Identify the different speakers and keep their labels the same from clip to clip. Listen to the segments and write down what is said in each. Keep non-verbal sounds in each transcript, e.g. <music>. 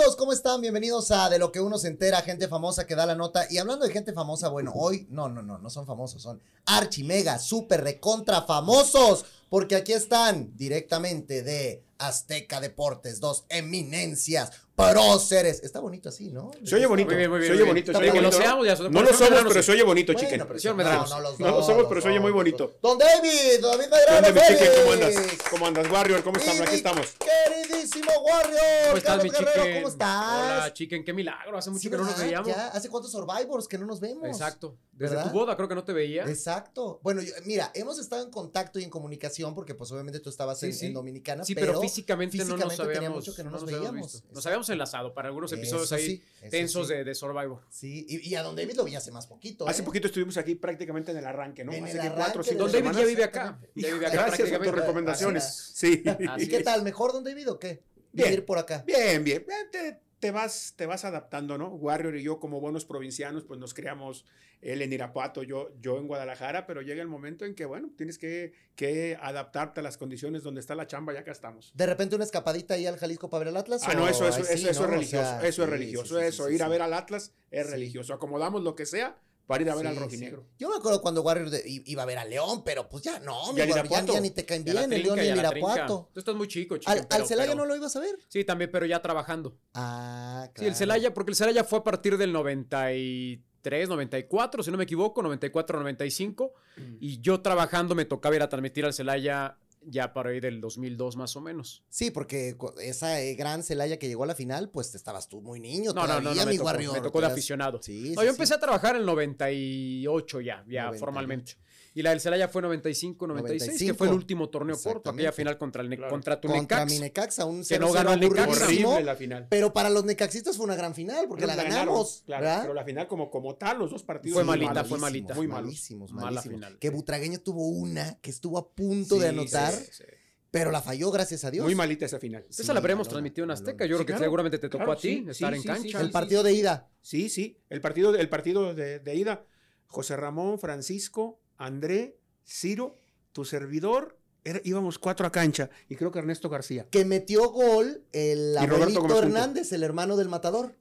Speaker 1: amigos? ¿Cómo están? Bienvenidos a De lo que uno se entera, gente famosa que da la nota. Y hablando de gente famosa, bueno, hoy no, no, no, no son famosos, son archi, mega, super, recontra famosos. Porque aquí están directamente de Azteca Deportes, dos eminencias, próceres. Está bonito así, ¿no?
Speaker 2: Se oye bonito.
Speaker 3: Muy bien, muy bien,
Speaker 2: se oye bonito.
Speaker 3: bien.
Speaker 2: se oye
Speaker 3: Que lo
Speaker 2: bonito,
Speaker 3: seamos,
Speaker 2: No lo somos, pero
Speaker 3: sí.
Speaker 2: se oye bonito,
Speaker 1: Bueno, pero
Speaker 3: Medrano.
Speaker 1: no, no los
Speaker 2: No lo
Speaker 1: dos,
Speaker 2: somos, pero se oye
Speaker 1: dos,
Speaker 2: muy bonito.
Speaker 1: dos. Don David, David Medrano.
Speaker 2: ¿Dónde, mi chicken?
Speaker 1: Félix.
Speaker 2: ¿Cómo andas? ¿Cómo andas, Warrior? ¿Cómo estamos? Aquí estamos.
Speaker 1: Queridísimo Warrior.
Speaker 3: ¿Cómo estás, mi
Speaker 1: Guerrero,
Speaker 3: chicken?
Speaker 1: ¿Cómo estás?
Speaker 3: Hola, chicken, qué milagro. Hace mucho
Speaker 1: Sí,
Speaker 3: que no nos veíamos.
Speaker 1: Ya, ¿Hace cuántos Survivors que no nos vemos?
Speaker 3: Exacto. Desde
Speaker 1: ¿Verdad?
Speaker 3: tu boda creo que no te veía.
Speaker 1: Exacto. Bueno, yo- mira, hemos estado en contacto y en comunicación porque pues obviamente tú estabas
Speaker 3: Sí,
Speaker 1: en,
Speaker 3: sí.
Speaker 1: en Dominicana,
Speaker 3: Sí, pero, físicamente, no
Speaker 1: físicamente
Speaker 3: nos
Speaker 1: tenía
Speaker 3: habíamos,
Speaker 1: mucho que no nos veíamos.
Speaker 3: Nos habíamos enlazado para algunos episodios
Speaker 1: Eso
Speaker 3: ahí
Speaker 1: sí,
Speaker 3: tensos
Speaker 1: sí.
Speaker 3: de, de Survivor.
Speaker 1: Sí, y, y a Don David lo vi hace más poquito.
Speaker 2: Hace
Speaker 1: ¿eh?
Speaker 2: poquito estuvimos aquí prácticamente en el arranque, ¿no?
Speaker 1: En
Speaker 2: Hace
Speaker 1: el
Speaker 2: que
Speaker 1: arranque
Speaker 2: cuatro cinco
Speaker 3: Don David ya vive acá. Ya vive acá
Speaker 2: Gracias por tus recomendaciones. Sí.
Speaker 3: Así
Speaker 1: ¿Y qué tal? ¿Mejor Don David o qué?
Speaker 2: Bien.
Speaker 1: Vivir por acá.
Speaker 2: Bien, bien. Te, te vas, te vas adaptando, ¿no? Warrior y yo, como buenos provincianos, pues nos creamos él en Irapuato, yo, yo en Guadalajara, pero llega el momento en que, bueno, tienes que, que adaptarte a las condiciones donde está la chamba y acá estamos.
Speaker 1: De repente una escapadita ahí al Jalisco para ver el Atlas.
Speaker 2: Ah, no, eso, eso, eso, es
Speaker 1: O
Speaker 2: religioso.
Speaker 1: sea,
Speaker 2: eso es religioso.
Speaker 1: sí,
Speaker 2: eso, ir a ver al Atlas es religioso. Acomodamos lo que sea para ir a ver al rojinegro.
Speaker 1: sí. Yo me acuerdo cuando Warrior de- iba a ver a León, pero pues ya no, mi Warrior, ya, ni te caen bien, el
Speaker 3: trinca,
Speaker 1: León y el. Irapuato.
Speaker 3: Tú estás muy chico, chicken.
Speaker 1: Al,
Speaker 3: pero-
Speaker 1: al Celaya
Speaker 3: pero-
Speaker 1: no lo ibas a ver.
Speaker 3: Sí, también, pero ya trabajando.
Speaker 1: Ah,
Speaker 3: Sí, el Celaya, porque el Celaya fue a partir del 93, 94, si no me equivoco, 94, 95. Y yo trabajando me tocaba ir a transmitir al Celaya ya para ahí del 2002 más o menos.
Speaker 1: Sí, porque esa eh, gran Celaya que llegó a la final, pues estabas tú muy niño
Speaker 3: No, no,
Speaker 1: todavía,
Speaker 3: no, no, me
Speaker 1: mi
Speaker 3: tocó,
Speaker 1: Warrior.
Speaker 3: me tocó de
Speaker 1: eras-
Speaker 3: aficionado.
Speaker 1: Sí,
Speaker 3: No,
Speaker 1: sí,
Speaker 3: yo
Speaker 1: sí.
Speaker 3: empecé a trabajar en el 98 ya, ya
Speaker 1: 98.
Speaker 3: formalmente. Y la del Celaya fue 95, 96, que fue el
Speaker 1: 95.
Speaker 3: último torneo corto, aquella final contra, el Ne-
Speaker 2: Claro.
Speaker 3: contra tu
Speaker 1: Contra
Speaker 3: Necax.
Speaker 1: mi Necaxa, un
Speaker 3: que no
Speaker 1: 0-0
Speaker 3: ganó el Necaxa.
Speaker 2: Horrible la final.
Speaker 1: Pero para los necaxistas fue una gran final, porque la
Speaker 2: Ganaron,
Speaker 1: ganamos,
Speaker 2: claro,
Speaker 1: ¿verdad?
Speaker 2: pero la final como, como tal, los dos partidos.
Speaker 3: Fue malita, fue malita.
Speaker 2: Muy malos.
Speaker 1: malísimos,
Speaker 3: Mala
Speaker 1: malísimos.
Speaker 3: final.
Speaker 1: Que Butragueño tuvo una que estuvo a punto de anotar,
Speaker 3: sí, sí.
Speaker 1: pero la falló, gracias a Dios.
Speaker 2: Muy malita esa final.
Speaker 1: Sí,
Speaker 3: Esa la habremos
Speaker 1: malona,
Speaker 3: transmitido en. Azteca. Yo creo que
Speaker 2: claro.
Speaker 3: seguramente te tocó
Speaker 2: Claro,
Speaker 3: a ti
Speaker 2: sí,
Speaker 3: estar
Speaker 2: sí,
Speaker 3: en cancha.
Speaker 2: sí,
Speaker 1: El
Speaker 2: sí,
Speaker 1: partido de ida.
Speaker 2: Sí, sí. El partido, el partido de, de ida. José Ramón, Francisco, André, Ciro, tu servidor. era- íbamos cuatro a cancha. Y creo que Ernesto García.
Speaker 1: Que metió gol el abuelito. Hernández, el hermano del matador.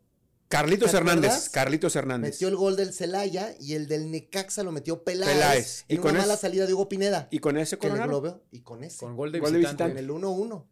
Speaker 2: Carlitos
Speaker 1: ¿Te
Speaker 2: Hernández. Carlitos Hernández.
Speaker 1: Metió el gol del Celaya y el del Necaxa lo metió Peláez.
Speaker 2: Peláez.
Speaker 1: En
Speaker 2: Y
Speaker 1: una
Speaker 2: con
Speaker 1: mala
Speaker 2: ese-
Speaker 1: salida de Hugo Pineda.
Speaker 2: Y con ese
Speaker 1: le
Speaker 2: coronaron.
Speaker 1: globeó. Y con ese.
Speaker 3: Con gol de
Speaker 2: Gol de
Speaker 3: visitante.
Speaker 1: En el 1-1.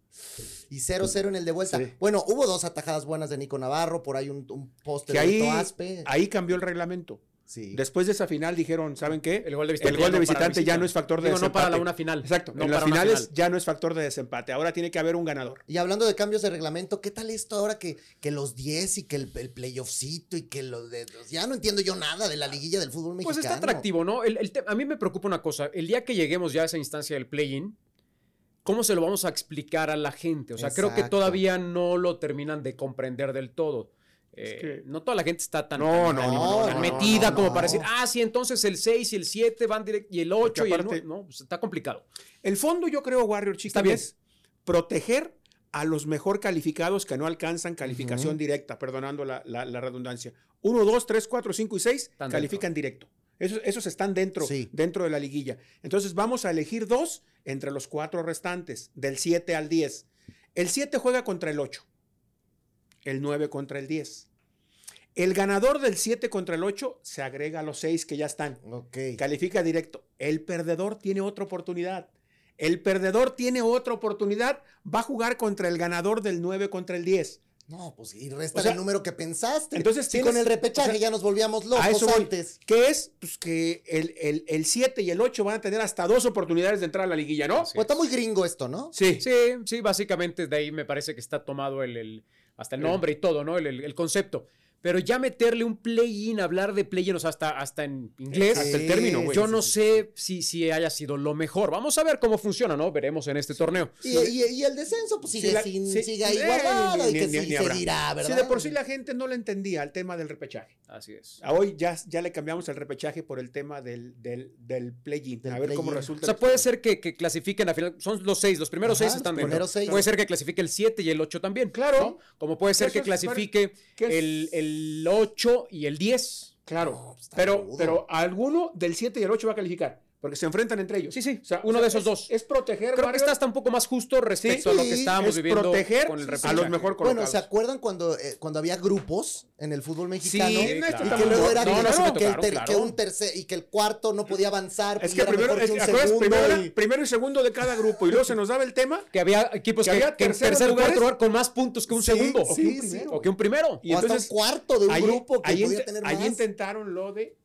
Speaker 1: Y 0-0 en el de vuelta.
Speaker 2: Sí.
Speaker 1: Bueno, hubo dos atajadas buenas de Nico Navarro, por ahí un, un poste
Speaker 2: Que
Speaker 1: de
Speaker 2: ahí,
Speaker 1: Aspe.
Speaker 2: ahí cambió el reglamento.
Speaker 1: Sí.
Speaker 2: Después de esa final dijeron, ¿saben qué?
Speaker 3: El gol de visitante,
Speaker 2: gol
Speaker 3: ya
Speaker 2: de
Speaker 3: no
Speaker 2: visitante ya no es factor de
Speaker 3: Digo, no
Speaker 2: desempate.
Speaker 3: para la una final.
Speaker 2: Exacto.
Speaker 3: No
Speaker 2: en las finales
Speaker 3: final.
Speaker 2: ya no es factor de desempate. Ahora tiene que haber un ganador.
Speaker 1: Y hablando de cambios de reglamento, ¿qué tal esto ahora que, que los 10 y que el, el playoffcito y que los de. Ya no entiendo yo nada de la liguilla del fútbol mexicano.
Speaker 3: Pues está atractivo, ¿no? El- el a mí me preocupa una cosa. El día que lleguemos ya a esa instancia del play-in, ¿cómo se lo vamos a explicar a la gente? O sea, creo que todavía no lo terminan de comprender del todo. Eh,
Speaker 2: que-
Speaker 3: No toda la gente está tan,
Speaker 2: No, no,
Speaker 3: tan-
Speaker 1: no,
Speaker 3: tan metida como para decir, ah, sí, entonces el 6 y el 7 van directo y el 8 y el
Speaker 2: aparte-
Speaker 3: 9. No, pues está complicado.
Speaker 2: El fondo, yo creo, Warrior Chicken,
Speaker 3: bien.
Speaker 2: es proteger a los mejor calificados que no alcanzan calificación
Speaker 1: Ujú.
Speaker 2: directa, perdonando la, la- la redundancia. 1, 2, 3, 4, 5 y 6
Speaker 3: Están
Speaker 2: califican directo. Esos, esos están dentro,
Speaker 1: Sí.
Speaker 2: dentro de la liguilla. Entonces vamos a elegir dos entre los cuatro restantes, del 7 al 10. El 7 juega contra el 8, el 9 contra el 10. El ganador del 7 contra el 8 se agrega a los 6 que ya están.
Speaker 1: Ok.
Speaker 2: Califica directo. El perdedor tiene otra oportunidad. El perdedor tiene otra oportunidad. Va a jugar contra el ganador del 9 contra el 10.
Speaker 1: No, pues y resta
Speaker 2: O sea,
Speaker 1: el número que pensaste.
Speaker 2: entonces
Speaker 1: si con el repechaje
Speaker 2: o sea,
Speaker 1: ya nos volvíamos locos
Speaker 2: a eso voy.
Speaker 1: antes.
Speaker 2: ¿Qué es? Pues que el, el, el 7 y el 8 van a tener hasta dos oportunidades de entrar a la liguilla, ¿no?
Speaker 1: Pues está muy gringo esto, ¿no?
Speaker 2: Sí.
Speaker 3: Sí, sí, básicamente de ahí me parece que está tomado el, el- hasta el nombre y todo, ¿no? El, el- el concepto. Pero ya meterle un play-in, hablar de play-in, o sea, hasta, hasta en inglés.
Speaker 2: Hasta el término, güey.
Speaker 3: Yo no sé si, si haya sido lo mejor. Vamos a ver cómo funciona, ¿no? Veremos en este torneo.
Speaker 1: Y, y- y el descenso, pues sigue,
Speaker 2: la-
Speaker 1: sin, sigue ahí
Speaker 2: eh,
Speaker 1: guardado
Speaker 2: ni-
Speaker 1: y que
Speaker 2: ni-
Speaker 1: sí
Speaker 2: ni
Speaker 1: se dirá, ¿verdad?
Speaker 2: Si de por sí la gente no le entendía el tema del repechaje.
Speaker 3: Así es.
Speaker 2: A hoy ya, ya le cambiamos el repechaje por el tema del, del, del play-in. A ver cómo resulta.
Speaker 3: O sea, puede ser que, que clasifiquen a final. Son los seis, los primeros
Speaker 1: Ajá,
Speaker 3: seis están dentro.
Speaker 1: seis.
Speaker 3: Puede ser que clasifique el 7 y el 8 también.
Speaker 2: Claro.
Speaker 3: ¿no? Como puede ser
Speaker 2: Eso
Speaker 3: que clasifique
Speaker 2: ¿qué es?
Speaker 3: el, el 8 y el 10.
Speaker 2: Claro, pero, pero alguno del 7 y el 8 va a calificar. Porque se enfrentan entre ellos.
Speaker 3: Sí, sí,
Speaker 2: O sea,
Speaker 3: uno
Speaker 2: o sea,
Speaker 3: de esos
Speaker 2: es-
Speaker 3: dos.
Speaker 2: Es proteger,
Speaker 3: Creo que
Speaker 2: Warriors,
Speaker 3: está hasta un poco más justo respecto a lo que
Speaker 1: Sí,
Speaker 3: estábamos
Speaker 2: es
Speaker 3: viviendo
Speaker 2: proteger
Speaker 3: con el
Speaker 2: a
Speaker 3: repechaje.
Speaker 2: los mejor colocados.
Speaker 1: Bueno, ¿se acuerdan cuando, eh, cuando había grupos en el fútbol mexicano?
Speaker 2: Sí,
Speaker 1: y que luego era
Speaker 3: No,
Speaker 1: que,
Speaker 3: no, sí me
Speaker 1: que el
Speaker 3: tocaron,
Speaker 1: ter-
Speaker 3: claro.
Speaker 1: que un tercer y que el cuarto no podía avanzar.
Speaker 2: Es que primero,
Speaker 1: mejor
Speaker 2: es-
Speaker 1: que un
Speaker 2: ¿te acuerdas?
Speaker 1: segundo
Speaker 2: Primero,
Speaker 1: y-
Speaker 2: era primero y segundo de cada grupo y luego se nos daba el tema
Speaker 3: Que había equipos
Speaker 2: Que
Speaker 3: que,
Speaker 2: había
Speaker 3: que tercer lugar con más puntos que un
Speaker 1: Sí,
Speaker 3: segundo.
Speaker 1: sí,
Speaker 3: o, que un
Speaker 1: sí.
Speaker 3: primero. o que un primero.
Speaker 2: Y entonces,
Speaker 1: un cuarto de un
Speaker 2: ahí,
Speaker 1: grupo que
Speaker 2: ahí
Speaker 1: podía tener
Speaker 2: ahí
Speaker 1: más.
Speaker 2: intentaron lo de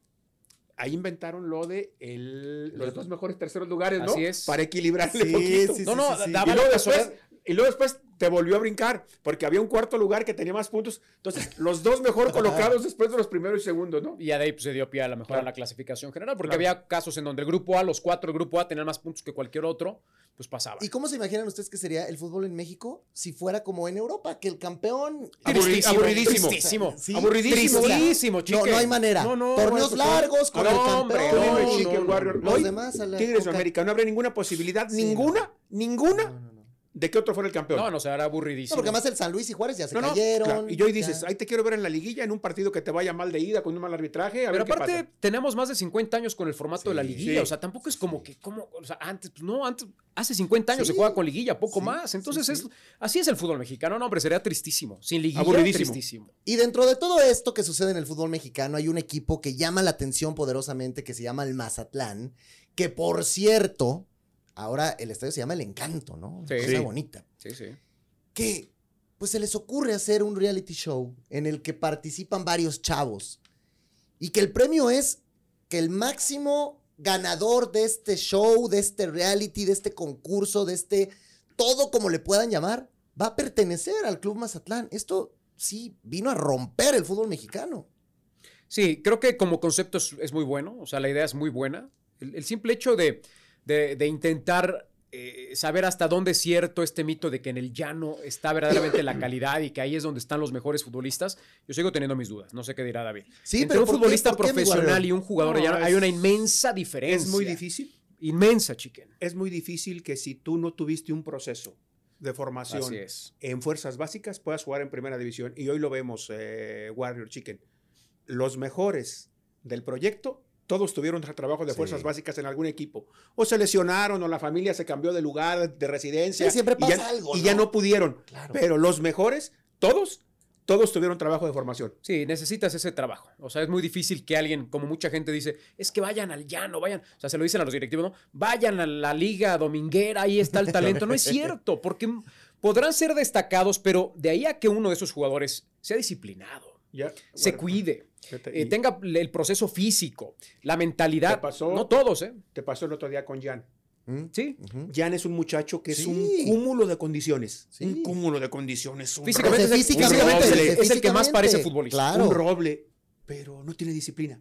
Speaker 2: ahí inventaron lo de el- los dos mejores terceros lugares, ¿no?
Speaker 3: Así es.
Speaker 2: Para equilibrarle
Speaker 1: Sí,
Speaker 2: poquito.
Speaker 1: sí,
Speaker 3: No, no,
Speaker 1: sí, sí.
Speaker 3: daba
Speaker 2: y, luego después, y luego después te volvió a brincar, porque había un cuarto lugar que tenía más puntos. Entonces, los dos mejor colocados después de los primeros y segundos, ¿no?
Speaker 3: Y ya de ahí pues, se dio pie a la mejor
Speaker 2: Claro.
Speaker 3: a la clasificación general, porque
Speaker 2: Claro.
Speaker 3: había casos en donde el grupo A, los cuatro del grupo A, tenían más puntos que cualquier otro, pues pasaba.
Speaker 1: ¿Y cómo se imaginan ustedes que sería el fútbol en México si fuera como en Europa? Que el campeón.
Speaker 2: Aburri- aburridísimo.
Speaker 3: Tristísimo.
Speaker 1: Sí,
Speaker 2: Aburridísimo.
Speaker 3: Tristísimo,
Speaker 1: no,
Speaker 3: chique.
Speaker 1: no hay manera.
Speaker 3: No, no,
Speaker 1: Torneos
Speaker 2: pues,
Speaker 1: largos con
Speaker 3: no,
Speaker 1: el
Speaker 3: hombre,
Speaker 1: campeón.
Speaker 3: No, no,
Speaker 2: Warrior,
Speaker 1: Los demás a la
Speaker 2: Tigres o América, no habría ninguna posibilidad,
Speaker 1: Sí,
Speaker 2: ninguna, ninguna,
Speaker 1: No, no, no.
Speaker 2: De que otro fuera el campeón.
Speaker 3: No, no, se hará
Speaker 1: No,
Speaker 3: aburridísimo.
Speaker 1: porque además el San Luis y Juárez ya se
Speaker 2: No, no,
Speaker 1: cayeron.
Speaker 2: claro. Y hoy
Speaker 1: ya.
Speaker 2: dices, ahí te quiero ver en la liguilla, en un partido que te vaya mal de ida, con un mal arbitraje, a
Speaker 3: Pero
Speaker 2: ver qué
Speaker 3: aparte,
Speaker 2: pasa.
Speaker 3: tenemos más de 50 años con el formato de la liguilla.
Speaker 2: sí.
Speaker 3: O sea, tampoco es como que, como, o sea, antes, pues no, antes, hace 50 años
Speaker 1: Sí,
Speaker 3: se juega con liguilla, poco
Speaker 1: sí,
Speaker 3: más. Entonces,
Speaker 1: sí,
Speaker 3: es,
Speaker 1: sí.
Speaker 3: así es el fútbol mexicano. No, hombre, sería tristísimo. Sin liguilla,
Speaker 2: Aburridísimo.
Speaker 3: tristísimo.
Speaker 1: Y dentro de todo esto que sucede en el fútbol mexicano, hay un equipo que llama la atención poderosamente que se llama el Mazatlán, que por cierto, ahora el estadio se llama El Encanto, ¿no?
Speaker 3: Sí.
Speaker 1: Cosa
Speaker 2: Sí.
Speaker 1: bonita.
Speaker 3: Sí, sí.
Speaker 1: Que pues se les ocurre hacer un reality show en el que participan varios chavos y que el premio es que el máximo ganador de este show, de este reality, de este concurso, de este todo como le puedan llamar, va a pertenecer al Club Mazatlán. Esto sí vino a romper el fútbol mexicano.
Speaker 3: Sí, creo que como concepto es, es muy bueno, o sea, la idea es muy buena. El, el simple hecho de, de- de intentar eh, saber hasta dónde es cierto este mito de que en el llano está verdaderamente la calidad y que ahí es donde están los mejores futbolistas, yo sigo teniendo mis dudas, no sé qué dirá David.
Speaker 1: Sí,
Speaker 3: Entre
Speaker 1: pero
Speaker 3: un futbolista
Speaker 1: ¿Por qué, mi
Speaker 3: profesional y un jugador
Speaker 2: No,
Speaker 3: de llano
Speaker 2: es-
Speaker 3: hay una inmensa diferencia.
Speaker 2: Es muy difícil.
Speaker 3: Inmensa, chiquen.
Speaker 2: Es muy difícil que si tú no tuviste un proceso de
Speaker 3: Así
Speaker 2: formación
Speaker 3: es.
Speaker 2: en fuerzas básicas, puedas jugar en primera división. Y hoy lo vemos, eh, Warrior Chicken. Los mejores del proyecto, todos tuvieron tra- trabajo de
Speaker 1: Sí.
Speaker 2: fuerzas básicas en algún equipo. O se lesionaron, o la familia se cambió de lugar, de residencia.
Speaker 1: Sí, siempre
Speaker 2: y ya-
Speaker 1: pasa algo,
Speaker 2: Y ya
Speaker 1: ¿no?
Speaker 2: no pudieron.
Speaker 1: Claro.
Speaker 2: Pero los mejores, todos, todos tuvieron trabajo de formación.
Speaker 3: Sí, necesitas ese trabajo. O sea, es muy difícil que alguien, como mucha gente dice, es que vayan al llano, vayan. O sea, se lo dicen a los directivos, ¿no? Vayan a la liga dominguera, ahí está el talento. No es cierto, porque podrán ser destacados, pero de ahí a que uno de esos jugadores sea disciplinado, se
Speaker 2: bueno,
Speaker 3: cuide, eh, tenga el proceso físico, la mentalidad. No todos, ¿eh?
Speaker 2: Te pasó el otro día con Jan.
Speaker 1: ¿Mm?
Speaker 3: Sí.
Speaker 2: Jan es un muchacho que es un cúmulo de condiciones.
Speaker 1: Sí.
Speaker 2: Un cúmulo de condiciones. Un
Speaker 3: Físicamente, es el-
Speaker 1: físicamente,
Speaker 3: es que más parece futbolista.
Speaker 1: Claro.
Speaker 2: un roble, pero no tiene disciplina.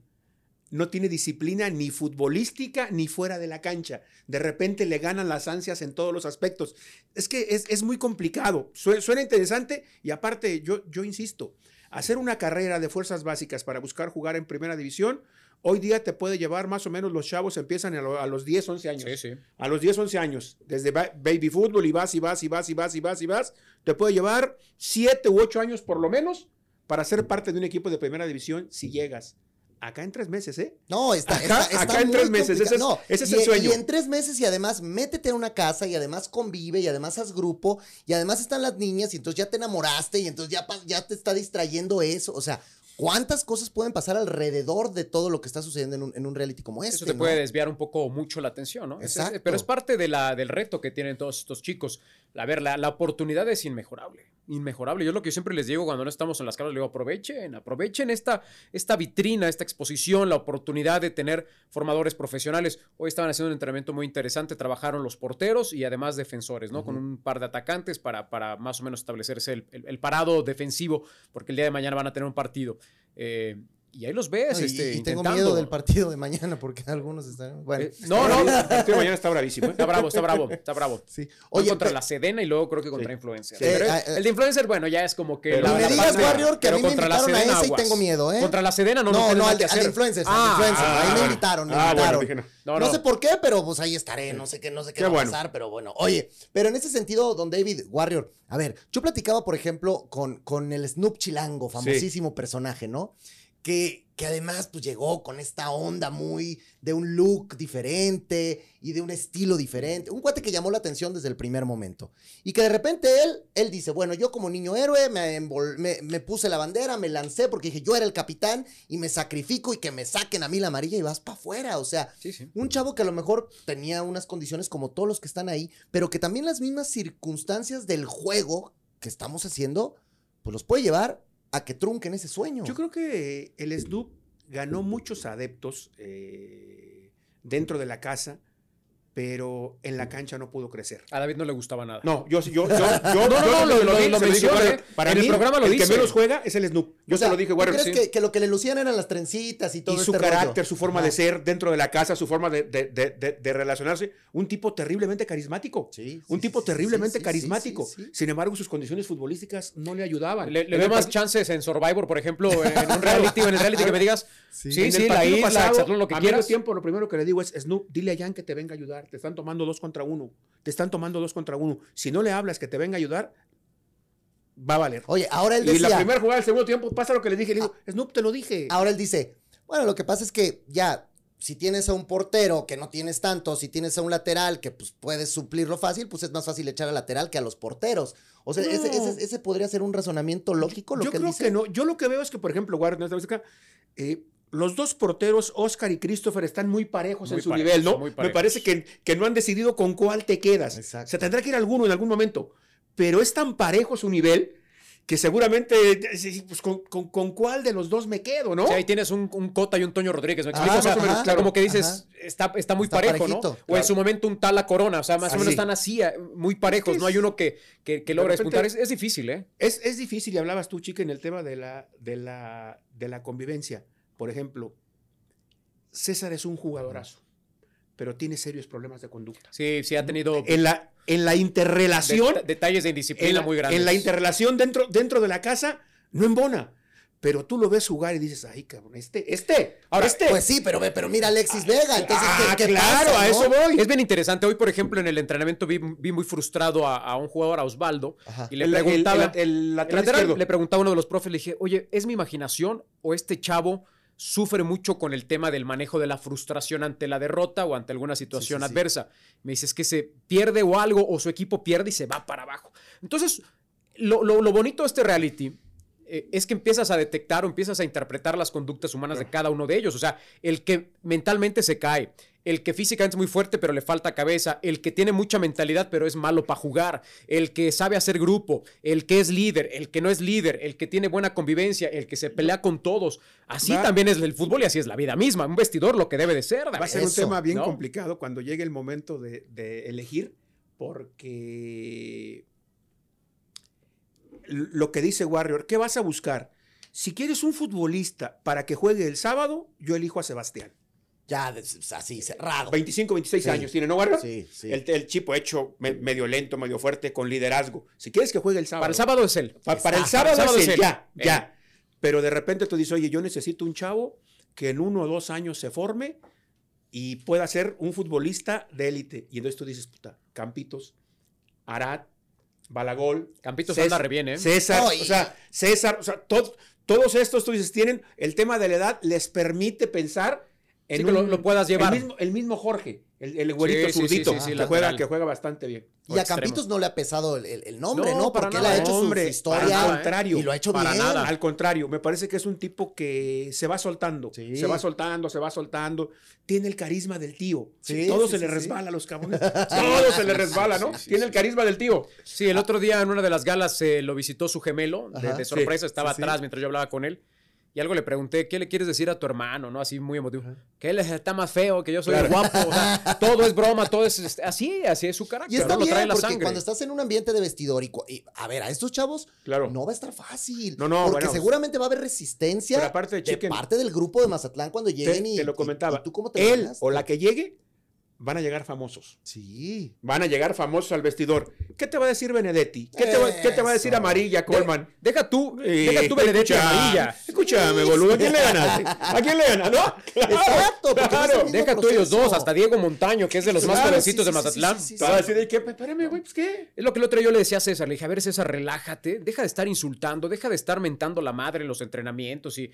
Speaker 2: No tiene disciplina ni futbolística ni fuera de la cancha. De repente le ganan las ansias en todos los aspectos. Es que es, es muy complicado. Sue- Suena interesante y aparte, yo, yo insisto, hacer una carrera de fuerzas básicas para buscar jugar en primera división, hoy día te puede llevar más o menos, los chavos empiezan a, lo- a los 10, 11 años.
Speaker 3: Sí, sí.
Speaker 2: A los 10, 11 años, desde ba- baby fútbol y vas y vas y vas y vas y vas y vas, te puede llevar 7 u 8 años por lo menos para ser parte de un equipo de primera división si llegas. Acá en tres meses, ¿eh?
Speaker 1: No, está,
Speaker 2: Acá-
Speaker 1: está- está
Speaker 2: acá en tres meses, ese es-
Speaker 1: complicado. No,
Speaker 2: ese es
Speaker 1: y-
Speaker 2: el sueño.
Speaker 1: Y en tres meses y además métete a una casa y además convive y además haz grupo y además están las niñas y entonces ya te enamoraste y entonces ya, ya te está distrayendo eso. O sea, ¿cuántas cosas pueden pasar alrededor de todo lo que está sucediendo en un, en un reality como este?
Speaker 3: Eso te
Speaker 1: no?
Speaker 3: puede desviar un poco mucho la atención, ¿no? Es- es-
Speaker 1: Exacto.
Speaker 3: pero es parte de la, del reto que tienen todos estos chicos. A ver, la, la oportunidad es inmejorable. Inmejorable. Yo lo que yo siempre les digo cuando no estamos en las caras, les digo, aprovechen, aprovechen esta, esta vitrina, esta exposición, la oportunidad de tener formadores profesionales. Hoy estaban haciendo un entrenamiento muy interesante, trabajaron los porteros y además defensores, ¿no? Con un par de atacantes para, para más o menos establecerse el, el- el parado defensivo, porque el día de mañana van a tener un partido. Eh, y ahí los ves.
Speaker 1: No, y,
Speaker 3: este,
Speaker 1: y tengo
Speaker 3: intentando.
Speaker 1: miedo del partido de mañana porque <laughs> algunos están. Bueno,
Speaker 3: Eh, no, no, <laughs>
Speaker 2: El partido de mañana está bravísimo, ¿eh?
Speaker 3: Está bravo, está bravo, está bravo. <laughs>
Speaker 1: sí.
Speaker 3: Oye,
Speaker 1: Oye,
Speaker 3: contra
Speaker 1: pe-
Speaker 3: la Sedena y luego creo que contra
Speaker 2: Sí.
Speaker 3: Influencer.
Speaker 1: Sí.
Speaker 3: Pero
Speaker 1: Eh,
Speaker 3: el de Influencer, bueno, ya es como que.
Speaker 2: Pero
Speaker 1: no
Speaker 2: la-
Speaker 1: me
Speaker 2: la
Speaker 1: digas,
Speaker 2: pandemia.
Speaker 1: Warrior, que a mí me
Speaker 3: contra la
Speaker 1: invitaron a ese y tengo miedo, ¿eh?
Speaker 3: Contra la Sedena no,
Speaker 1: no, no,
Speaker 3: nada
Speaker 1: al, de influencers, al
Speaker 3: Ah,
Speaker 2: ah,
Speaker 1: ahí me
Speaker 2: bueno.
Speaker 1: invitaron, me
Speaker 2: Ah, bueno,
Speaker 1: invitaron.
Speaker 2: dije no.
Speaker 3: No,
Speaker 1: No,
Speaker 3: no.
Speaker 1: sé por qué, pero pues ahí estaré, no sé qué, no sé qué, va a
Speaker 2: bueno.
Speaker 1: pasar, pero bueno. Oye, pero en ese sentido, don David Warrior, a ver, yo platicaba, por ejemplo, con, con el Snoop Chilango, famosísimo personaje, ¿no? Que, que además pues llegó con esta onda muy de un look diferente y de un estilo diferente. Un cuate que llamó la atención desde el primer momento. Y que de repente él, él dice, bueno, yo como niño héroe me, me, me puse la bandera, me lancé porque dije, yo era el capitán y me sacrifico y que me saquen a mí la amarilla y vas para afuera. O sea,
Speaker 3: Sí, sí.
Speaker 1: un chavo que a lo mejor tenía unas condiciones como todos los que están ahí, pero que también las mismas circunstancias del juego que estamos haciendo, pues los puede llevar a que trunquen ese sueño.
Speaker 2: Yo creo que el Snoop ganó muchos adeptos eh, dentro de la casa, pero en la cancha no pudo crecer.
Speaker 3: A David no le gustaba nada.
Speaker 2: No, yo, yo, yo, <laughs> yo,
Speaker 3: No, no, lo-.
Speaker 2: Para
Speaker 3: En el programa lo
Speaker 2: el que menos juega es el Snoop. Yo
Speaker 1: O sea,
Speaker 2: se lo dije,
Speaker 1: ¿tú
Speaker 2: Warrior.
Speaker 1: crees
Speaker 3: sí.
Speaker 1: que, que lo que le lucían eran las trencitas y todo
Speaker 2: y
Speaker 1: este
Speaker 2: su
Speaker 1: rollo?
Speaker 2: carácter, su forma de ser dentro de la casa, su forma de, de- de- de- de relacionarse, un tipo terriblemente carismático.
Speaker 1: Sí,
Speaker 2: un tipo
Speaker 1: sí,
Speaker 2: terriblemente carismático.
Speaker 1: sí, sí.
Speaker 2: Sin embargo, sus condiciones futbolísticas no le ayudaban.
Speaker 3: Le, veo más chances en Survivor, por ejemplo, en un reality o en el reality que me digas, sí, sí, la isla, lo que quieras.
Speaker 2: tiempo, lo primero que le digo es, Snoop, dile a Jan que te venga a ayudar. Te están tomando dos contra uno. Te están tomando dos contra uno. Si no le hablas que te venga a ayudar, va a valer.
Speaker 1: Oye, ahora él
Speaker 2: Y la
Speaker 1: decía,
Speaker 2: primera jugada del segundo tiempo pasa lo que le dije. Le digo,
Speaker 3: Ah.
Speaker 2: Snoop, te lo dije.
Speaker 1: ahora él dice, bueno, lo que pasa es que ya, si tienes a un portero que no tienes tanto, si tienes a un lateral que pues puedes suplirlo fácil, pues es más fácil echar al lateral que a los porteros. O sea, ese,
Speaker 2: No.
Speaker 1: ese- ese podría ser un razonamiento lógico, lo
Speaker 2: Yo
Speaker 1: que él
Speaker 2: creo
Speaker 1: dice.
Speaker 2: que no. Yo lo que veo es que, por ejemplo, Warren, en esta música, eh, los dos porteros, Oscar y Christopher, están muy parejos
Speaker 3: Muy
Speaker 2: en su
Speaker 3: parejos,
Speaker 2: nivel, ¿no?
Speaker 3: muy
Speaker 2: Me parece que, que no han decidido con cuál te quedas.
Speaker 1: Exacto.
Speaker 2: Se tendrá que ir alguno en algún momento. Pero es tan parejo su nivel que seguramente, pues, con, con- con cuál de los dos me quedo, ¿no?
Speaker 3: Sí, ahí tienes un, un Cota y un Toño Rodríguez, ¿me
Speaker 1: Ajá,
Speaker 3: explico? O sea,
Speaker 1: más o menos,
Speaker 3: claro, como que dices, está, está muy
Speaker 1: Está
Speaker 3: parejo,
Speaker 1: parejito,
Speaker 3: ¿no? O en su momento un tal a Corona, o sea, más o menos están así, eh, muy parejos,
Speaker 2: Es que
Speaker 3: no hay uno que, que, que logra despuntar. Es, es difícil, ¿eh?
Speaker 2: Es, es difícil, y hablabas tú, chica, en el tema de la, de la, de la convivencia. Por ejemplo, César es un jugadorazo, pero tiene serios problemas de conducta.
Speaker 3: Sí, sí ha tenido
Speaker 2: En la, en la interrelación,
Speaker 3: det- detalles de indisciplina
Speaker 2: la,
Speaker 3: muy grandes.
Speaker 2: en la interrelación dentro, dentro de la casa, no embona. Pero tú lo ves jugar y dices, ay, cabrón, este, este, ahora este.
Speaker 1: Pues sí, pero, ve- pero mira a Alexis Vega, entonces,
Speaker 2: ah,
Speaker 1: ¿qué, qué
Speaker 2: claro,
Speaker 1: pasa,
Speaker 2: a
Speaker 1: no?
Speaker 2: eso voy.
Speaker 3: Es bien interesante. Hoy, por ejemplo, en el entrenamiento vi, vi muy frustrado a, a un jugador, a Osvaldo,
Speaker 1: Ajá.
Speaker 3: y le
Speaker 2: El- el-
Speaker 3: preguntaba,
Speaker 2: el- el lateral
Speaker 3: lateral,
Speaker 2: izquierdo.
Speaker 3: le preguntaba a uno de los profes, le dije, oye, ¿es mi imaginación o este chavo sufre mucho con el tema del manejo de la frustración ante la derrota o ante alguna situación
Speaker 1: sí, sí.
Speaker 3: adversa? Me dice, es que se pierde o algo, o su equipo pierde y se va para abajo. Entonces, lo, lo- lo bonito de este reality eh, es que empiezas a detectar o empiezas a interpretar las conductas humanas de cada uno de ellos. O sea, el que mentalmente se cae, el que físicamente es muy fuerte pero le falta cabeza, el que tiene mucha mentalidad pero es malo para jugar, el que sabe hacer grupo, el que es líder, el que no es líder, el que tiene buena convivencia, el que se pelea con todos. Así
Speaker 2: Va-
Speaker 3: también es el fútbol y así es la vida misma. Un vestidor lo que debe de ser.
Speaker 2: Va a ser un tema bien
Speaker 3: ¿no?
Speaker 2: complicado cuando llegue el momento de, de elegir, porque lo que dice Warrior, ¿qué vas a buscar? Si quieres un futbolista para que juegue el sábado, yo elijo a Sebastián.
Speaker 1: Ya, así, cerrado.
Speaker 2: 25, 26
Speaker 1: Sí.
Speaker 2: años tiene, ¿no, Warrior?
Speaker 1: Sí, sí.
Speaker 2: El, el chico hecho me- medio lento, medio fuerte, con liderazgo. Si quieres que juegue el sábado.
Speaker 3: Para el sábado es él.
Speaker 2: Pa- para el sábado,
Speaker 3: para el sábado
Speaker 2: es
Speaker 3: él.
Speaker 2: ya, ya. Pero de repente tú dices, oye, yo necesito un chavo que en uno o dos años se forme y pueda ser un futbolista de élite. Y entonces tú dices, puta, Campitos, Arad, Balagol.
Speaker 3: Campitos
Speaker 2: Cés-
Speaker 3: anda re bien, ¿eh?
Speaker 2: César,
Speaker 1: y-
Speaker 2: o sea, César, o sea, to- todos estos tú dices, tienen el tema de la edad, les permite pensar en
Speaker 3: Sí, que lo- lo puedas llevar.
Speaker 2: El mismo, el mismo Jorge, el, el güerito
Speaker 3: Sí, sí,
Speaker 2: zurdito,
Speaker 3: sí, sí, sí,
Speaker 2: que, juega,
Speaker 3: lateral.
Speaker 2: que juega bastante bien.
Speaker 1: Y a. Campitos no le ha pesado el, el- el nombre,
Speaker 3: No,
Speaker 1: Porque él
Speaker 3: nada.
Speaker 1: ha hecho su-
Speaker 2: Hombre,
Speaker 1: su, historia
Speaker 2: para
Speaker 3: nada, ¿eh?
Speaker 2: contrario.
Speaker 1: y lo ha hecho
Speaker 3: Para
Speaker 1: bien.
Speaker 3: nada.
Speaker 2: Al contrario, me parece que es un tipo que se va soltando.
Speaker 1: Sí.
Speaker 2: Se va soltando, se va soltando. Tiene el carisma del tío.
Speaker 1: Sí,
Speaker 2: Todo
Speaker 1: sí,
Speaker 2: se
Speaker 1: sí,
Speaker 2: le
Speaker 1: sí.
Speaker 2: resbala a los cabrones. <laughs> Todo se le resbala, ¿no?
Speaker 3: sí, sí,
Speaker 2: Tiene el carisma del tío.
Speaker 3: Sí, el otro día en una de las galas eh, lo visitó su gemelo, de,
Speaker 1: Ajá,
Speaker 3: de
Speaker 1: sí,
Speaker 3: sorpresa, estaba
Speaker 1: sí, sí.
Speaker 3: atrás mientras yo hablaba con él. Y algo le pregunté, ¿qué le quieres decir a tu hermano? ¿No? Así muy emotivo. Que él está más feo, que yo soy guapo. O sea, <laughs> todo es broma, todo es este, así, así es su carácter.
Speaker 1: Y está
Speaker 3: ¿no? Lo
Speaker 1: bien,
Speaker 3: trae la
Speaker 1: porque
Speaker 3: sangre.
Speaker 1: cuando estás en un ambiente de vestidor y, y, a ver, a estos chavos
Speaker 2: Claro.
Speaker 1: no va a estar fácil.
Speaker 2: No, no,
Speaker 1: Porque
Speaker 2: bueno.
Speaker 1: seguramente va a haber resistencia
Speaker 2: Pero aparte de Chicken-
Speaker 1: parte del grupo de Mazatlán cuando
Speaker 2: Te,
Speaker 1: lleguen y
Speaker 2: te lo comentaba.
Speaker 1: y tú cómo te
Speaker 2: Él o la que llegue van a llegar famosos.
Speaker 1: Sí.
Speaker 2: Van a llegar famosos al vestidor. ¿Qué te va a decir Benedetti? ¿Qué te va, qué te va a decir. Amarilla, Coleman?
Speaker 3: Deja tú,
Speaker 2: Eh,
Speaker 3: deja tú Benedetti
Speaker 2: escucha,
Speaker 3: amarilla.
Speaker 2: escúchame, boludo. ¿A quién le ganaste? ¿A quién le ganas? ¿No? <laughs> Claro,
Speaker 1: Exacto, mismo
Speaker 3: Deja tú ellos dos, hasta Diego Montaño, que es de los más
Speaker 1: Claro,
Speaker 3: jovencitos
Speaker 1: sí,
Speaker 3: de
Speaker 1: sí,
Speaker 3: Mazatlán.
Speaker 1: sí, sí, sí,
Speaker 2: Te vas a decir, ¿de qué? Espérame, güey, pues qué.
Speaker 3: Es lo que el otro día yo le decía a César, le dije, a ver César, relájate, deja de estar insultando, deja de estar mentando la madre en los entrenamientos y...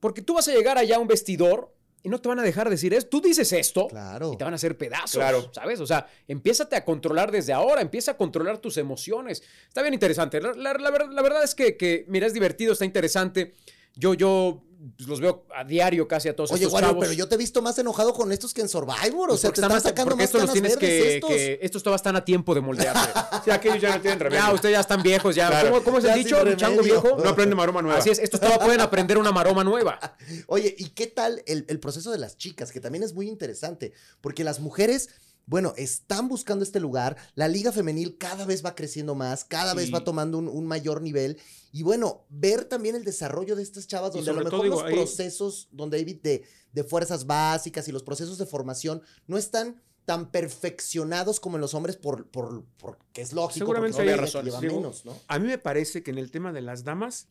Speaker 3: Porque tú vas a llegar allá a un vestidor y no te van a dejar decir eso. Tú dices esto
Speaker 1: Claro.
Speaker 3: y te van a hacer pedazos,
Speaker 2: Claro.
Speaker 3: ¿sabes? O sea, empiézate a controlar desde ahora, empieza a controlar tus emociones. Está bien interesante. La, la- la ver- la verdad es que, que, mira, es divertido, está interesante. Yo, yo los veo a diario casi a todos
Speaker 1: Oye,
Speaker 3: estos
Speaker 1: Wario,
Speaker 3: chavos.
Speaker 1: pero yo te he visto más enojado con estos que en Survivor. O
Speaker 3: Pues
Speaker 1: sea, te
Speaker 3: están
Speaker 1: sacando más
Speaker 3: estos los tienes
Speaker 1: verdes
Speaker 3: que,
Speaker 1: estos.
Speaker 3: que- estos todavía están a tiempo de moldearse. <laughs>
Speaker 2: Sí, aquellos ya no tienen remedio.
Speaker 3: ya, ustedes ya están viejos, ya.
Speaker 2: Claro.
Speaker 3: ¿Cómo, cómo es
Speaker 1: Ya
Speaker 3: el dicho? Chango viejo.
Speaker 2: No aprende maroma nueva.
Speaker 3: Así es, estos todavía pueden aprender una maroma nueva. <laughs>
Speaker 1: Oye, ¿y qué tal el, el proceso de las chicas? Que también es muy interesante, porque las mujeres, bueno, están buscando este lugar, la liga femenil cada vez va creciendo más, cada vez va tomando un, un mayor nivel, y bueno, ver también el desarrollo de estas chavas, donde a lo mejor
Speaker 2: digo,
Speaker 1: los
Speaker 2: ahí-
Speaker 1: procesos, donde hay de, de fuerzas básicas y los procesos de formación no están tan perfeccionados como en los hombres por, por, porque es lógico,
Speaker 2: Seguramente hay
Speaker 3: razones,
Speaker 1: llevan
Speaker 2: digo,
Speaker 1: menos, ¿no?
Speaker 2: A mí me parece que en el tema de las damas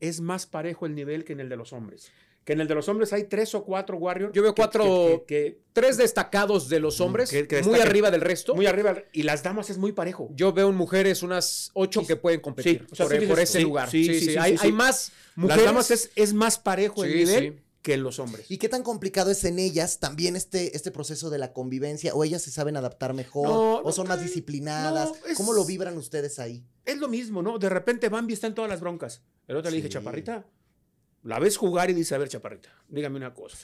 Speaker 2: es más parejo el nivel que en el de los hombres. Que en el de los hombres hay tres o cuatro Warriors.
Speaker 3: Yo veo
Speaker 2: que-
Speaker 3: cuatro-
Speaker 2: que- que-
Speaker 3: Tres destacados de los hombres,
Speaker 2: que- que
Speaker 3: muy arriba del resto.
Speaker 2: muy arriba. Y las damas es muy parejo.
Speaker 3: Yo veo en mujeres unas ocho
Speaker 2: Sí,
Speaker 3: que pueden competir
Speaker 2: sí, o sea,
Speaker 3: por,
Speaker 2: sí
Speaker 3: por
Speaker 2: dices,
Speaker 3: ese
Speaker 2: sí,
Speaker 3: lugar.
Speaker 2: sí,
Speaker 3: Sí,
Speaker 2: sí,
Speaker 3: sí,
Speaker 2: sí,
Speaker 3: hay,
Speaker 2: sí,
Speaker 3: hay más mujeres.
Speaker 2: Las damas es, es más parejo el
Speaker 3: Sí,
Speaker 2: nivel
Speaker 3: sí.
Speaker 2: que en los hombres.
Speaker 1: ¿Y qué tan complicado es en ellas también este, este proceso de la convivencia? ¿O ellas se saben adaptar mejor?
Speaker 2: No,
Speaker 1: ¿O son más
Speaker 2: eh,
Speaker 1: disciplinadas?
Speaker 2: no, es-
Speaker 1: ¿Cómo lo vibran ustedes ahí?
Speaker 2: Es lo mismo, ¿no? De repente Bambi está en todas las broncas. El otro le dije. Chaparrita, la ves jugar y dice, a ver, Chaparrita, dígame una cosa.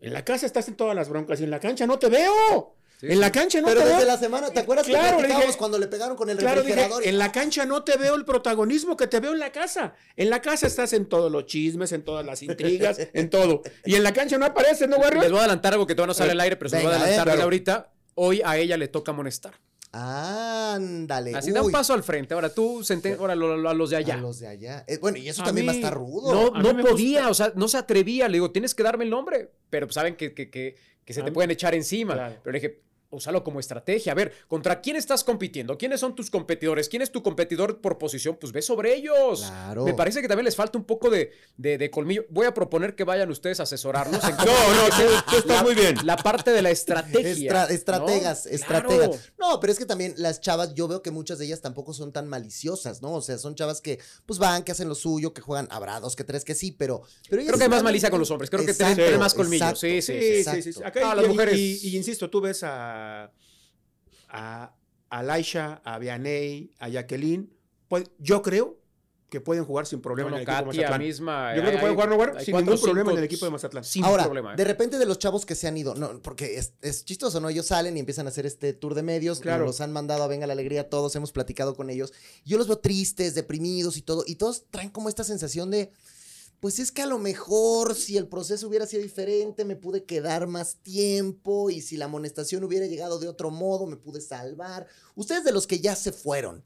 Speaker 2: En la casa estás en todas las broncas y en la cancha no te veo.
Speaker 3: Sí,
Speaker 2: en la cancha no
Speaker 1: Pero
Speaker 2: te
Speaker 1: desde
Speaker 2: veo.
Speaker 1: la semana, ¿te acuerdas
Speaker 2: Claro,
Speaker 1: que
Speaker 2: le
Speaker 1: platicábamos
Speaker 2: dije-
Speaker 1: cuando le pegaron con el
Speaker 2: Claro, dije,
Speaker 1: refrigerador? y-
Speaker 2: en la cancha no te veo el protagonismo que te veo en la casa. En la casa estás en todos los chismes, en todas las intrigas, en todo. Y en la cancha no apareces, ¿no,
Speaker 3: Les
Speaker 2: Warriors?
Speaker 3: voy a adelantar algo que todavía no sale al aire, pero se lo voy a adelantar
Speaker 1: eh,
Speaker 2: claro.
Speaker 3: ahorita. Hoy a ella le toca amonestar.
Speaker 1: Ándale.
Speaker 3: Así da un paso al frente. Ahora tú, senten- ahora lo- lo- a los de allá.
Speaker 1: A los de allá. Eh, bueno, y eso
Speaker 2: A
Speaker 1: también va a
Speaker 2: mí-
Speaker 1: estar rudo.
Speaker 3: No,
Speaker 2: mí
Speaker 3: no podía,
Speaker 2: gusta-
Speaker 3: o sea, no se atrevía. Le digo, tienes que darme el nombre. Pero pues, saben que, que, que, que se
Speaker 2: A
Speaker 3: te
Speaker 2: mí-
Speaker 3: pueden echar encima.
Speaker 2: Claro.
Speaker 3: Pero le dije, úsalo como estrategia. A ver, ¿contra quién estás compitiendo? ¿Quiénes son tus competidores? ¿Quién es tu competidor por posición? Pues ve sobre ellos.
Speaker 1: Claro.
Speaker 3: Me parece que también les falta un poco de, de- de colmillo. Voy a proponer que vayan ustedes a asesorarnos. en <laughs>
Speaker 2: No, no, tú, tú estás
Speaker 3: la-
Speaker 2: muy bien.
Speaker 3: La parte de la estrategia.
Speaker 1: Estra- estrategas,
Speaker 3: ¿no?
Speaker 1: estrategas.
Speaker 3: Claro.
Speaker 1: No, pero es que también las chavas, yo veo que muchas de ellas tampoco son tan maliciosas, ¿no? O sea, son chavas que pues van, que hacen lo suyo, que juegan, habrá dos que tres que sí, pero...
Speaker 3: Creo que hay más malicia con los hombres. Creo que tienen- más colmillo.
Speaker 1: exacto.
Speaker 3: Sí, sí,
Speaker 2: Sí,
Speaker 3: sí.
Speaker 2: sí. Acá
Speaker 3: Ah,
Speaker 2: y-
Speaker 3: las
Speaker 2: y-
Speaker 3: mujeres-
Speaker 2: Y, y insisto, tú ves a, a, a Laisha, a Vianey, a Jacqueline. pues, yo creo que pueden jugar sin problema
Speaker 3: No,
Speaker 2: en el equipo de Mazatlán.
Speaker 3: misma.
Speaker 2: Yo creo que
Speaker 3: hay-
Speaker 2: pueden jugar, no, War,
Speaker 3: hay
Speaker 2: sin
Speaker 3: cuatro,
Speaker 2: ningún problema en el equipo de Mazatlán.
Speaker 3: Sin
Speaker 1: Ahora,
Speaker 3: problema. ¿eh?
Speaker 1: de repente de los chavos que se han ido, no, porque es, es chistoso, ¿no? Ellos salen y empiezan a hacer este tour de medios,
Speaker 2: Claro.
Speaker 1: los han mandado a Venga la Alegría, todos hemos platicado con ellos. Yo los veo tristes, deprimidos y todo, y todos traen como esta sensación de, pues es que a lo mejor si el proceso hubiera sido diferente, me pude quedar más tiempo, y si la amonestación hubiera llegado de otro modo, me pude salvar. Ustedes de los que ya se fueron,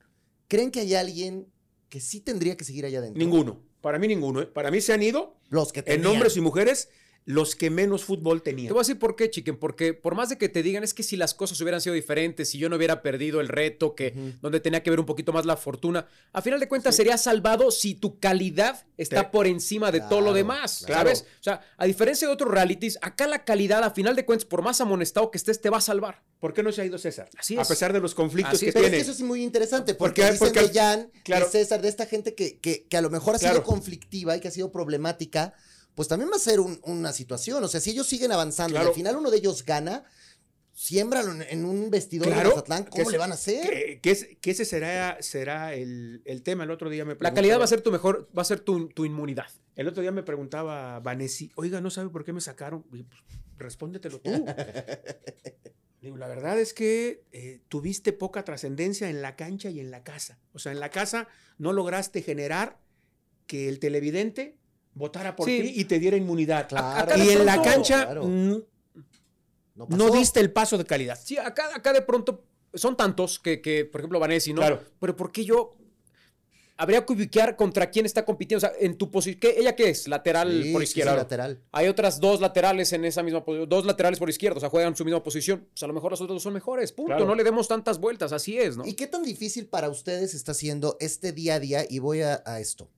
Speaker 1: ¿creen que hay alguien que sí tendría que seguir allá adentro?
Speaker 2: Ninguno. Para mí ninguno. ¿eh? Para mí se han ido,
Speaker 1: Los que
Speaker 2: en
Speaker 1: tenían.
Speaker 2: hombres y mujeres, los que menos fútbol
Speaker 3: Te
Speaker 2: tenían.
Speaker 3: voy a decir por qué, chiquen, porque por más de que te digan es que si las cosas hubieran sido diferentes, si yo no hubiera perdido el reto, que donde tenía que ver un poquito más la fortuna, a final de cuentas sería salvado si tu calidad está
Speaker 2: Sí.
Speaker 3: por encima de todo lo demás,
Speaker 2: claro.
Speaker 3: ¿sabes? O sea, a diferencia de otros realities, acá la calidad, a final de cuentas, por más amonestado que estés, te va a salvar.
Speaker 2: ¿Por qué no se ha ido César?
Speaker 3: Así
Speaker 2: A
Speaker 3: es.
Speaker 2: pesar de los conflictos
Speaker 3: Así
Speaker 2: que
Speaker 3: es.
Speaker 1: Pero es
Speaker 2: tiene.
Speaker 1: que eso es muy interesante, porque,
Speaker 2: Porque-
Speaker 1: dicen
Speaker 2: porque-
Speaker 1: de Jan,
Speaker 2: claro.
Speaker 1: de César, de esta gente que, que, que a lo mejor ha
Speaker 2: Claro.
Speaker 1: sido conflictiva y que ha sido problemática, pues también va a ser un- una situación. O sea, si ellos siguen avanzando y al final uno de ellos gana, siémbralo en, un vestidor
Speaker 2: Claro,
Speaker 1: de Mazatlán, ¿cómo
Speaker 2: que
Speaker 1: le van a hacer?
Speaker 2: Que, que es- que ese será, será el, el tema. El otro día me
Speaker 3: La calidad va a
Speaker 2: preguntaba-
Speaker 3: ser tu mejor, va a ser tu, tu inmunidad.
Speaker 2: El otro día me preguntaba Vanessa, oiga, ¿no sabe por qué me sacaron? Pues, respóndetelo tú. <laughs> Digo, la verdad es que eh, tuviste poca trascendencia en la cancha y en la casa. O sea, en la casa no lograste generar que el televidente votara por
Speaker 3: Sí.
Speaker 2: ti y te diera inmunidad.
Speaker 1: Claro.
Speaker 2: y en la cancha
Speaker 1: Claro. No,
Speaker 2: diste el paso de calidad.
Speaker 3: Sí, acá, acá de pronto son tantos que, que, por ejemplo, Vanessa, ¿no?
Speaker 2: Claro.
Speaker 3: Pero ¿por qué yo habría que ubicar contra quién está compitiendo? O sea, en tu posición, ¿ella qué es? Lateral
Speaker 1: Sí,
Speaker 3: por
Speaker 1: sí, sí,
Speaker 3: izquierda.
Speaker 1: lateral.
Speaker 3: Hay otras dos laterales en esa misma posición, dos laterales por izquierda, o sea, juegan su misma posición. Pues a lo mejor los otros dos son mejores, punto.
Speaker 2: Claro.
Speaker 3: No le demos tantas vueltas, así es, ¿no?
Speaker 1: ¿Y qué tan difícil para ustedes está siendo este día a día? Y voy a, a esto.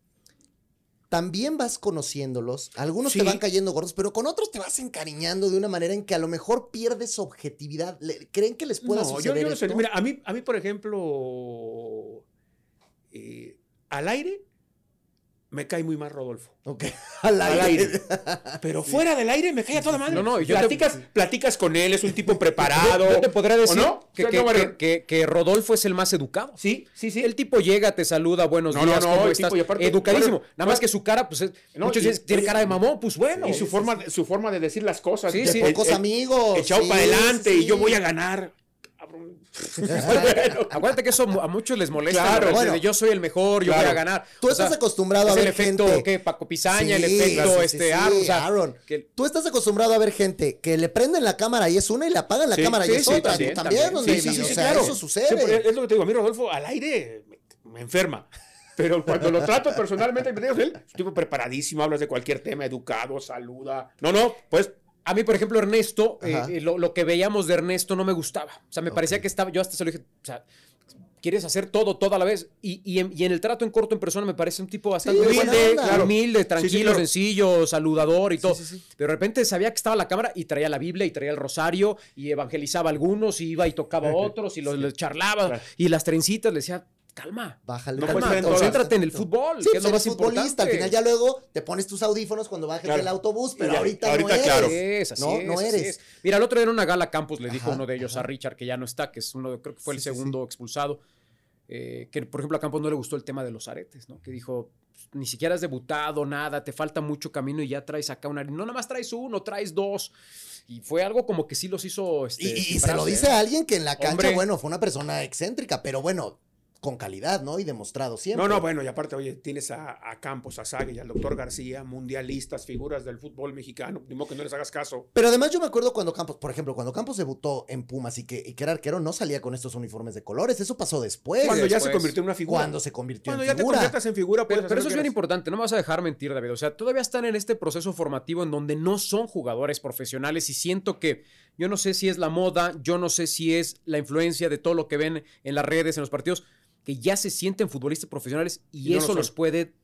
Speaker 1: También vas conociéndolos. Algunos
Speaker 2: Sí.
Speaker 1: te van cayendo gordos, pero con otros te vas encariñando de una manera en que a lo mejor pierdes objetividad. ¿Creen que les pueda
Speaker 2: No, yo,
Speaker 1: suceder
Speaker 2: yo no sé.
Speaker 1: esto?
Speaker 2: Mira, a mí, a mí por ejemplo, eh, al aire me cae muy mal Rodolfo.
Speaker 1: Ok, <laughs> al
Speaker 2: Al
Speaker 1: aire.
Speaker 2: Pero fuera del aire me cae a toda madre.
Speaker 3: No, no, yo te-
Speaker 2: platicas, platicas con él, es un tipo <laughs> preparado.
Speaker 3: Yo, te podría
Speaker 2: ¿o
Speaker 3: decir
Speaker 2: no?
Speaker 3: que,
Speaker 2: O sea,
Speaker 3: que-
Speaker 2: no, bueno,
Speaker 3: que- que- que Rodolfo es el más educado.
Speaker 2: Sí, sí, sí.
Speaker 3: El tipo llega, te saluda, buenos
Speaker 2: No, no,
Speaker 3: días,
Speaker 2: no,
Speaker 3: ¿cómo estás?
Speaker 2: tipo, aparte,
Speaker 3: Educadísimo.
Speaker 2: bueno,
Speaker 3: Nada más que su cara, pues, muchos dicen, tiene cara de mamón, pues bueno.
Speaker 2: y su forma, de- su forma de decir las cosas.
Speaker 3: Sí,
Speaker 1: de
Speaker 3: sí.
Speaker 1: pocos amigos.
Speaker 2: Echado
Speaker 1: sí,
Speaker 2: para adelante y yo voy a ganar. Cabrón. <laughs> <laughs>
Speaker 3: Acuérdate que eso a muchos les molesta.
Speaker 2: Claro,
Speaker 3: ¿no?
Speaker 1: bueno.
Speaker 3: De yo soy el mejor, yo
Speaker 2: Claro.
Speaker 3: voy a ganar.
Speaker 1: Tú
Speaker 3: O
Speaker 1: estás
Speaker 3: sea,
Speaker 1: acostumbrado a ver
Speaker 3: el efecto. ¿qué? Paco Pizaña, el
Speaker 1: Sí,
Speaker 3: efecto,
Speaker 1: sí,
Speaker 3: este,
Speaker 1: sí,
Speaker 3: Aaron, o sea,
Speaker 1: Aaron.
Speaker 3: que-
Speaker 1: Tú estás acostumbrado a ver gente que le prenden la cámara y es una y le apagan la
Speaker 2: Sí,
Speaker 1: cámara y es
Speaker 3: sí,
Speaker 1: otra.
Speaker 3: también,
Speaker 1: también,
Speaker 3: también. Sí, sí, sí,
Speaker 1: o sea,
Speaker 2: claro.
Speaker 1: eso sucede.
Speaker 2: Es lo que te digo, a mí Rodolfo al aire me, me enferma. Pero cuando lo trato personalmente, me digo, él es un tipo preparadísimo, hablas de cualquier tema, educado, saluda. No, no, pues
Speaker 3: A mí, por ejemplo, Ernesto, eh, eh, lo, lo que veíamos de Ernesto no me gustaba. O sea, me parecía que estaba, yo hasta se lo dije, o sea, quieres hacer todo, todo a la vez. Y, y en, y en el trato en corto en persona me parece un tipo bastante
Speaker 1: Sí,
Speaker 3: humilde, claro, humilde, tranquilo,
Speaker 2: Sí, sí, claro.
Speaker 3: sencillo, saludador y todo. Pero de repente sabía que estaba la cámara y traía la Biblia y traía el rosario y evangelizaba a algunos y iba y tocaba a otros y los les charlaba
Speaker 2: Claro.
Speaker 3: y las trencitas le decía, calma.
Speaker 1: Bájale.
Speaker 2: No
Speaker 1: calma.
Speaker 3: Concéntrate en el fútbol,
Speaker 1: Sí,
Speaker 3: que es lo
Speaker 1: pues
Speaker 3: más
Speaker 1: futbolista.
Speaker 3: importante.
Speaker 1: Al final ya luego te pones tus audífonos cuando bajes
Speaker 2: Claro.
Speaker 1: del autobús, pero
Speaker 2: ya,
Speaker 1: ahorita,
Speaker 2: ahorita,
Speaker 1: no eres.
Speaker 2: claro.
Speaker 3: Así es, así
Speaker 1: no,
Speaker 3: es,
Speaker 1: no
Speaker 3: así
Speaker 1: eres.
Speaker 3: es. Mira, el otro día en una gala Campos le dijo
Speaker 1: Ajá,
Speaker 3: uno de ellos a. Richard, que ya no está, que es uno, de- creo que fue el
Speaker 1: Sí, sí,
Speaker 3: segundo expulsado, eh, que por ejemplo a Campos no le gustó el tema de los aretes, ¿no? Que dijo, "Pues, ni siquiera has debutado, nada, te falta mucho camino y ya traes acá una... No, nada más traes uno, traes dos. Y fue algo como que sí los hizo... Este,
Speaker 1: Y, y se lo dice a alguien que en la cancha,
Speaker 3: Hombre.
Speaker 1: bueno, fue una persona excéntrica, pero bueno, con calidad, ¿no? Y demostrado siempre.
Speaker 2: No, no, bueno, y aparte, oye, tienes a, a Campos, a Sague y al doctor García, mundialistas, figuras del fútbol mexicano. Ni modo que no les hagas caso.
Speaker 1: Pero además yo me acuerdo cuando Campos, por ejemplo, cuando Campos debutó en Pumas y que, y que era arquero, no salía con estos uniformes de colores. Eso pasó después.
Speaker 2: Cuando ya se convirtió en una figura.
Speaker 1: Cuando se convirtió
Speaker 2: Cuando
Speaker 1: en
Speaker 2: ya te
Speaker 1: figura.
Speaker 2: conviertas en figura,
Speaker 3: Pero, pero eso es bien importante, no me vas a dejar mentir, David. O sea, todavía están en este proceso formativo en donde no son jugadores profesionales y siento que yo no sé si es la moda, yo no sé si es la influencia de todo lo que ven en las redes, en los partidos, que ya se sienten futbolistas profesionales y,
Speaker 2: Y no lo
Speaker 3: eso los puede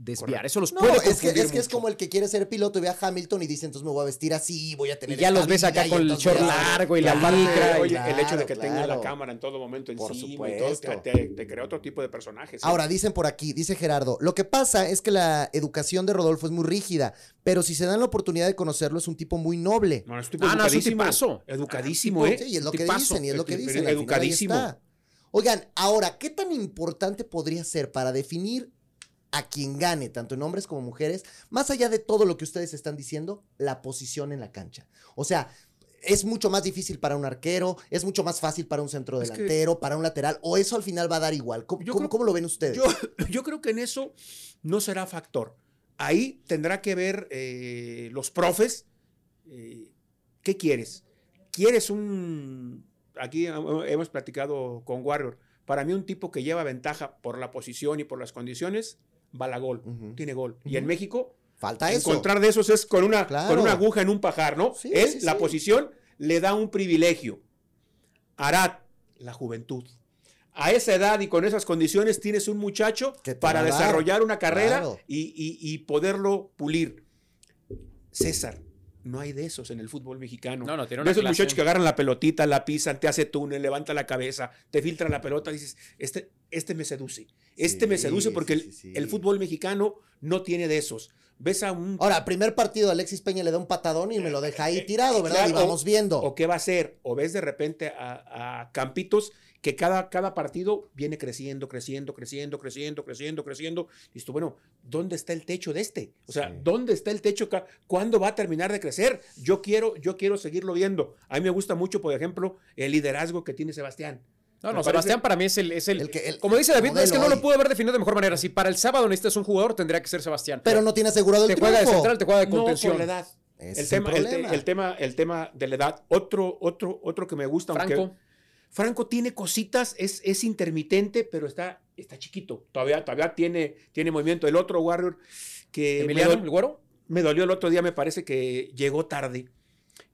Speaker 3: desviar,
Speaker 2: Correcto.
Speaker 3: eso los
Speaker 1: No,
Speaker 3: puede
Speaker 1: es que, es que es
Speaker 3: mucho.
Speaker 1: como el que quiere ser piloto y ve a Hamilton y dice, entonces me voy a vestir así, voy a
Speaker 3: Y
Speaker 1: tener
Speaker 3: ya
Speaker 1: esta
Speaker 3: los ves acá
Speaker 1: vida", y
Speaker 3: con el short
Speaker 1: ya-
Speaker 3: largo y la
Speaker 1: Claro,
Speaker 3: y-
Speaker 2: Oye, el hecho de que
Speaker 1: claro,
Speaker 2: tenga la cámara en todo momento
Speaker 1: Por
Speaker 2: encima y todo, te,
Speaker 1: supuesto.
Speaker 2: te- crea otro tipo de personajes. ¿sí?
Speaker 1: Ahora, dicen por aquí, dice Gerardo, lo que pasa es que la educación de Rodolfo es muy rígida, pero si se dan la oportunidad de conocerlo, es un tipo muy noble.
Speaker 2: No, es un tipo
Speaker 3: Ah, no, es un
Speaker 2: educadísimo. Educadísimo, ¿eh?
Speaker 1: Sí, y es lo que dicen, y es lo que dicen.
Speaker 2: educadísimo.
Speaker 1: Oigan, ahora, ¿qué tan importante podría ser para definir a quien gane, tanto en hombres como mujeres, más allá de todo lo que ustedes están diciendo, la posición en la cancha? O sea, es mucho más difícil para un arquero, es mucho más fácil para un centro
Speaker 2: Es que-
Speaker 1: delantero, para un lateral, o eso al final va a dar igual. ¿Cómo,
Speaker 2: Yo
Speaker 1: cómo-
Speaker 2: creo-
Speaker 1: cómo lo ven ustedes?
Speaker 2: Yo, <laughs> yo creo que en eso no será factor. Ahí tendrá que ver eh, los profes. eh, ¿Qué quieres? ¿Quieres un... Aquí hem- hemos platicado con Warrior. Para mí un tipo que lleva ventaja por la posición y por las condiciones, va la gol.
Speaker 1: Ujú.
Speaker 2: Tiene gol. Y en. México,
Speaker 1: Falta eso.
Speaker 2: encontrar de esos es con una,
Speaker 1: Claro.
Speaker 2: con una aguja en un pajar, ¿no?
Speaker 1: Sí,
Speaker 2: Él,
Speaker 1: sí,
Speaker 2: la
Speaker 1: sí.
Speaker 2: posición, le da un privilegio. Arad, la juventud. A esa edad y con esas condiciones tienes un muchacho para desarrollar una carrera
Speaker 1: Claro.
Speaker 2: y, y- y poderlo pulir. César, no hay de esos en el fútbol mexicano.
Speaker 3: No, no, tiene una
Speaker 2: esos
Speaker 3: clase.
Speaker 2: muchachos que agarran la pelotita, la pisan, te hace túnel, levanta la cabeza, te filtra la pelota, dices, este, este me seduce. Este me seduce porque
Speaker 1: sí,
Speaker 2: el,
Speaker 1: sí, sí.
Speaker 2: el fútbol mexicano no tiene de esos. Ves a un
Speaker 1: Ahora, primer partido, Alexis Peña le da un patadón y me lo deja ahí tirado, ¿verdad?
Speaker 2: Claro,
Speaker 1: y vamos viendo.
Speaker 2: ¿O qué va a hacer? O ves de repente a, a Campitos que cada, cada partido viene creciendo, creciendo, creciendo, creciendo, creciendo, creciendo. Y tú, bueno, ¿dónde está el techo de este? O sea,
Speaker 1: Sí.
Speaker 2: ¿dónde está el techo? ¿Cuándo va a terminar de crecer? Yo quiero, yo quiero seguirlo viendo. A mí me gusta mucho, por ejemplo, el liderazgo que tiene Sebastián.
Speaker 3: No,
Speaker 2: Me
Speaker 3: no, Sebastián para mí es el, es el,
Speaker 1: El que- el-
Speaker 3: como dice David,
Speaker 1: modelo
Speaker 3: es que no
Speaker 1: hoy.
Speaker 3: lo pudo haber definido de mejor manera. Si para el sábado necesitas un jugador, tendría que ser Sebastián.
Speaker 1: Pero no tiene asegurado el
Speaker 3: te juega de
Speaker 1: triunfo.
Speaker 3: central, te juega de
Speaker 2: No,
Speaker 3: contención.
Speaker 2: por la edad. El tema, el, te-
Speaker 1: problema.
Speaker 2: el tema, el tema de la edad. Otro, otro, otro que me gusta, aunque-
Speaker 3: Franco.
Speaker 2: Franco tiene cositas, es, es intermitente, pero está, está chiquito. Todavía, todavía tiene, tiene movimiento. El otro Warrior que me,
Speaker 3: Emiliano,
Speaker 2: dol-
Speaker 3: el güero.
Speaker 2: me dolió el otro día, me parece que llegó tarde.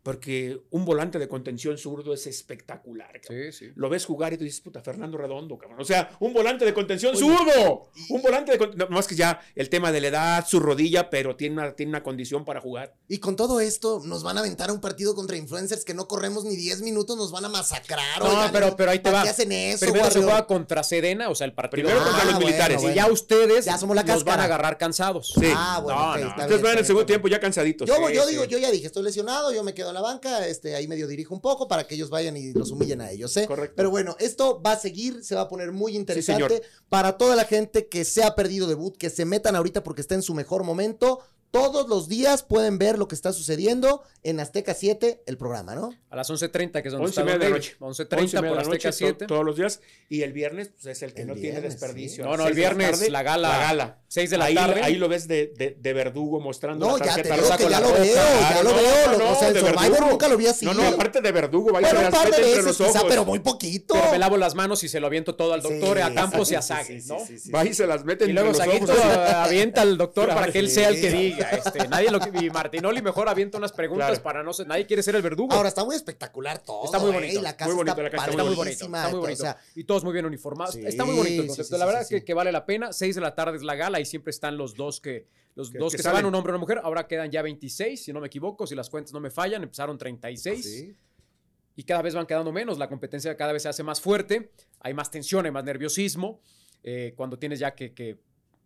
Speaker 2: Porque un volante de contención zurdo es espectacular.
Speaker 3: Sí, sí.
Speaker 2: Lo ves jugar y tú dices, puta, Fernando Redondo, cabrón. O sea, un volante de contención zurdo. Un volante de contención. No, más que ya el tema de la edad, su rodilla, pero tiene una, tiene una condición para jugar.
Speaker 1: Y con todo esto, nos van a aventar a un partido contra influencers que no corremos ni 10 minutos, nos van a masacrar.
Speaker 3: No,
Speaker 1: oigan,
Speaker 3: pero, pero ahí te
Speaker 1: ¿para
Speaker 3: va.
Speaker 1: qué hacen eso,
Speaker 3: Primero se juega contra Sedena, o sea, el partido.
Speaker 2: Primero
Speaker 1: Ah,
Speaker 2: contra los
Speaker 1: bueno,
Speaker 2: militares.
Speaker 1: bueno.
Speaker 3: Y ya ustedes
Speaker 1: Ya somos la
Speaker 3: nos van a agarrar cansados.
Speaker 2: Sí.
Speaker 1: Ah, bueno,
Speaker 3: No,
Speaker 1: ok,
Speaker 3: no.
Speaker 1: está
Speaker 2: Ustedes van en el segundo
Speaker 1: bien.
Speaker 2: tiempo ya cansaditos.
Speaker 1: Yo,
Speaker 2: Sí,
Speaker 1: yo
Speaker 2: sí.
Speaker 1: digo, yo ya dije, estoy lesionado, yo me quedo en la banca, este, ahí medio dirijo un poco para que ellos vayan y los humillen a ellos, ¿eh?
Speaker 2: Correcto.
Speaker 1: Pero bueno, esto va a seguir, se va a poner muy interesante para toda la gente que se ha perdido debut, que se metan ahorita porque está en su mejor momento. Todos los días pueden ver lo que está sucediendo en Azteca 7, el programa, ¿no?
Speaker 3: A las 11.30, que es donde
Speaker 2: 11
Speaker 3: está
Speaker 2: de la noche.
Speaker 3: 11.30
Speaker 2: Once y media
Speaker 3: por
Speaker 2: de la noche,
Speaker 3: Azteca 7.
Speaker 2: to- todos los días. Y el viernes pues, es el que
Speaker 1: El
Speaker 2: no tiene desperdicio.
Speaker 1: sí.
Speaker 3: No, no, el
Speaker 2: la
Speaker 3: viernes
Speaker 2: tarde,
Speaker 3: la gala.
Speaker 2: La gala.
Speaker 3: 6 de la
Speaker 2: ahí,
Speaker 3: tarde.
Speaker 2: ahí lo ves de, de, de verdugo mostrando
Speaker 1: No,
Speaker 2: la
Speaker 1: ya te
Speaker 2: tarjeta
Speaker 1: digo que
Speaker 3: con
Speaker 1: ya
Speaker 3: la
Speaker 1: lo veo, ya lo
Speaker 2: no,
Speaker 1: veo. o sea, el Survivor
Speaker 2: verdugo.
Speaker 1: nunca lo vi así.
Speaker 2: No, no, aparte de verdugo, va a
Speaker 1: Bueno, un par de
Speaker 2: entre
Speaker 1: veces quizá, pero muy poquito.
Speaker 3: Pero me lavo las manos y se lo aviento todo al doctor,
Speaker 1: Sí,
Speaker 3: a Campos y a Sague, ¿no?
Speaker 1: sí, sí,
Speaker 2: Va y se las mete
Speaker 3: Y luego Saguito avienta al doctor para que él sea el que diga. Este, nadie lo que, y Martinoli mejor avienta unas preguntas
Speaker 2: Claro.
Speaker 3: para no ser. Nadie quiere ser el verdugo.
Speaker 1: Ahora está muy espectacular todo.
Speaker 3: Está muy
Speaker 1: ¿eh?
Speaker 3: bonito,
Speaker 1: la casa
Speaker 2: muy bonito
Speaker 1: está,
Speaker 2: la casa,
Speaker 3: está muy bonito.
Speaker 1: padrísima,
Speaker 3: Está muy
Speaker 1: o
Speaker 3: bonito.
Speaker 1: sea,
Speaker 3: y todos muy bien uniformados.
Speaker 1: Sí,
Speaker 3: está muy bonito el concepto.
Speaker 1: sí,
Speaker 3: la verdad
Speaker 1: sí,
Speaker 3: que, vale la pena. 6 de la tarde es la gala y siempre están los dos que. Los
Speaker 2: Que-
Speaker 3: dos
Speaker 2: que
Speaker 3: que, se van, un hombre y una mujer. Ahora quedan ya 26, si no me equivoco, si las cuentas no me fallan. Empezaron 36
Speaker 1: sí.
Speaker 3: y cada vez van quedando menos. La competencia cada vez se hace más fuerte. Hay más tensión, hay más nerviosismo. eh, cuando tienes ya que-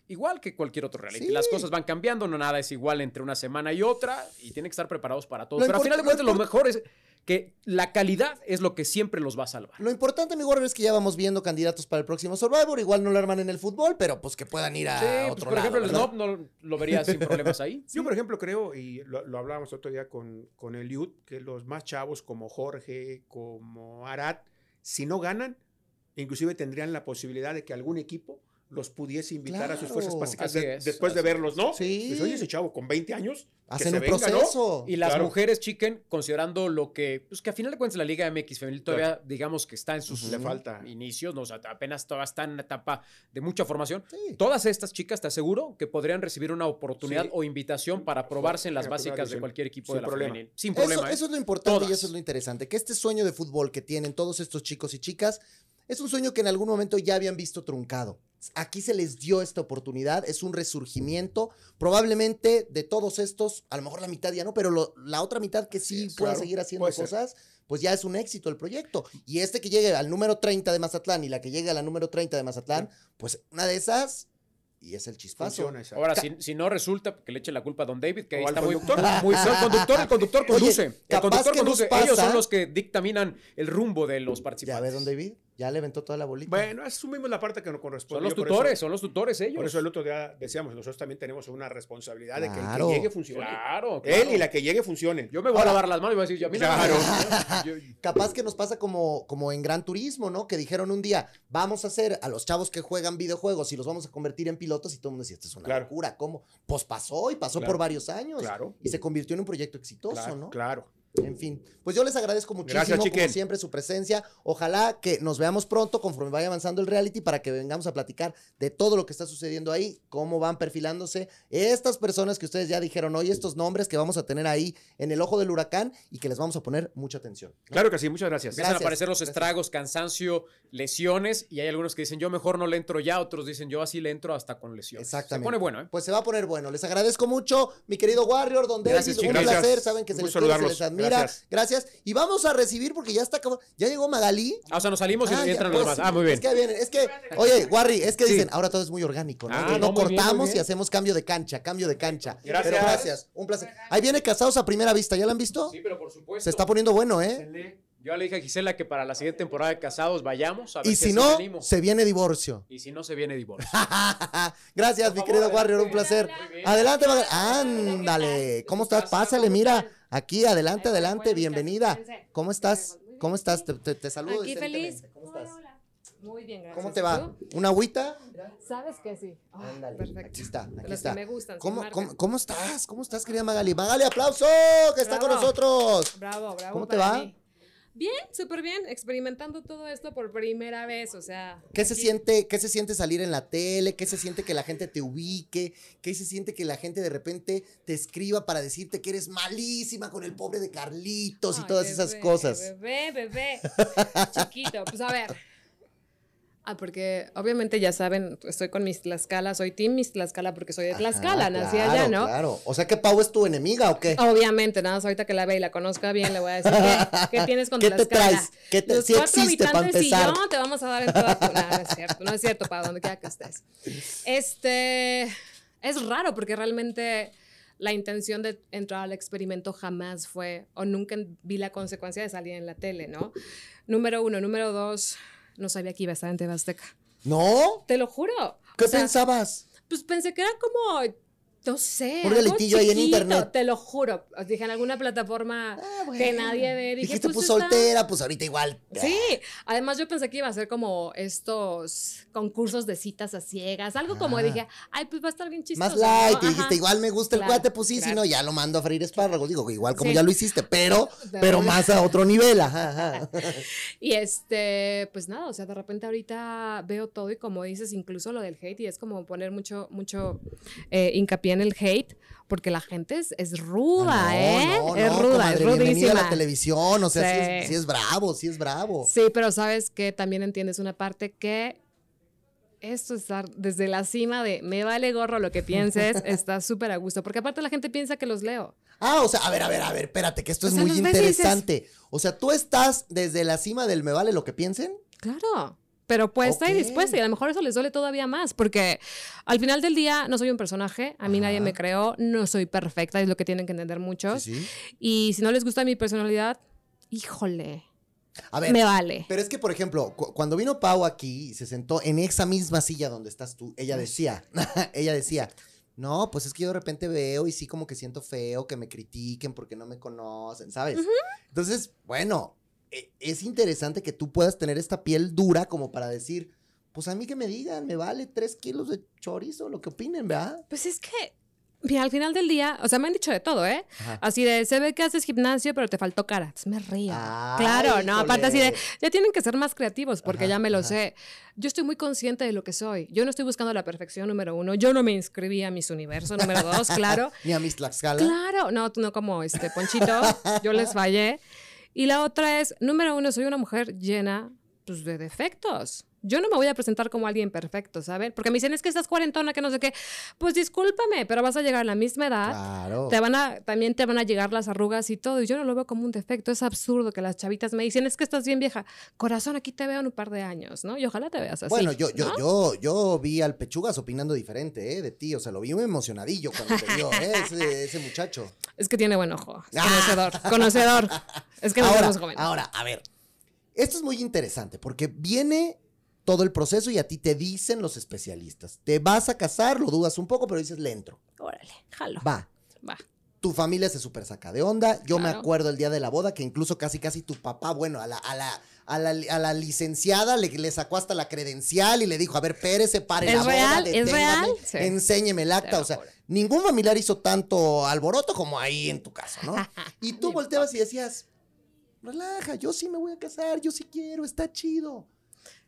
Speaker 3: Igual que cualquier otro reality.
Speaker 1: Sí.
Speaker 3: Las cosas van cambiando, no nada es igual entre una semana y otra y tienen que estar preparados para todo.
Speaker 1: Lo
Speaker 3: Pero al final de cuentas, lo mejor es que la calidad es lo que siempre los va a salvar.
Speaker 1: Lo importante, mi Warrior, es que ya vamos viendo candidatos para el próximo Survivor. Igual no lo arman en el fútbol, pero pues que puedan ir a
Speaker 3: Sí, pues,
Speaker 1: otro
Speaker 3: por
Speaker 1: lado.
Speaker 3: ejemplo, el no lo vería sin problemas ahí. <laughs>
Speaker 2: Yo, por ejemplo, creo, y lo, lo hablábamos otro día con, con el Youth, que los más chavos como Jorge, como Arat, si no ganan, inclusive tendrían la posibilidad de que algún equipo los pudiese invitar a sus fuerzas básicas
Speaker 3: Así
Speaker 2: de-
Speaker 3: es,
Speaker 2: después de verlos, ¿no?
Speaker 1: Sí.
Speaker 2: Pues, oye, ese chavo con 20 años, que
Speaker 1: Hacen
Speaker 2: se
Speaker 1: un
Speaker 2: venga, ¿no?
Speaker 1: proceso.
Speaker 3: Y las
Speaker 2: Claro.
Speaker 3: mujeres, chiquen, considerando lo que, pues que a final de cuentas la Liga MX femenil todavía, digamos que está en sus
Speaker 2: Le falta.
Speaker 3: inicios, ¿no? O sea, apenas todavía está en una etapa de mucha formación.
Speaker 1: Sí.
Speaker 3: Todas estas chicas, te aseguro, que podrían recibir una oportunidad
Speaker 2: Sí.
Speaker 3: o invitación para probarse en las básicas de cualquier equipo
Speaker 2: Sin
Speaker 3: de la
Speaker 2: problema.
Speaker 3: femenil. Sin
Speaker 1: Eso,
Speaker 3: problema. ¿eh?
Speaker 1: eso es lo importante y
Speaker 3: Todas.
Speaker 1: eso es lo interesante. Que este sueño de fútbol que tienen todos estos chicos y chicas es un sueño que en algún momento ya habían visto truncado. Aquí se les dio esta oportunidad, es un resurgimiento. Probablemente de todos estos, a lo mejor la mitad ya no, pero lo- la otra mitad que sí
Speaker 2: es,
Speaker 1: pueda
Speaker 2: claro,
Speaker 1: seguir haciendo
Speaker 2: puede ser.
Speaker 1: cosas, pues ya es un éxito el proyecto. Y este que llegue al número 30 de Mazatlán y la que llegue a la número 30 de Mazatlán, pues una de esas y es el chispazo.
Speaker 3: Ahora, si, si no resulta, que le eche la culpa a Don David, que ahí está muy,
Speaker 2: conductor.
Speaker 3: muy el conductor, el conductor <laughs>
Speaker 1: Oye,
Speaker 3: conduce. el
Speaker 1: capaz
Speaker 3: conductor conduce. Ellos son los que dictaminan el rumbo de los
Speaker 1: Ya
Speaker 3: participantes.
Speaker 1: ves, don David, ya le aventó toda la bolita.
Speaker 2: Bueno, asumimos la parte que nos corresponde.
Speaker 3: Son los
Speaker 2: Yo
Speaker 3: tutores,
Speaker 2: eso-
Speaker 3: son los tutores ellos.
Speaker 2: Por eso el otro día decíamos, nosotros también tenemos una responsabilidad de que el que llegue funcione.
Speaker 3: Claro,
Speaker 2: Él
Speaker 3: claro.
Speaker 2: y la que llegue funcionen.
Speaker 3: Yo me voy
Speaker 1: Ahora-
Speaker 3: a lavar las manos y voy a decir, yo a mí no me
Speaker 2: Claro. <laughs>
Speaker 3: Yo-
Speaker 1: Capaz que nos pasa como, como en Gran Turismo, ¿no? Que dijeron un día, vamos a hacer a los chavos que juegan videojuegos y los vamos a convertir en pilotos y todo el mundo decía, esto es una
Speaker 2: Claro.
Speaker 1: locura, ¿cómo? Pues pasó y pasó
Speaker 2: Claro.
Speaker 1: por varios años.
Speaker 2: Claro.
Speaker 1: Y se convirtió en un proyecto exitoso,
Speaker 2: claro,
Speaker 1: ¿no?
Speaker 2: claro.
Speaker 1: En fin, pues yo les agradezco muchísimo,
Speaker 2: Gracias,
Speaker 1: como siempre, su presencia. Ojalá que nos veamos pronto conforme vaya avanzando el reality para que vengamos a platicar de todo lo que está sucediendo ahí, cómo van perfilándose estas personas que ustedes ya dijeron hoy, estos nombres que vamos a tener ahí en el ojo del huracán y que les vamos a poner mucha atención. ¿no?
Speaker 2: Claro que sí, muchas gracias.
Speaker 3: Empiezan
Speaker 1: Gracias,
Speaker 3: a aparecer los estragos, cansancio, lesiones, y hay algunos que dicen, yo mejor no le entro ya, otros dicen, yo así le entro hasta con lesiones.
Speaker 1: Exactamente.
Speaker 3: Se pone bueno, ¿eh?
Speaker 1: Pues se va a poner bueno. Les agradezco mucho, mi querido Warrior, don David.
Speaker 3: Gracias,
Speaker 1: un placer. Saben que se les, quiere, se les admira. Gracias.
Speaker 2: Gracias.
Speaker 1: Y vamos a recibir porque ya está acabando. Ya llegó Magalí.
Speaker 3: Ah, o sea, nos salimos y
Speaker 1: Ah, ya,
Speaker 3: entran los
Speaker 1: pues,
Speaker 3: demás. Ah, muy bien.
Speaker 1: Es que vienen, es que, oye, Warri, es que
Speaker 3: Sí.
Speaker 1: dicen, ahora todo es muy orgánico, ¿no?
Speaker 3: Ah,
Speaker 1: Entonces,
Speaker 3: no,
Speaker 1: no
Speaker 3: muy bien, muy
Speaker 1: cortamos y hacemos cambio de cancha, cambio de cancha.
Speaker 2: Gracias.
Speaker 1: Pero gracias, un placer. Ahí viene Casados a primera vista, ¿ya la han visto?
Speaker 3: Sí, pero por supuesto.
Speaker 1: Se está poniendo bueno, ¿eh?
Speaker 3: Yo le dije a Gisela que para la siguiente temporada de Casados vayamos a ver
Speaker 1: Y si no,
Speaker 3: venimos.
Speaker 1: se viene divorcio.
Speaker 3: Y si no, se viene divorcio. <laughs>
Speaker 1: Gracias, mi querido
Speaker 3: adelante.
Speaker 1: Warrior, un placer.
Speaker 3: Muy bien.
Speaker 1: Adelante, Magal- Ándale. ¿Cómo estás? Pásale, mira. Aquí, adelante, adelante, bienvenida. ¿Cómo estás? ¿Cómo estás? Te, te- te saludo.
Speaker 4: Aquí feliz.
Speaker 1: ¿Cómo estás?
Speaker 4: Muy bien, gracias.
Speaker 1: ¿Cómo te
Speaker 4: ¿Y
Speaker 1: va?
Speaker 4: tú?
Speaker 1: ¿Una agüita?
Speaker 4: Sabes que sí. Ah,
Speaker 1: Ándale.
Speaker 4: perfecto.
Speaker 1: Aquí está, aquí
Speaker 4: los
Speaker 1: está.
Speaker 4: que me gustan.
Speaker 1: ¿Cómo, cómo, cómo estás? ¿Cómo estás, querida Magali? Magali, aplauso, que está con nosotros.
Speaker 4: Bravo, bravo.
Speaker 1: ¿Cómo te va?
Speaker 4: mí. Bien, súper bien, experimentando todo esto por primera vez, o sea.
Speaker 1: ¿Qué se
Speaker 4: aquí-
Speaker 1: siente, qué se siente salir en la tele? ¿Qué se siente que la gente te ubique? ¿Qué se siente que la gente de repente te escriba para decirte que eres malísima con el pobre de Carlitos y todas esas cosas?
Speaker 4: Bebé, bebé. <laughs> Chiquito. Pues a ver. Ah, porque obviamente ya saben, estoy con mis Tlaxcala, soy Team Miss Tlaxcala porque soy de Tlaxcala,
Speaker 1: Ajá,
Speaker 4: nací
Speaker 1: claro,
Speaker 4: allá, ¿no?
Speaker 1: Claro. O sea que Pau es tu enemiga o qué?
Speaker 4: Obviamente, nada más ahorita que la ve y la conozca bien, le voy a decir, ¿qué, <laughs> qué tienes con
Speaker 1: ¿Qué te
Speaker 4: Tlaxcala?
Speaker 1: traes? ¿Qué te-
Speaker 4: Los
Speaker 1: sí
Speaker 4: cuatro
Speaker 1: existe,
Speaker 4: habitantes y yo te vamos a dar en toda tu... No, no es cierto, no es cierto, para donde quiera que estés. Este, es raro porque realmente la intención de entrar al experimento jamás fue, o nunca vi la consecuencia de salir en la tele, ¿no? Número uno. Número dos, no sabía que iba a estar en TV Azteca.
Speaker 1: ¿No?
Speaker 4: Te lo juro.
Speaker 1: ¿Qué
Speaker 4: O sea,
Speaker 1: pensabas?
Speaker 4: pues pensé que era como, no sé.
Speaker 1: Un
Speaker 4: algo
Speaker 1: realitillo ahí en internet.
Speaker 4: Te lo juro. Os dije en alguna plataforma
Speaker 1: Ah,
Speaker 4: que nadie ve. Dije,
Speaker 1: Dijiste, pues,
Speaker 4: está-
Speaker 1: soltera, pues ahorita igual.
Speaker 4: Sí, además yo pensé que iba a ser como estos concursos de citas a ciegas, algo como
Speaker 1: Ah.
Speaker 4: dije, ay, pues va a estar bien chistoso.
Speaker 1: Más light,
Speaker 4: ¿no?
Speaker 1: y dijiste, igual me gusta el cuate, pues sí, si no, ya lo mando a freír espárragos. Digo, igual como
Speaker 4: Sí.
Speaker 1: ya lo hiciste, pero, <laughs> pero más a otro nivel, ajá, ajá. <laughs>
Speaker 4: Y este, pues nada, o sea, de repente ahorita veo todo y como dices, incluso lo del hate, y es como poner mucho, mucho eh, hincapié en el hate, porque la gente es, es ruda,
Speaker 1: Ah, no,
Speaker 4: ¿eh?
Speaker 1: no,
Speaker 4: es ruda,
Speaker 1: comadre,
Speaker 4: es
Speaker 1: bienvenida a
Speaker 4: rudísima.
Speaker 1: la televisión, o sea, sí, es,
Speaker 4: Sí.
Speaker 1: sí es bravo, sí es bravo.
Speaker 4: Sí, pero sabes que también entiendes una parte que esto estar desde la cima de me vale gorro lo que pienses, <laughs> está súper a gusto, porque aparte la gente piensa que los leo.
Speaker 1: Ah, o sea, a ver, a ver, a ver, espérate, que esto
Speaker 4: O
Speaker 1: es
Speaker 4: sea,
Speaker 1: muy
Speaker 4: dices-
Speaker 1: interesante. O sea, tú estás desde la cima del me vale lo que piensen.
Speaker 4: Claro. Pero puesta y
Speaker 1: Ok.
Speaker 4: dispuesta, y a lo mejor eso les duele todavía más, porque al final del día no soy un personaje, a mí nadie me creó, no soy perfecta, es lo que tienen que entender muchos.
Speaker 1: Sí, sí.
Speaker 4: Y si no les gusta mi personalidad, híjole,
Speaker 1: A ver,
Speaker 4: me vale.
Speaker 1: pero es que, por ejemplo, cu- cuando vino Pau aquí y se sentó en esa misma silla donde estás tú, ella decía, <laughs> ella decía, no, pues es que yo de repente veo y sí como que siento feo que me critiquen porque no me conocen, ¿sabes? Entonces, bueno, es interesante que tú puedas tener esta piel dura como para decir, pues a mí que me digan, me vale tres kilos de chorizo, lo que opinen, ¿verdad?
Speaker 4: Pues es que, mira, al final del día, o sea, me han dicho de todo, ¿eh?
Speaker 1: Ajá.
Speaker 4: Así de, se ve que haces gimnasio, pero te faltó cara. Entonces me río.
Speaker 1: Ay,
Speaker 4: claro, no, aparte así de, ya tienen que ser más creativos porque
Speaker 1: Ajá,
Speaker 4: ya me lo
Speaker 1: ajá.
Speaker 4: sé. Yo estoy muy consciente de lo que soy. Yo no estoy buscando la perfección número uno. Yo no me inscribí a Miss Universo número dos, claro. <laughs>
Speaker 1: Ni a mis Tlaxcala.
Speaker 4: Claro, no, tú no como este Ponchito, yo les fallé. Y la otra es, número uno, soy una mujer llena pues, de defectos. Yo no me voy a presentar como alguien perfecto, ¿saben? Porque me dicen, es que estás cuarentona, que no sé qué. Pues discúlpame, pero vas a llegar a la misma edad.
Speaker 1: Claro.
Speaker 4: Te van a, también te van a llegar las arrugas y todo. Y yo no lo veo como un defecto. Es absurdo que las chavitas me dicen, es que estás bien vieja. Corazón, aquí te veo en un par de años, ¿no? Y ojalá te veas así.
Speaker 1: Bueno, yo, yo,
Speaker 4: ¿no?
Speaker 1: yo, yo vi al Pechugas opinando diferente, ¿eh? De ti. O sea, lo vi muy emocionadillo cuando te vio, ¿eh? <laughs> Ese, ese muchacho.
Speaker 4: Es que tiene buen ojo. Es
Speaker 1: Ah.
Speaker 4: conocedor. Conocedor. Es que no
Speaker 1: ahora,
Speaker 4: somos jóvenes.
Speaker 1: ahora, a ver. Esto es muy interesante porque viene todo el proceso y a ti te dicen los especialistas. Te vas a casar, lo dudas un poco, pero dices, le entro.
Speaker 4: Órale, jalo.
Speaker 1: Va.
Speaker 4: Va.
Speaker 1: Tu familia se super saca de onda. Yo me acuerdo el día de la boda que incluso casi casi tu papá, bueno, a la, a la, a la, a la licenciada le, le sacó hasta la credencial y le dijo, a ver, pérese, pare
Speaker 4: ¿Es
Speaker 1: la boda?
Speaker 4: ¿Es real? Sí.
Speaker 1: enséñeme el acta. O sea, ningún familiar hizo tanto alboroto como ahí en tu caso, ¿no? <laughs> Y tú volteabas y decías, relaja, yo sí me voy a casar, yo sí quiero, está chido.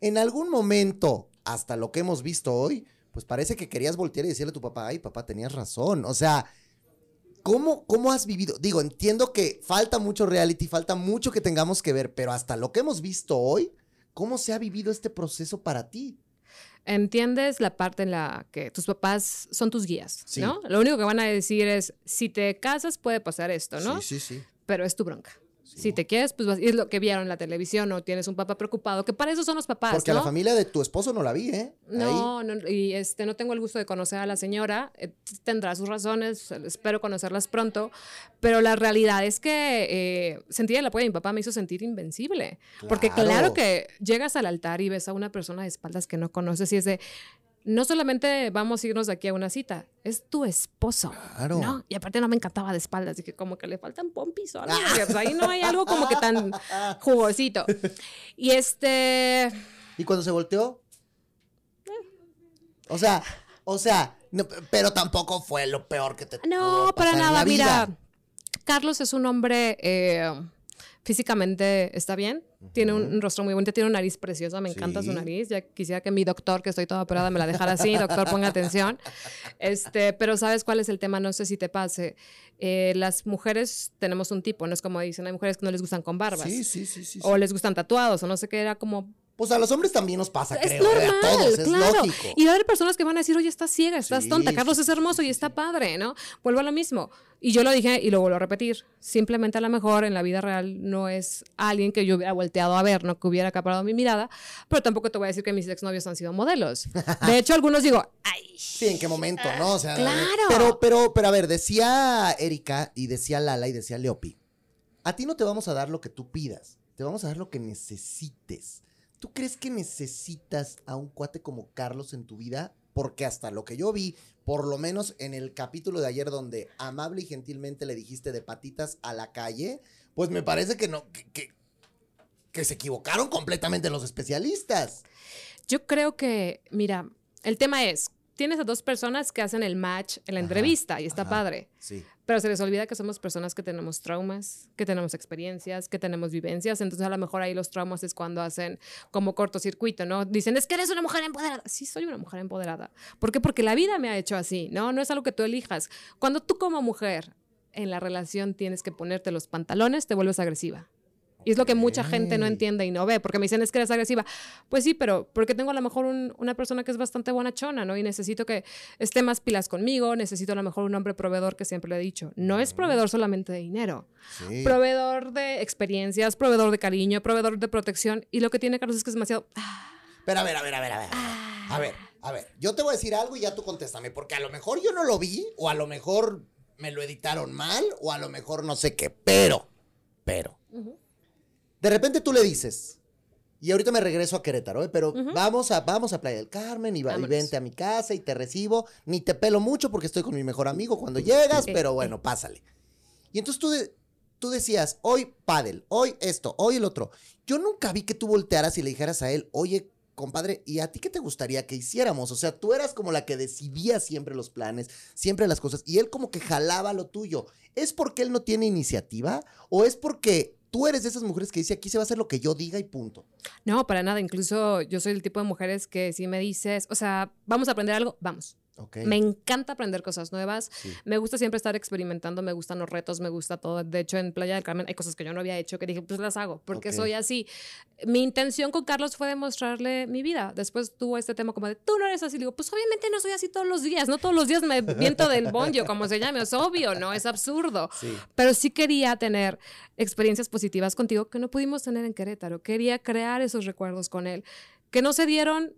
Speaker 1: En algún momento, hasta lo que hemos visto hoy, pues parece que querías voltear y decirle a tu papá, ay, papá, tenías razón. O sea, ¿cómo, cómo has vivido? Digo, entiendo que falta mucho reality, falta mucho que tengamos que ver, pero hasta lo que hemos visto hoy, ¿cómo se ha vivido este proceso para ti?
Speaker 4: Entiendes la parte en la que tus papás son tus guías,
Speaker 1: Sí.
Speaker 4: ¿no? Lo único que van a decir es, si te casas puede pasar esto, ¿no?
Speaker 1: Sí, sí, sí.
Speaker 4: Pero es tu bronca. Si te quieres, pues vas- es lo que vieron en la televisión, o tienes un papá preocupado, que para eso son los papás,
Speaker 1: Porque a la familia de tu esposo no la vi, ¿eh?
Speaker 4: No, no, y este, no tengo el gusto de conocer a la señora, eh, tendrá sus razones, espero conocerlas pronto, pero la realidad es que eh, sentir el apoyo de mi papá me hizo sentir invencible, porque
Speaker 1: claro
Speaker 4: que llegas al altar y ves a una persona de espaldas que no conoces y es de, no solamente vamos a irnos de aquí a una cita, es tu esposo.
Speaker 1: Claro.
Speaker 4: ¿no? Y aparte no me encantaba de espaldas, dije como que le faltan pompis o algo,
Speaker 1: Ah.
Speaker 4: porque, pues, ahí no hay algo como que tan <laughs> jugosito. Y este...
Speaker 1: ¿Y cuando se volteó? O sea, o sea, no, pero tampoco fue lo peor que te
Speaker 4: No,
Speaker 1: pudo
Speaker 4: para
Speaker 1: en
Speaker 4: nada.
Speaker 1: la vida.
Speaker 4: Mira, Carlos es un hombre eh, Físicamente está bien, tiene un, rostro muy bonito, tiene una nariz preciosa, me encanta su nariz. Ya quisiera que mi doctor, que estoy toda operada, me la dejara así. Doctor, ponga atención. Este, pero ¿sabes cuál es el tema? No sé si te pase. Eh, las mujeres tenemos un tipo, no es como dicen, hay mujeres que no les gustan con barbas.
Speaker 1: Sí, sí, sí, sí.
Speaker 4: O
Speaker 1: sí.
Speaker 4: les gustan tatuados, o no sé qué, era como
Speaker 1: Pues a los hombres también nos pasa,
Speaker 4: es
Speaker 1: creo. ¿eh?
Speaker 4: normal,
Speaker 1: A todos, es
Speaker 4: claro.
Speaker 1: lógico.
Speaker 4: Y va a haber personas que van a decir, oye, estás ciega, estás
Speaker 1: Sí,
Speaker 4: tonta, Carlos es hermoso y está padre, ¿no? Vuelvo a lo mismo. Y yo lo dije y lo vuelvo a repetir. Simplemente a lo mejor en la vida real no es alguien que yo hubiera volteado a ver, no que hubiera acaparado mi mirada, pero tampoco te voy a decir que mis exnovios han sido modelos. De hecho, algunos digo, ay,
Speaker 1: Sí, en qué momento, ¿no? O sea,
Speaker 4: Claro.
Speaker 1: Pero, pero, pero a ver, decía Erika y decía Lala y decía Leopi. A ti no te vamos a dar lo que tú pidas, te vamos a dar lo que necesites. ¿Tú crees que necesitas a un cuate como Carlos en tu vida? Porque hasta lo que yo vi, por lo menos en el capítulo de ayer donde amable y gentilmente le dijiste de patitas a la calle, pues me parece que no, que, que, que se equivocaron completamente los especialistas.
Speaker 4: yo creo que, mira, el tema es, tienes a dos personas que hacen el match en la
Speaker 1: Ajá,
Speaker 4: entrevista y está
Speaker 1: ajá.
Speaker 4: padre.
Speaker 1: Sí.
Speaker 4: Pero se les olvida que somos personas que tenemos traumas, que tenemos experiencias, que tenemos vivencias. Entonces, a lo mejor ahí los traumas es cuando hacen como cortocircuito, ¿no? Dicen, es que eres una mujer empoderada. Sí, soy una mujer empoderada. ¿Por qué? Porque la vida me ha hecho así, ¿no? No es algo que tú elijas. Cuando tú como mujer en la relación tienes que ponerte los pantalones, te vuelves agresiva. Y es lo que mucha gente no entiende y no ve, porque me dicen, es que eres agresiva. Pues sí, pero porque tengo a lo mejor un- una persona que es bastante bonachona, ¿no? Y necesito que esté más pilas conmigo, necesito a lo mejor un hombre proveedor que siempre le he dicho. No es proveedor solamente de dinero,
Speaker 1: Sí.
Speaker 4: proveedor de experiencias, proveedor de cariño, proveedor de protección. Y lo que tiene Carlos es que es demasiado... ah,
Speaker 1: Pero a ver, a ver, a ver, a ver. A ver, a ver. Yo te voy a decir algo y ya tú contéstame, porque a lo mejor yo no lo vi, o a lo mejor me lo editaron mal, o a lo mejor no sé qué. Pero, pero. De repente tú le dices, y ahorita me regreso a Querétaro, ¿eh? pero vamos, a, vamos a Playa del Carmen y, va- y vente a mi casa y te recibo. Ni te pelo mucho porque estoy con mi mejor amigo cuando llegas, pero bueno, pásale. Y entonces tú, de- tú decías, hoy pádel, hoy esto, hoy el otro. Yo nunca vi que tú voltearas y le dijeras a él, oye, compadre, ¿y a ti qué te gustaría que hiciéramos? O sea, tú eras como la que decidía siempre los planes, siempre las cosas, y él como que jalaba lo tuyo. ¿Es porque él no tiene iniciativa o es porque tú eres de esas mujeres que dice aquí se va a hacer lo que yo diga y punto?
Speaker 4: No, para nada. Incluso yo soy el tipo de mujeres que si me dices, o sea, vamos a aprender algo, vamos.
Speaker 1: Ok.
Speaker 4: Me encanta aprender cosas nuevas.
Speaker 1: Sí.
Speaker 4: Me gusta siempre estar experimentando, me gustan los retos, me gusta todo. De hecho, en Playa del Carmen hay cosas que yo no había hecho que dije, pues las hago, porque soy así. Mi intención con Carlos fue demostrarle mi vida. Después tuvo este tema como de, tú no eres así. Digo, pues obviamente no soy así todos los días, no todos los días me viento del bonjo, como se llame, es obvio, ¿no? Es absurdo.
Speaker 1: Sí.
Speaker 4: Pero sí quería tener experiencias positivas contigo que no pudimos tener en Querétaro. Quería crear esos recuerdos con él, que no se dieron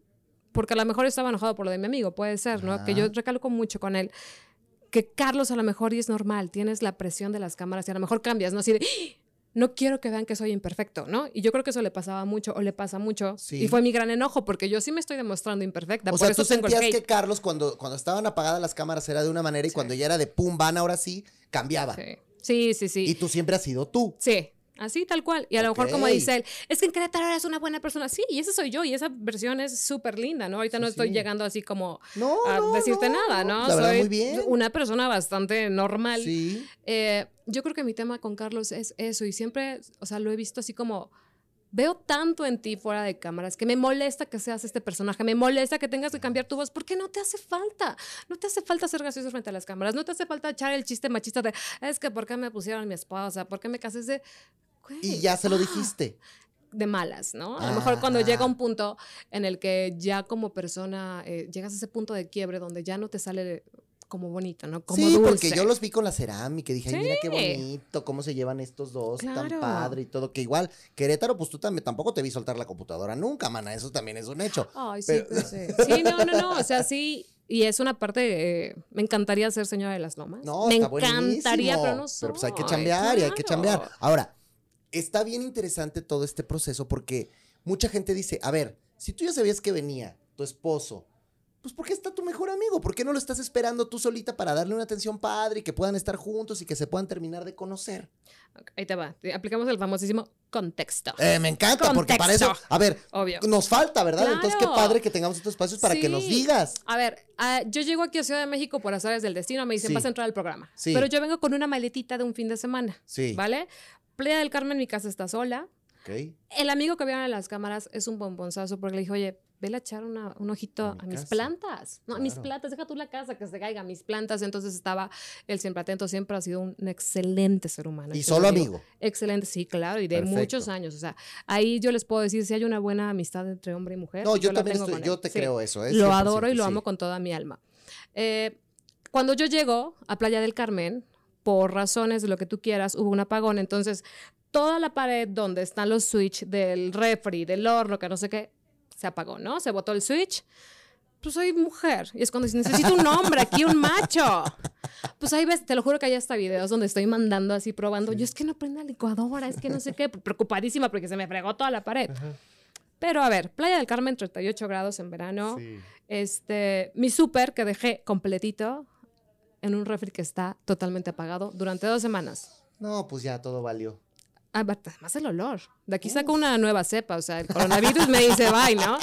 Speaker 4: porque a lo mejor estaba enojado por lo de mi amigo, puede ser, ¿no? Que yo recalco mucho con él. Que Carlos a lo mejor y es normal, tienes la presión de las cámaras y a lo mejor cambias, ¿no? Así de, "¡Ah! no quiero que vean que soy imperfecto, ¿no? Y yo creo que eso le pasaba mucho o le pasa mucho.
Speaker 1: Sí.
Speaker 4: Y fue mi gran enojo porque yo sí me estoy demostrando imperfecta.
Speaker 1: O
Speaker 4: por
Speaker 1: sea,
Speaker 4: eso
Speaker 1: tú
Speaker 4: tengo
Speaker 1: sentías que Carlos, cuando, cuando estaban apagadas las cámaras, era de una manera y
Speaker 4: Sí.
Speaker 1: cuando ya era de pum, van ahora sí, cambiaba.
Speaker 4: Sí, sí, sí. sí.
Speaker 1: Y tú siempre has sido tú.
Speaker 4: Sí, así tal cual. Y a lo mejor como dice él, es que en Querétaro eres una buena persona. Sí, y ese soy yo y esa versión es súper linda, ¿no? Ahorita
Speaker 1: Sí,
Speaker 4: no estoy
Speaker 1: sí.
Speaker 4: llegando así como
Speaker 1: No,
Speaker 4: a
Speaker 1: no,
Speaker 4: decirte
Speaker 1: no,
Speaker 4: nada, ¿no?
Speaker 1: La
Speaker 4: soy
Speaker 1: muy bien.
Speaker 4: una persona bastante normal.
Speaker 1: Sí.
Speaker 4: Eh, yo creo que mi tema con Carlos es eso y siempre, o sea, lo he visto así como... Veo tanto en ti fuera de cámaras que me molesta que seas este personaje, me molesta que tengas que cambiar tu voz, porque no te hace falta. No te hace falta ser gracioso frente a las cámaras, no te hace falta echar el chiste machista de, es que ¿por qué me pusieron mi esposa? ¿Por qué me casé
Speaker 1: Y ya se lo
Speaker 4: ah,
Speaker 1: dijiste. <gasps>
Speaker 4: de malas, ¿no? A lo mejor cuando
Speaker 1: Ajá.
Speaker 4: llega un punto en el que ya como persona eh, llegas a ese punto de quiebre donde ya no te sale como bonito, ¿no? Como
Speaker 1: sí,
Speaker 4: dulce.
Speaker 1: porque yo los vi con la cerámica y dije, ay, mira qué
Speaker 4: Sí.
Speaker 1: bonito, cómo se llevan estos dos, tan padre y todo. Que igual, Querétaro, pues tú también tampoco te vi soltar la computadora nunca, mana. Eso también es un hecho.
Speaker 4: Ay, sí,
Speaker 1: Pero-
Speaker 4: pues sí. Sí, no, no, no. O sea, sí. Y es una parte, eh, me encantaría ser señora de las lomas.
Speaker 1: No,
Speaker 4: me
Speaker 1: está
Speaker 4: encantaría,
Speaker 1: buenísimo.
Speaker 4: pero no soy.
Speaker 1: Pero pues hay que chambear y hay que chambear. Ahora, está bien interesante todo este proceso porque mucha gente dice, a ver, si tú ya sabías que venía tu esposo, pues ¿por qué está tu mejor amigo? ¿Por qué no lo estás esperando tú solita para darle una atención padre y que puedan estar juntos y que se puedan terminar de conocer?
Speaker 4: Ahí te va. Aplicamos el famosísimo contexto.
Speaker 1: Eh, me encanta, porque para eso, a ver,
Speaker 4: Obvio.
Speaker 1: nos falta, ¿verdad? Entonces, qué padre que tengamos estos espacios para que nos digas.
Speaker 4: A ver, ah, yo llego aquí a Ciudad de México por azares del destino, me dicen,
Speaker 1: Sí.
Speaker 4: vas a entrar al programa.
Speaker 1: Sí.
Speaker 4: Pero yo vengo con una maletita de un fin de semana,
Speaker 1: Sí.
Speaker 4: ¿vale? Playa del Carmen, mi casa está sola.
Speaker 1: Ok.
Speaker 4: El amigo que vieron en las cámaras es un bombonzazo porque le dijo, oye, vele a echar una- un ojito
Speaker 1: A
Speaker 4: a,
Speaker 1: mi
Speaker 4: mis plantas. No, a mis plantas, deja tú la casa que se caiga, mis plantas. Entonces estaba él siempre atento, siempre ha sido un excelente ser humano.
Speaker 1: Y solo amigo.
Speaker 4: Excelente, sí, claro, y de
Speaker 1: Perfecto.
Speaker 4: muchos años. O sea, ahí yo les puedo decir si hay una buena amistad entre hombre y mujer.
Speaker 1: No, yo, también estoy, yo te
Speaker 4: Sí.
Speaker 1: creo eso. ¿eh?
Speaker 4: Lo
Speaker 1: 100%,
Speaker 4: adoro y lo
Speaker 1: sí.
Speaker 4: amo con toda mi alma. Eh, cuando yo llego a Playa del Carmen, por razones de lo que tú quieras, hubo un apagón. Entonces, toda la pared donde están los switch del refri, del horno, que no sé qué, se apagó, ¿no? Se botó el switch. Pues soy mujer. Y es cuando dice, necesito un hombre aquí, un macho. Pues ahí ves, te lo juro que hay hasta videos donde estoy mandando así, probando. Yo es que no prende la licuadora, es que no sé qué, preocupadísima porque se me fregó toda la pared. Pero a ver, Playa del Carmen, 38 grados en verano.
Speaker 1: Sí.
Speaker 4: Este, mi súper que dejé completito en un refri que está totalmente apagado durante dos semanas.
Speaker 1: No, pues ya todo valió.
Speaker 4: Ah, but- Además el olor. De aquí saco una nueva cepa. O sea, el coronavirus me dice <laughs> bye, ¿no?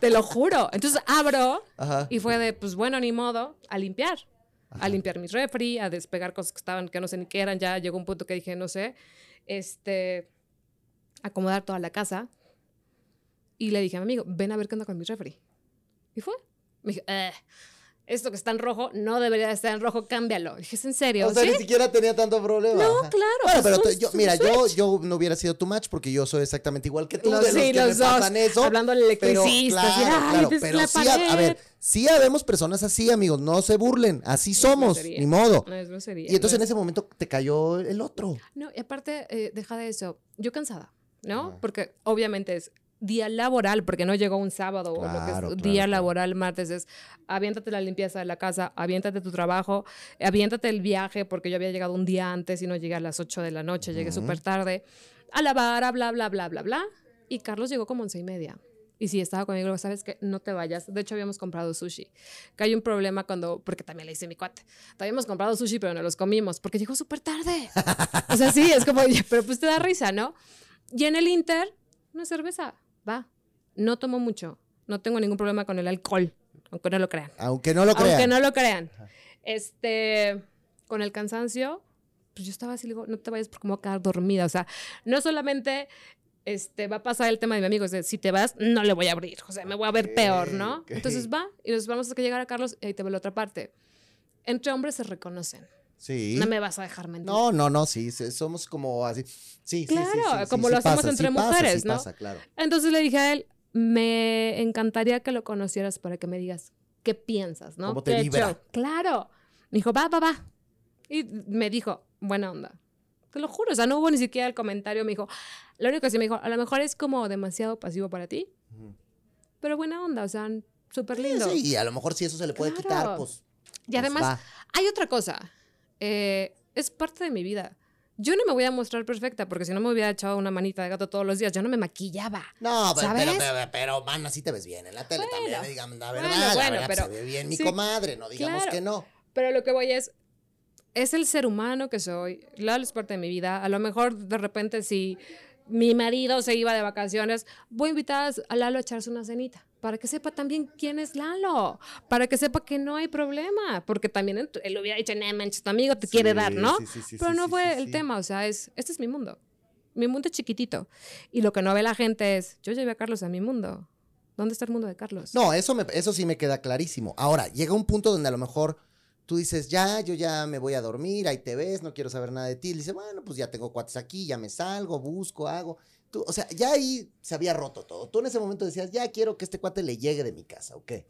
Speaker 4: Te lo juro. Entonces abro
Speaker 1: Ajá.
Speaker 4: y fue de, pues bueno, ni modo, a limpiar. A limpiar mi refri, a despegar cosas que estaban, que no sé ni qué eran. Ya llegó un punto que dije, no sé. Este, acomodar toda la casa. Y le dije a mi amigo, ven a ver qué onda con mi refri. Y fue. Me dije, "Eh, esto que está en rojo no debería de estar en rojo, cámbialo. dije, ¿es en serio?
Speaker 1: O sea,
Speaker 4: ¿Sí?
Speaker 1: ni siquiera tenía tanto problema.
Speaker 4: No, claro,
Speaker 1: Bueno,
Speaker 4: pues
Speaker 1: pero yo, mira, yo, yo no hubiera sido tu match porque yo soy exactamente igual que tú.
Speaker 4: Los-
Speaker 1: de los
Speaker 4: sí,
Speaker 1: que
Speaker 4: los
Speaker 1: me
Speaker 4: dos,
Speaker 1: pasan eso.
Speaker 4: hablando
Speaker 1: Pero,
Speaker 4: electricista,
Speaker 1: claro,
Speaker 4: "Ay,
Speaker 1: claro,
Speaker 4: ves
Speaker 1: pero sí, a, a
Speaker 4: pared".
Speaker 1: ver, sí habemos personas así, amigos, no se burlen, así somos, ni modo.
Speaker 4: No es grosería,
Speaker 1: Y entonces en
Speaker 4: no
Speaker 1: ese momento te cayó el otro.
Speaker 4: No, y aparte, eh, deja de eso. Yo cansada, ¿no? Porque obviamente es día laboral, porque no llegó un sábado o lo que es
Speaker 1: Claro,
Speaker 4: día
Speaker 1: claro.
Speaker 4: laboral, martes es aviéntate la limpieza de la casa, aviéntate tu trabajo, aviéntate el viaje, porque yo había llegado un día antes y no llegué a las 8 de la noche, llegué súper tarde, a lavar, a bla, bla, bla, bla, bla. Y Carlos llegó como once y media. Y sí, estaba conmigo, sabes que no te vayas. De hecho, habíamos comprado sushi. Que hay un problema cuando, porque también le hice mi cuate. Habíamos comprado sushi, pero no los comimos, porque llegó súper tarde. O sea, sí, es como, <laughs> pero pues te da risa, ¿no? Y en el Inter, una cerveza, va. No tomo mucho. No tengo ningún problema con el alcohol, aunque no lo crean.
Speaker 1: Aunque no lo crean.
Speaker 4: Aunque no lo crean. Este, con el cansancio, pues yo estaba así, le digo, no te vayas porque me voy a quedar dormida. O sea, no solamente este, va a pasar el tema de mi amigo, es de, si te vas, no le voy a abrir. O sea, me voy a ver peor, ¿no? Entonces va y nos vamos que llegar a Carlos y ahí te ve la otra parte. Entre hombres se reconocen.
Speaker 1: Sí.
Speaker 4: No me vas a dejar mentir.
Speaker 1: No, no, no, sí, sí, somos como así. Sí, sí, sí,
Speaker 4: Claro,
Speaker 1: sí, sí,
Speaker 4: como
Speaker 1: sí
Speaker 4: lo hacemos
Speaker 1: pasa,
Speaker 4: entre
Speaker 1: sí pasa,
Speaker 4: mujeres,
Speaker 1: sí
Speaker 4: ¿no?
Speaker 1: pasa, claro.
Speaker 4: Entonces le dije a él, me encantaría que lo conocieras para que me digas qué piensas, ¿no?
Speaker 1: Cómo te
Speaker 4: ¿Qué show? Claro. Me dijo, va, va, va. Y me dijo, buena onda. Te lo juro, o sea, no hubo ni siquiera el comentario. Me dijo, lo único que sí me dijo, a lo mejor es como demasiado pasivo para ti, pero buena onda, o sea, súper
Speaker 1: Sí,
Speaker 4: lindo.
Speaker 1: Sí, y a lo mejor si eso se le puede
Speaker 4: Claro.
Speaker 1: quitar, pues.
Speaker 4: Y
Speaker 1: pues
Speaker 4: además, hay otra cosa. Eh, es parte de mi vida. Yo no me voy a mostrar perfecta porque si no me hubiera echado una manita de gato todos los días, yo no me maquillaba.
Speaker 1: No, pero, pero,
Speaker 4: ¿sabes?
Speaker 1: pero, pero, man, así te ves bien en la tele
Speaker 4: Bueno.
Speaker 1: también, digamos, la
Speaker 4: Bueno,
Speaker 1: verdad, la
Speaker 4: bueno,
Speaker 1: verdad,
Speaker 4: pero-
Speaker 1: se ve bien mi
Speaker 4: sí,
Speaker 1: comadre, no digamos
Speaker 4: claro.
Speaker 1: que no.
Speaker 4: Pero lo que voy es, es el ser humano que soy. Lalo es parte de mi vida. A lo mejor de repente si mi marido se iba de vacaciones, voy a invitar a Lalo a echarse una cenita. Para que sepa también quién es Lalo. Para que sepa que no hay problema. Porque también él hubiera dicho, no manches, tu amigo te quiere
Speaker 1: Sí,
Speaker 4: dar, ¿no?
Speaker 1: sí, sí, sí,
Speaker 4: Pero no fue el tema. O sea, es, este es mi mundo. Mi mundo es chiquitito. Y lo que no ve la gente es, yo llevé a Carlos a mi mundo. ¿Dónde está el mundo de Carlos?
Speaker 1: No, eso, me, eso sí me queda clarísimo. Ahora, llega un punto donde a lo mejor tú dices, ya, yo ya me voy a dormir, ahí te ves, no quiero saber nada de ti. Y dice, bueno, pues ya tengo cuates aquí, ya me salgo, busco, hago. Tú, o sea, ya ahí se había roto todo. Tú en ese momento decías, ya quiero que este cuate le llegue de mi casa, ¿o qué?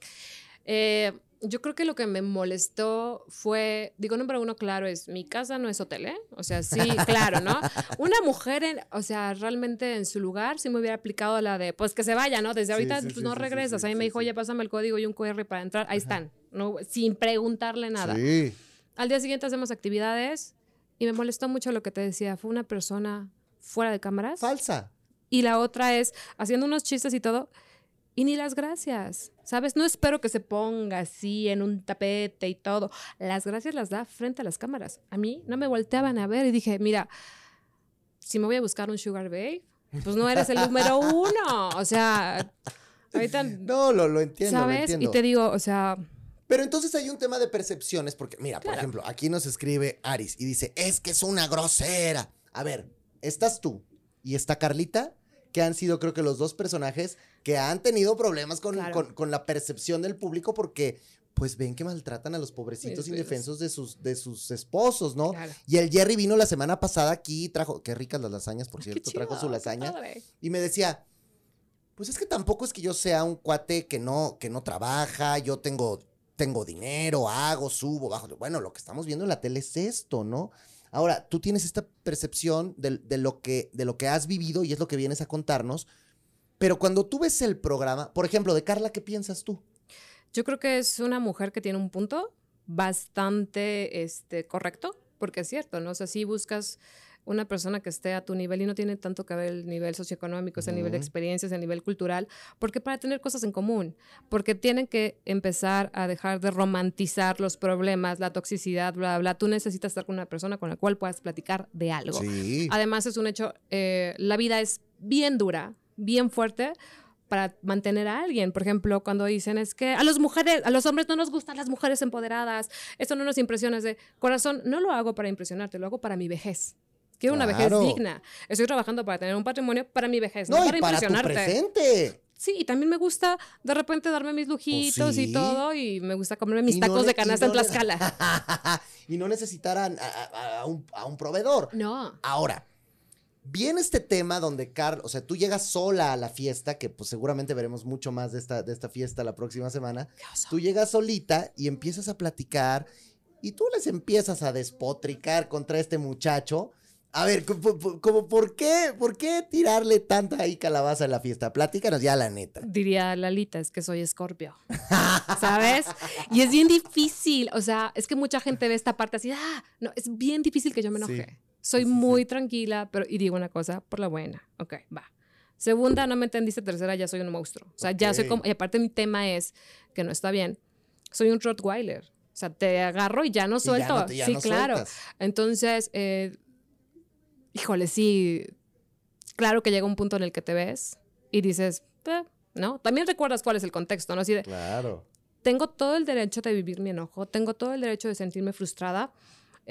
Speaker 4: Eh, yo creo que lo que me molestó fue, digo, número uno, claro, es mi casa no es hotel, ¿eh? O sea, sí, <laughs> claro, ¿no? Una mujer, en, o sea, realmente en su lugar, si me hubiera aplicado la de, pues que se vaya, ¿no? Desde
Speaker 1: Sí,
Speaker 4: ahorita
Speaker 1: sí,
Speaker 4: pues,
Speaker 1: sí,
Speaker 4: no
Speaker 1: sí, sí,
Speaker 4: regresas.
Speaker 1: sí,
Speaker 4: a mí
Speaker 1: sí,
Speaker 4: me dijo,
Speaker 1: sí.
Speaker 4: oye, pásame el código y un QR para entrar. Ahí están, ¿no? Sin preguntarle nada.
Speaker 1: Sí.
Speaker 4: Al día siguiente hacemos actividades y me molestó mucho lo que te decía. Fue una persona fuera de cámaras.
Speaker 1: Falsa.
Speaker 4: Y la otra es haciendo unos chistes y todo. Y ni las gracias, ¿sabes? No espero que se ponga así en un tapete y todo. Las gracias las da frente a las cámaras. A mí no me volteaban a ver y dije, mira, si me voy a buscar un sugar babe, pues no eres el número uno. O sea, ahorita, <laughs>
Speaker 1: No, lo, lo entiendo, lo
Speaker 4: ¿sabes?
Speaker 1: entiendo.
Speaker 4: Y te digo, o sea,
Speaker 1: Pero entonces hay un tema de percepciones, porque mira, por
Speaker 4: Claro.
Speaker 1: ejemplo, aquí nos escribe Aris y dice, es que es una grosera. A ver, estás tú y está Carlita, que han sido creo que los dos personajes que han tenido problemas con,
Speaker 4: Claro.
Speaker 1: con- con la percepción del público porque pues ven que maltratan a los pobrecitos indefensos de sus, de sus esposos, ¿no?
Speaker 4: Claro.
Speaker 1: Y el Jerry vino la semana pasada aquí, trajo, qué ricas las lasañas, por cierto, trajo su lasaña. Y me decía, pues es que tampoco es que yo sea un cuate que no, que no trabaja, yo tengo, tengo dinero, hago, subo, bajo. Bueno, lo que estamos viendo en la tele es esto, ¿no? Ahora, tú tienes esta percepción de, de lo que, de lo que has vivido y es lo que vienes a contarnos, pero cuando tú ves el programa, por ejemplo, de Carla, ¿qué piensas tú?
Speaker 4: Yo creo que es una mujer que tiene un punto bastante este, correcto, porque es cierto, ¿no? O sea, si buscas una persona que esté a tu nivel y no tiene tanto que ver el nivel socioeconómico, es el nivel de experiencias, el nivel cultural, porque para tener cosas en común, porque tienen que empezar a dejar de romantizar los problemas, la toxicidad, bla, bla. Tú necesitas estar con una persona con la cual puedas platicar de algo.
Speaker 1: Sí.
Speaker 4: Además, es un hecho, eh, la vida es bien dura, bien fuerte para mantener a alguien. Por ejemplo, cuando dicen es que a las mujeres, a los hombres no nos gustan las mujeres empoderadas, esto no nos impresiona, es de corazón, no lo hago para impresionarte, lo hago para mi vejez. Quiero una vejez digna. Estoy trabajando para tener un patrimonio para mi vejez, no,
Speaker 1: No,
Speaker 4: para
Speaker 1: y para tu
Speaker 4: impresionarte.
Speaker 1: presente.
Speaker 4: Sí, y también me gusta de repente darme mis lujitos
Speaker 1: sí.
Speaker 4: y todo, y me gusta comerme mis
Speaker 1: Y
Speaker 4: tacos de canasta
Speaker 1: no
Speaker 4: en Tlaxcala. <laughs>
Speaker 1: y no necesitar a, a- a- a un, a un proveedor.
Speaker 4: No.
Speaker 1: Ahora, viene este tema donde Carl, o sea, tú llegas sola a la fiesta, que pues seguramente veremos mucho más de esta, de esta fiesta la próxima semana. Tú llegas solita y empiezas a platicar y tú les empiezas a despotricar contra este muchacho. A ver, como, ¿por qué, ¿por qué tirarle tanta ahí calabaza en la fiesta? Platícanos ya la neta.
Speaker 4: Diría Lalita, es que soy escorpio. ¿Sabes? Y es bien difícil. O sea, es que mucha gente ve esta parte así, ah, no, es bien difícil que yo me enoje.
Speaker 1: Sí.
Speaker 4: Soy
Speaker 1: Sí,
Speaker 4: muy
Speaker 1: sí.
Speaker 4: tranquila, pero, y digo una cosa, por la buena. Ok, va. Segunda, no me entendiste. Tercera, ya soy un monstruo. O sea, ya soy como, y aparte mi tema es, que no está bien, soy un Rottweiler. O sea, te agarro y ya no
Speaker 1: Y ya
Speaker 4: suelto.
Speaker 1: no ya
Speaker 4: sí,
Speaker 1: no
Speaker 4: claro.
Speaker 1: sueltas.
Speaker 4: Entonces, eh, híjole, sí, claro que llega un punto en el que te ves y dices, "Eh", ¿no? También recuerdas cuál es el contexto, ¿no? Así de,
Speaker 1: Claro.
Speaker 4: tengo todo el derecho de vivir mi enojo, tengo todo el derecho de sentirme frustrada.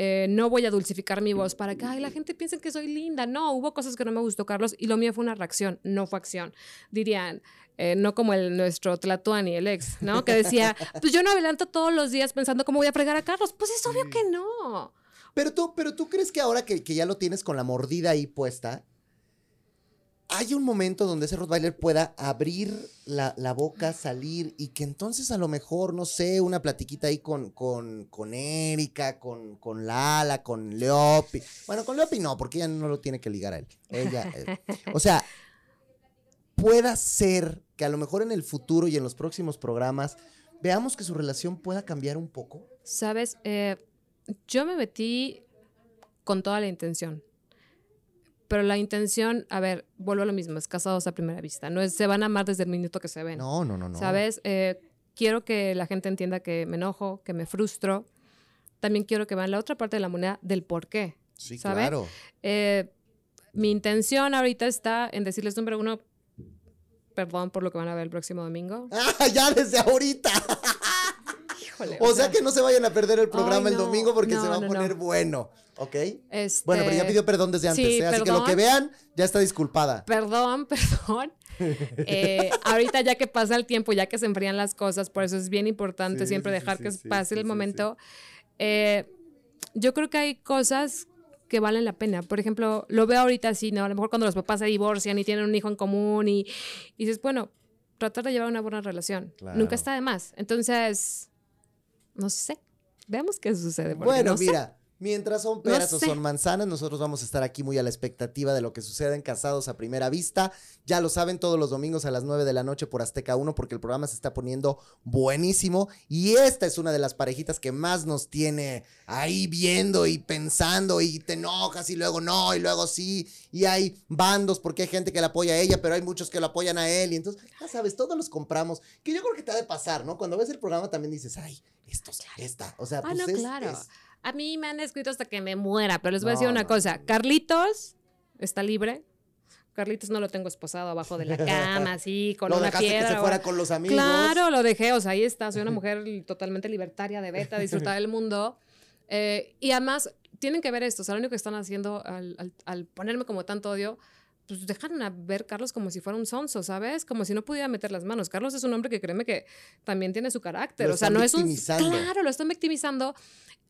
Speaker 4: eh, no voy a dulcificar mi voz para que ay, la gente piense que soy linda. No, hubo cosas que no me gustó, Carlos, y lo mío fue una reacción, no fue acción. Dirían, eh, no como el nuestro Tlatuani, el ex, ¿no? Que decía, pues yo no adelanto todos los días pensando cómo voy a fregar a Carlos. Pues es obvio que no.
Speaker 1: Pero tú, pero tú crees que ahora que, que ya lo tienes con la mordida ahí puesta, hay un momento donde ese Rottweiler pueda abrir la, la boca, salir y que entonces a lo mejor, no sé, una platiquita ahí con, con, con Erika, con, con Lala, con Leopi. Bueno, con Leopi no, porque ella no lo tiene que ligar a él. Ella, eh, o sea, pueda ser que a lo mejor en el futuro y en los próximos programas veamos que su relación pueda cambiar un poco.
Speaker 4: Sabes, Eh, yo me metí con toda la intención. Pero la intención, a ver, vuelvo a lo mismo, es casados a primera vista. No es, se van a amar desde el minuto que se ven.
Speaker 1: No, no, no, no.
Speaker 4: ¿Sabes? Eh, quiero que la gente entienda que me enojo, que me frustro. También quiero que vean la otra parte de la moneda del por qué.
Speaker 1: Sí, claro.
Speaker 4: Eh, mi intención ahorita está en decirles, número uno, perdón por lo que van a ver el próximo domingo. <laughs>
Speaker 1: Ah, ya desde ahorita. <laughs>
Speaker 4: Híjole.
Speaker 1: O sea que no se vayan a perder el programa
Speaker 4: Ay,
Speaker 1: el domingo porque
Speaker 4: no,
Speaker 1: se va a
Speaker 4: no,
Speaker 1: poner
Speaker 4: no.
Speaker 1: bueno. ¿Ok?
Speaker 4: Este,
Speaker 1: Bueno, pero ya pidió perdón desde antes,
Speaker 4: sí,
Speaker 1: ¿eh? Así que lo que
Speaker 4: perdón.
Speaker 1: vean ya está disculpada.
Speaker 4: Perdón, <laughs> perdón. Eh, ahorita ya que pasa el tiempo, ya que se enfrían las cosas, por eso es bien importante
Speaker 1: Sí,
Speaker 4: siempre
Speaker 1: sí,
Speaker 4: dejar
Speaker 1: sí,
Speaker 4: que
Speaker 1: sí,
Speaker 4: pase
Speaker 1: sí,
Speaker 4: el
Speaker 1: sí,
Speaker 4: momento. Eh, yo creo que hay cosas que valen la pena. Por ejemplo, lo veo ahorita así, ¿no? A lo mejor cuando los papás se divorcian y tienen un hijo en común y, y dices, bueno, tratar de llevar una buena relación.
Speaker 1: Claro.
Speaker 4: Nunca está de más. Entonces, no sé. Veamos qué sucede.
Speaker 1: Bueno,
Speaker 4: no
Speaker 1: mira, mientras son peras o
Speaker 4: sé.
Speaker 1: son manzanas, nosotros vamos a estar aquí muy a la expectativa de lo que suceda en Casados a Primera Vista. Ya lo saben, todos los domingos a las 9 de la noche por Azteca 1, porque el programa se está poniendo buenísimo. Y esta es una de las parejitas que más nos tiene ahí viendo y pensando, y te enojas, y luego no, y luego sí. Y hay bandos, porque hay gente que la apoya a ella, pero hay muchos que lo apoyan a él. Y entonces, ya sabes, todos los compramos. Que yo creo que te ha de pasar, ¿no? Cuando ves el programa también dices, ay, estos, esta. O sea,
Speaker 4: Ah,
Speaker 1: pues
Speaker 4: no,
Speaker 1: es-
Speaker 4: claro.
Speaker 1: es-
Speaker 4: A mí me han escrito hasta que me muera, pero les voy a decir una
Speaker 1: no,
Speaker 4: cosa. Carlitos está libre. Carlitos no lo tengo esposado abajo de la <laughs> cama, así, con
Speaker 1: lo
Speaker 4: una piedra.
Speaker 1: que se
Speaker 4: o-
Speaker 1: fuera con los amigos.
Speaker 4: Claro, lo dejé. O sea, ahí está. Soy una <laughs> mujer totalmente libertaria de beta, disfrutar del <laughs> mundo. Eh, y además, tienen que ver esto. O sea, lo único que están haciendo al, al- al ponerme como tanto odio, pues dejan a ver Carlos como si fuera un sonso, ¿sabes? Como si no pudiera meter las manos. Carlos es un hombre que créeme que también tiene su carácter.
Speaker 1: Lo
Speaker 4: o sea, no es un. Claro, lo están victimizando.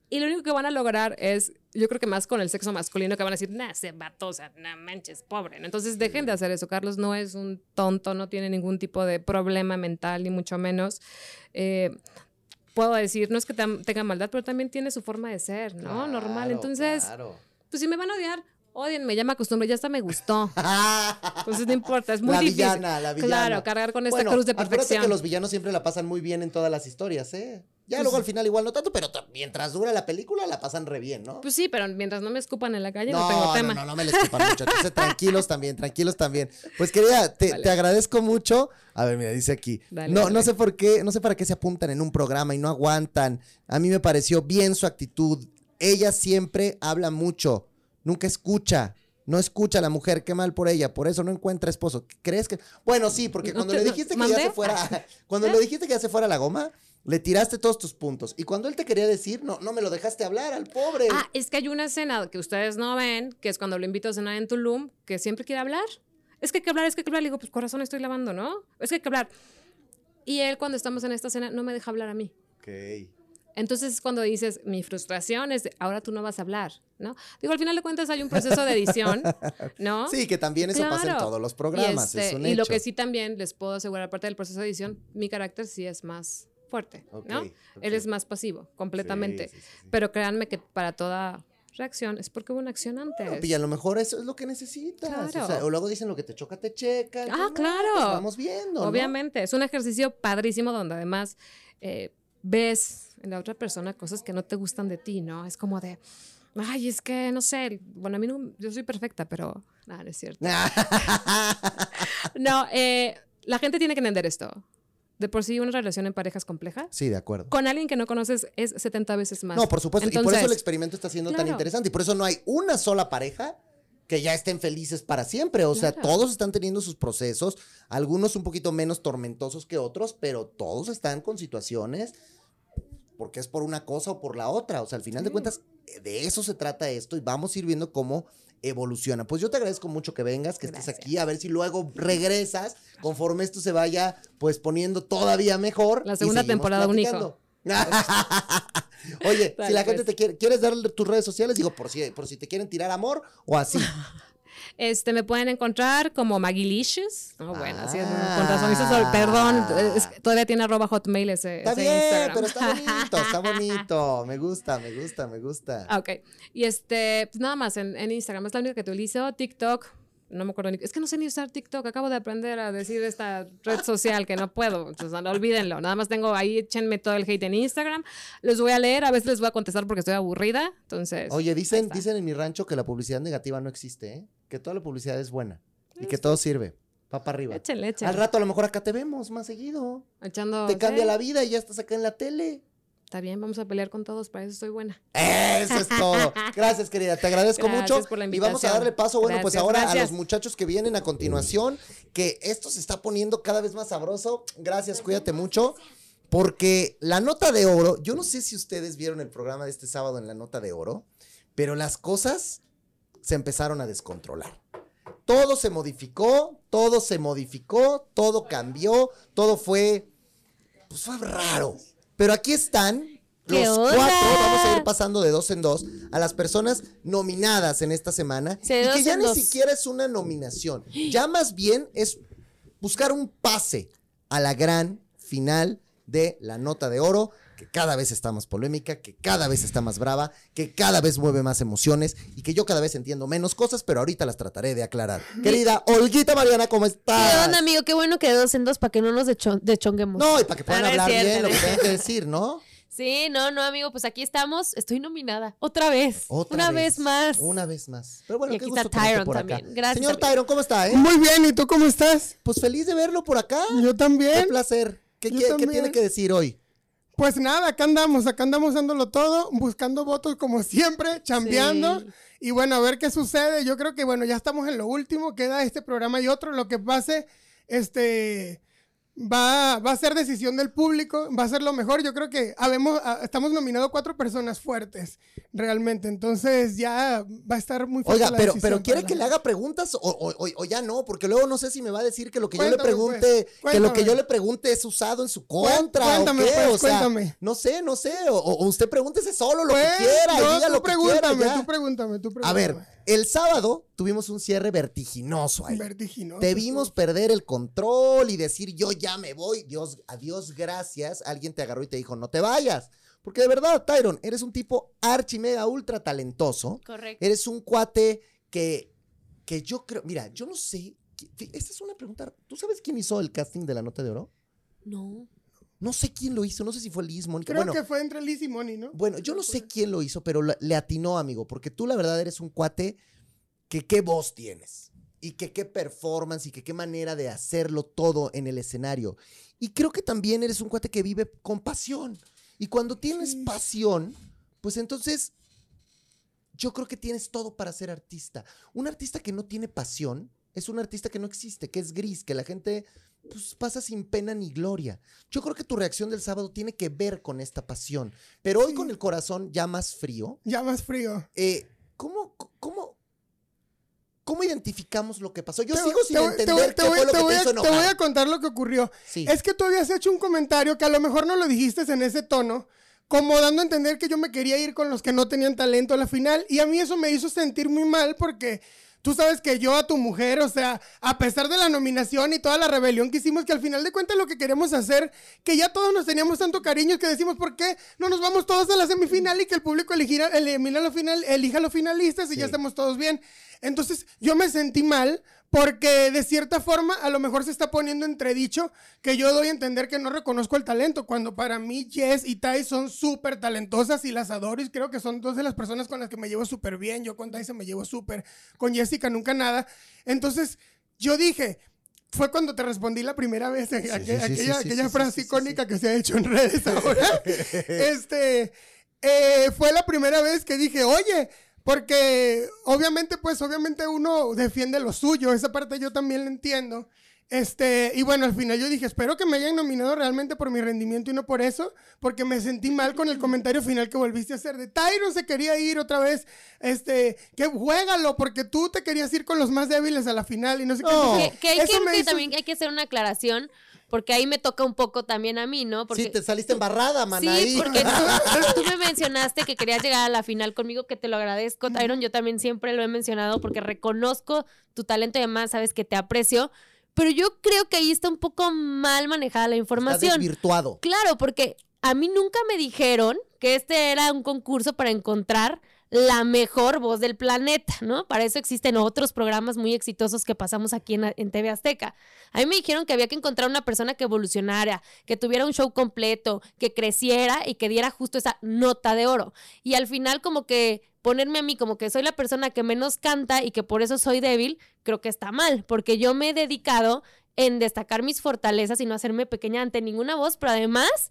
Speaker 4: Y lo único que van a lograr es, yo creo que más con el sexo masculino, que van a decir, nah, se sea, no manches, pobre. Entonces dejen de hacer eso. Carlos no es un tonto, no tiene ningún tipo de problema mental, ni mucho menos. Eh, puedo decir, no es que tenga maldad, pero también tiene su forma de ser, ¿no? Normal. Entonces,
Speaker 1: claro.
Speaker 4: pues si me van a odiar, odienme, ya me acostumbré, ya hasta me gustó. <laughs> Entonces no importa, es muy
Speaker 1: la
Speaker 4: difícil.
Speaker 1: villana, la villana.
Speaker 4: Claro, cargar con esta
Speaker 1: Bueno,
Speaker 4: cruz de perfección.
Speaker 1: que los villanos siempre la pasan muy bien en todas las historias, ¿eh? Ya
Speaker 4: Pues
Speaker 1: luego al final igual no tanto, pero mientras dura la película la pasan re bien, ¿no?
Speaker 4: Pues sí, pero mientras no me escupan en la calle no, tengo tema.
Speaker 1: No, no, no me les escupan mucho. <laughs> Entonces, tranquilos también, tranquilos también. Pues querida, te,
Speaker 4: Vale.
Speaker 1: te agradezco mucho. A ver, mira, dice aquí.
Speaker 4: Dale,
Speaker 1: no,
Speaker 4: dale.
Speaker 1: no sé por qué, no sé para qué se apuntan en un programa y no aguantan. A mí me pareció bien su actitud. Ella siempre habla mucho, nunca escucha. No escucha a la mujer, qué mal por ella, por eso no encuentra esposo. ¿Crees que? Bueno, sí, porque
Speaker 4: No
Speaker 1: cuando le
Speaker 4: no-
Speaker 1: dijiste que
Speaker 4: ¿mandé?
Speaker 1: ya se fuera, <laughs> cuando le dijiste que ya se fuera la goma, le tiraste todos tus puntos. Y cuando él te quería decir, no, no me lo dejaste hablar al pobre.
Speaker 4: Ah, es que hay una escena que ustedes no ven, que es cuando lo invito a cenar en Tulum, que siempre quiere hablar. Es que hay que hablar, es que hay que hablar. Le digo, pues corazón, estoy lavando, ¿no? Es que hay que hablar. Y él, cuando estamos en esta cena, no me deja hablar a mí.
Speaker 1: Ok.
Speaker 4: Entonces es cuando dices, mi frustración es, ahora tú no vas a hablar, ¿no? Digo, al final de cuentas hay un proceso de edición, <laughs> ¿no?
Speaker 1: Sí, que también eso pasa en todos los
Speaker 4: Y,
Speaker 1: programas,
Speaker 4: este,
Speaker 1: es un
Speaker 4: y lo que sí también les puedo asegurar, aparte del proceso de edición, mi carácter sí es más fuerte, ¿no?
Speaker 1: Ok, ok.
Speaker 4: Él es más pasivo, completamente.
Speaker 1: Sí, sí, sí, sí.
Speaker 4: Pero créanme que para toda reacción es porque hubo una acción antes.
Speaker 1: Y a lo mejor eso es lo que necesitas. O,
Speaker 4: Claro.
Speaker 1: sea, o luego dicen lo que te choca, te checa.
Speaker 4: Ah,
Speaker 1: no,
Speaker 4: claro.
Speaker 1: pues vamos viendo. ¿no?
Speaker 4: Obviamente, es un ejercicio padrísimo donde además eh, ves en la otra persona cosas que no te gustan de ti, ¿no? Es como de, ay, es que, no sé, bueno, a mí no, yo soy perfecta, pero nada, no es cierto. <laughs> No, eh, la gente tiene que entender esto. De por sí, una relación en pareja es compleja.
Speaker 1: sí, de acuerdo.
Speaker 4: Con alguien que no conoces es 70 veces más.
Speaker 1: No, por supuesto. y por eso el
Speaker 4: Entonces,
Speaker 1: experimento está siendo tan interesante. Y por eso no hay una sola pareja que ya estén felices para siempre. O sea, todos están teniendo sus procesos, algunos un poquito menos tormentosos que otros, pero todos están con situaciones porque es por una cosa o por la otra. O sea, al final de cuentas, eh, de eso se trata esto y vamos a ir viendo cómo evoluciona. Pues yo te agradezco mucho que vengas, que estés aquí, a ver si luego regresas conforme esto se vaya pues poniendo todavía mejor.
Speaker 4: La segunda temporada,
Speaker 1: platicando. <laughs> Oye, si la gente
Speaker 4: pues.
Speaker 1: te quiere, ¿quieres darle tus redes sociales? Digo, por si, por si te quieren tirar amor o así. <laughs>
Speaker 4: Este, me pueden encontrar como Magilicious. No, bueno, así es. Con razón, hizo sol- perdón. es todavía tiene arroba hotmail ese,
Speaker 1: Está
Speaker 4: ese
Speaker 1: bien,
Speaker 4: Instagram.
Speaker 1: pero está <laughs> bonito, está bonito. Me gusta, me gusta, me gusta.
Speaker 4: Ok. Y este, pues nada más en, en Instagram. Es la única que utilizo. TikTok. No me acuerdo ni. Es que no sé ni usar TikTok. Acabo de aprender a decir esta red social que no puedo. Sea, no, olvídenlo. Nada más tengo ahí, échenme todo el hate en Instagram. Los voy a leer. A veces les voy a contestar porque estoy aburrida. Entonces.
Speaker 1: Oye, dicen, dicen en mi rancho que la publicidad negativa no existe, ¿eh? Que toda la publicidad es buena y que todo sirve. Va para arriba.
Speaker 4: Échenle,
Speaker 1: Al
Speaker 4: échenle.
Speaker 1: rato a lo mejor acá te vemos más seguido.
Speaker 4: Echando.
Speaker 1: Te cambia
Speaker 4: sí.
Speaker 1: la vida y ya estás acá en la tele.
Speaker 4: Está bien, vamos a pelear con todos. Para eso estoy buena.
Speaker 1: Eso es todo. <laughs> Gracias, querida. Te agradezco
Speaker 4: Gracias
Speaker 1: mucho.
Speaker 4: por la
Speaker 1: y vamos a darle paso, bueno, pues
Speaker 4: Gracias,
Speaker 1: ahora a los muchachos que vienen a continuación, que esto se está poniendo cada vez más sabroso. Gracias, cuídate mucho. Porque la nota de oro, yo no sé si ustedes vieron el programa de este sábado en la nota de oro, pero las cosas se empezaron a descontrolar. Todo se modificó, todo se modificó, todo cambió, todo fue, pues fue raro. Pero aquí están
Speaker 5: ¿Qué
Speaker 1: los cuatro, vamos a ir pasando de dos en dos, a las personas nominadas en esta semana. Y que ya ni
Speaker 5: dos.
Speaker 1: siquiera es una nominación, ya más bien es buscar un pase a la gran final de la nota de oro, que cada vez está más polémica, que cada vez está más brava, que cada vez mueve más emociones y que yo cada vez entiendo menos cosas, pero ahorita las trataré de aclarar. Querida Olguita Mariana, ¿cómo estás?
Speaker 5: ¿Qué onda, amigo? Qué bueno que de dos en dos para que no nos decho- dechonguemos.
Speaker 1: No, y para que puedan hablar
Speaker 5: cierto,
Speaker 1: bien lo que tengan que decir, ¿no? <laughs>
Speaker 5: Sí, no, no, amigo, pues aquí estamos. Estoy nominada. Otra vez.
Speaker 1: Otra
Speaker 5: Una vez, más.
Speaker 1: Una vez más. Pero bueno,
Speaker 5: Y
Speaker 1: qué
Speaker 5: aquí está
Speaker 1: gusto tenerte
Speaker 5: Tyron
Speaker 1: por acá.
Speaker 5: también. Gracias,
Speaker 1: Señor. Tyron, ¿cómo está, eh?
Speaker 6: Muy bien, ¿y tú cómo estás?
Speaker 1: Pues feliz de verlo por acá.
Speaker 6: Yo
Speaker 1: Qué
Speaker 6: también.
Speaker 1: placer. ¿Qué, qué- qué tiene que decir hoy?
Speaker 6: Pues nada, acá andamos, acá andamos dándolo todo, buscando votos como siempre, chambeando.
Speaker 5: Sí.
Speaker 6: Y bueno, a ver qué sucede. Yo creo que bueno, ya estamos en lo último, queda este programa y otro. Lo que pase, este, va, va a ser decisión del público, va a ser lo mejor. Yo creo que habemos, a- estamos nominados cuatro personas fuertes, realmente. Entonces ya va a estar muy fuerte
Speaker 1: Oiga,
Speaker 6: la
Speaker 1: pero, pero ¿quiere que
Speaker 6: la-
Speaker 1: le haga preguntas o, o- ya no? Porque luego no sé si me va a decir que lo que yo le
Speaker 6: Cuéntame,
Speaker 1: pregunte,
Speaker 6: pues,
Speaker 1: que lo que yo le pregunte es usado en su contra
Speaker 6: cuéntame,
Speaker 1: o qué,
Speaker 6: pues,
Speaker 1: o sea,
Speaker 6: cuéntame.
Speaker 1: no sé, no sé, o, usted pregúntese solo lo
Speaker 6: Pues,
Speaker 1: que quiera,
Speaker 6: no,
Speaker 1: diga
Speaker 6: tú
Speaker 1: lo que quiera,
Speaker 6: pregúntame,
Speaker 1: ya.
Speaker 6: tú pregúntame, tú pregúntame.
Speaker 1: A ver, el sábado tuvimos un cierre vertiginoso ahí.
Speaker 6: Vertiginoso.
Speaker 1: Te vimos perder el control y decir yo ya me voy, Dios, adiós, gracias. Alguien te agarró y te dijo no te vayas. Porque de verdad, Tyron, eres un tipo archi mega ultra talentoso.
Speaker 5: Correcto.
Speaker 1: Eres un cuate que, que yo creo, mira, yo no sé, esta es una pregunta, ¿tú sabes quién hizo el casting de la nota de oro?
Speaker 5: No.
Speaker 1: No sé quién lo hizo, no sé si fue Liz, Mónica.
Speaker 6: Creo
Speaker 1: bueno,
Speaker 6: que fue entre Liz y Moni, ¿no?
Speaker 1: bueno, yo no sé quién lo hizo, pero le atinó, amigo, porque tú la verdad eres un cuate que qué voz tienes y que qué performance y que qué manera de hacerlo todo en el escenario. Y creo que también eres un cuate que vive con pasión. Y cuando tienes
Speaker 6: Sí.
Speaker 1: pasión, pues entonces yo creo que tienes todo para ser artista. Un artista que no tiene pasión es un artista que no existe, que es gris, que la gente pues, pasa sin pena ni gloria. Yo creo que tu reacción del sábado tiene que ver con esta pasión. Pero hoy
Speaker 6: Sí.
Speaker 1: con el corazón ya más frío,
Speaker 6: Ya más frío.
Speaker 1: eh, ¿cómo, cómo, cómo identificamos lo que pasó? Yo
Speaker 6: Te-
Speaker 1: sigo sin
Speaker 6: te
Speaker 1: entender
Speaker 6: te
Speaker 1: qué
Speaker 6: voy-
Speaker 1: fue lo
Speaker 6: te
Speaker 1: que
Speaker 6: voy
Speaker 1: te
Speaker 6: a-
Speaker 1: hizo
Speaker 6: Te voy
Speaker 1: enojar.
Speaker 6: a contar lo que ocurrió.
Speaker 1: Sí.
Speaker 6: Es que tú habías hecho un comentario que a lo mejor no lo dijiste en ese tono, como dando a entender que yo me quería ir con los que no tenían talento a la final. Y a mí eso me hizo sentir muy mal porque tú sabes que yo a tu mujer, o sea, a pesar de la nominación y toda la rebelión que hicimos, que al final de cuentas lo que queremos hacer, que ya todos nos teníamos tanto cariño que decimos, ¿por qué no nos vamos todos a la semifinal y que el público eligiera, elimina lo final, elija a los finalistas y ya estamos todos bien? Entonces yo me sentí mal porque de cierta forma a lo mejor se está poniendo entredicho que yo doy a entender que no reconozco el talento, cuando para mí Jess y Tai son súper talentosas y las adoro y creo que son dos de las personas con las que me llevo súper bien. Yo con Tai se me llevo súper, con Jessica nunca nada. Entonces yo dije, fue cuando te respondí la primera vez, aqu-
Speaker 1: sí,
Speaker 6: aqu-
Speaker 1: sí,
Speaker 6: aquella,
Speaker 1: sí,
Speaker 6: frase icónica que se ha hecho en redes ahora. <laughs> este, eh, fue la primera vez que dije, oye, porque obviamente, pues obviamente uno defiende lo suyo, esa parte yo también la entiendo. Este, y bueno, al final yo dije, espero que me hayan nominado realmente por mi rendimiento y no por eso, porque me sentí mal con el comentario final que volviste a hacer de Tyron se quería ir otra vez, este, que juégalo, porque tú te querías ir con los más débiles a la final y no sé qué.
Speaker 1: No.
Speaker 6: Entonces,
Speaker 5: Que, que hay
Speaker 6: eso
Speaker 5: que,
Speaker 6: me
Speaker 5: que
Speaker 6: hizo-
Speaker 5: también hay que hacer una aclaración, porque ahí me toca un poco también a mí, ¿no? Porque,
Speaker 1: sí, te saliste embarrada, man,
Speaker 5: Sí,
Speaker 1: ahí.
Speaker 5: porque tú, <laughs> tú me mencionaste que querías llegar a la final conmigo, que te lo agradezco, Tyron. Yo también siempre lo he mencionado porque reconozco tu talento y además sabes que te aprecio. Pero yo creo que ahí está un poco mal manejada la
Speaker 1: Está
Speaker 5: información.
Speaker 1: desvirtuado.
Speaker 5: Claro, porque a mí nunca me dijeron que este era un concurso para encontrar la mejor voz del planeta, ¿no? Para eso existen otros programas muy exitosos que pasamos aquí en, en TV Azteca. A mí me dijeron que había que encontrar una persona que evolucionara, que tuviera un show completo, que creciera y que diera justo esa nota de oro. Y al final como que ponerme a mí como que soy la persona que menos canta y que por eso soy débil, creo que está mal, porque yo me he dedicado en destacar mis fortalezas y no hacerme pequeña ante ninguna voz, pero además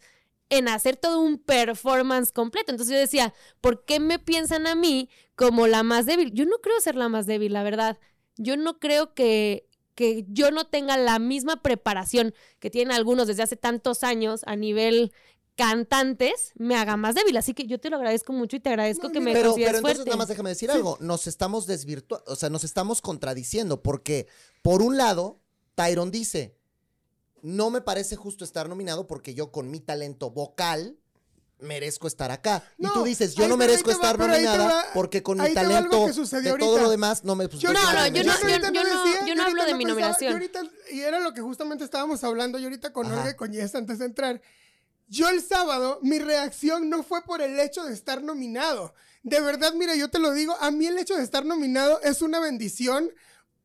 Speaker 5: en hacer todo un performance completo. Entonces yo decía, ¿por qué me piensan a mí como la más débil? Yo no creo ser la más débil, la verdad. Yo no creo que, que yo no tenga la misma preparación que tienen algunos desde hace tantos años a nivel cantantes, me haga más débil. Así que yo te lo agradezco mucho y te agradezco
Speaker 6: No,
Speaker 5: que me
Speaker 1: Pero, pero entonces
Speaker 5: fuerte.
Speaker 1: nada más déjame decir algo. Nos estamos desvirtuando, o sea, nos estamos contradiciendo porque, por un lado, Tyron dice, no me parece justo estar nominado porque yo con mi talento vocal merezco estar acá. y
Speaker 6: No,
Speaker 1: tú dices, yo no merezco
Speaker 6: va,
Speaker 1: estar nominada
Speaker 6: va-
Speaker 1: porque con mi talento de todo
Speaker 6: ahorita.
Speaker 1: lo demás no me... pues,
Speaker 6: Yo
Speaker 5: No, no, yo no-
Speaker 6: ahorita
Speaker 5: yo no-
Speaker 6: decía,
Speaker 5: yo no hablo de mi
Speaker 6: pensaba,
Speaker 5: nominación.
Speaker 6: yo ahorita- y era lo que justamente estábamos hablando, y ahorita con. Olga y con Jess antes de entrar. Yo el sábado, mi reacción no fue por el hecho de estar nominado. De verdad, mira, yo te lo digo, a mí el hecho de estar nominado es una bendición.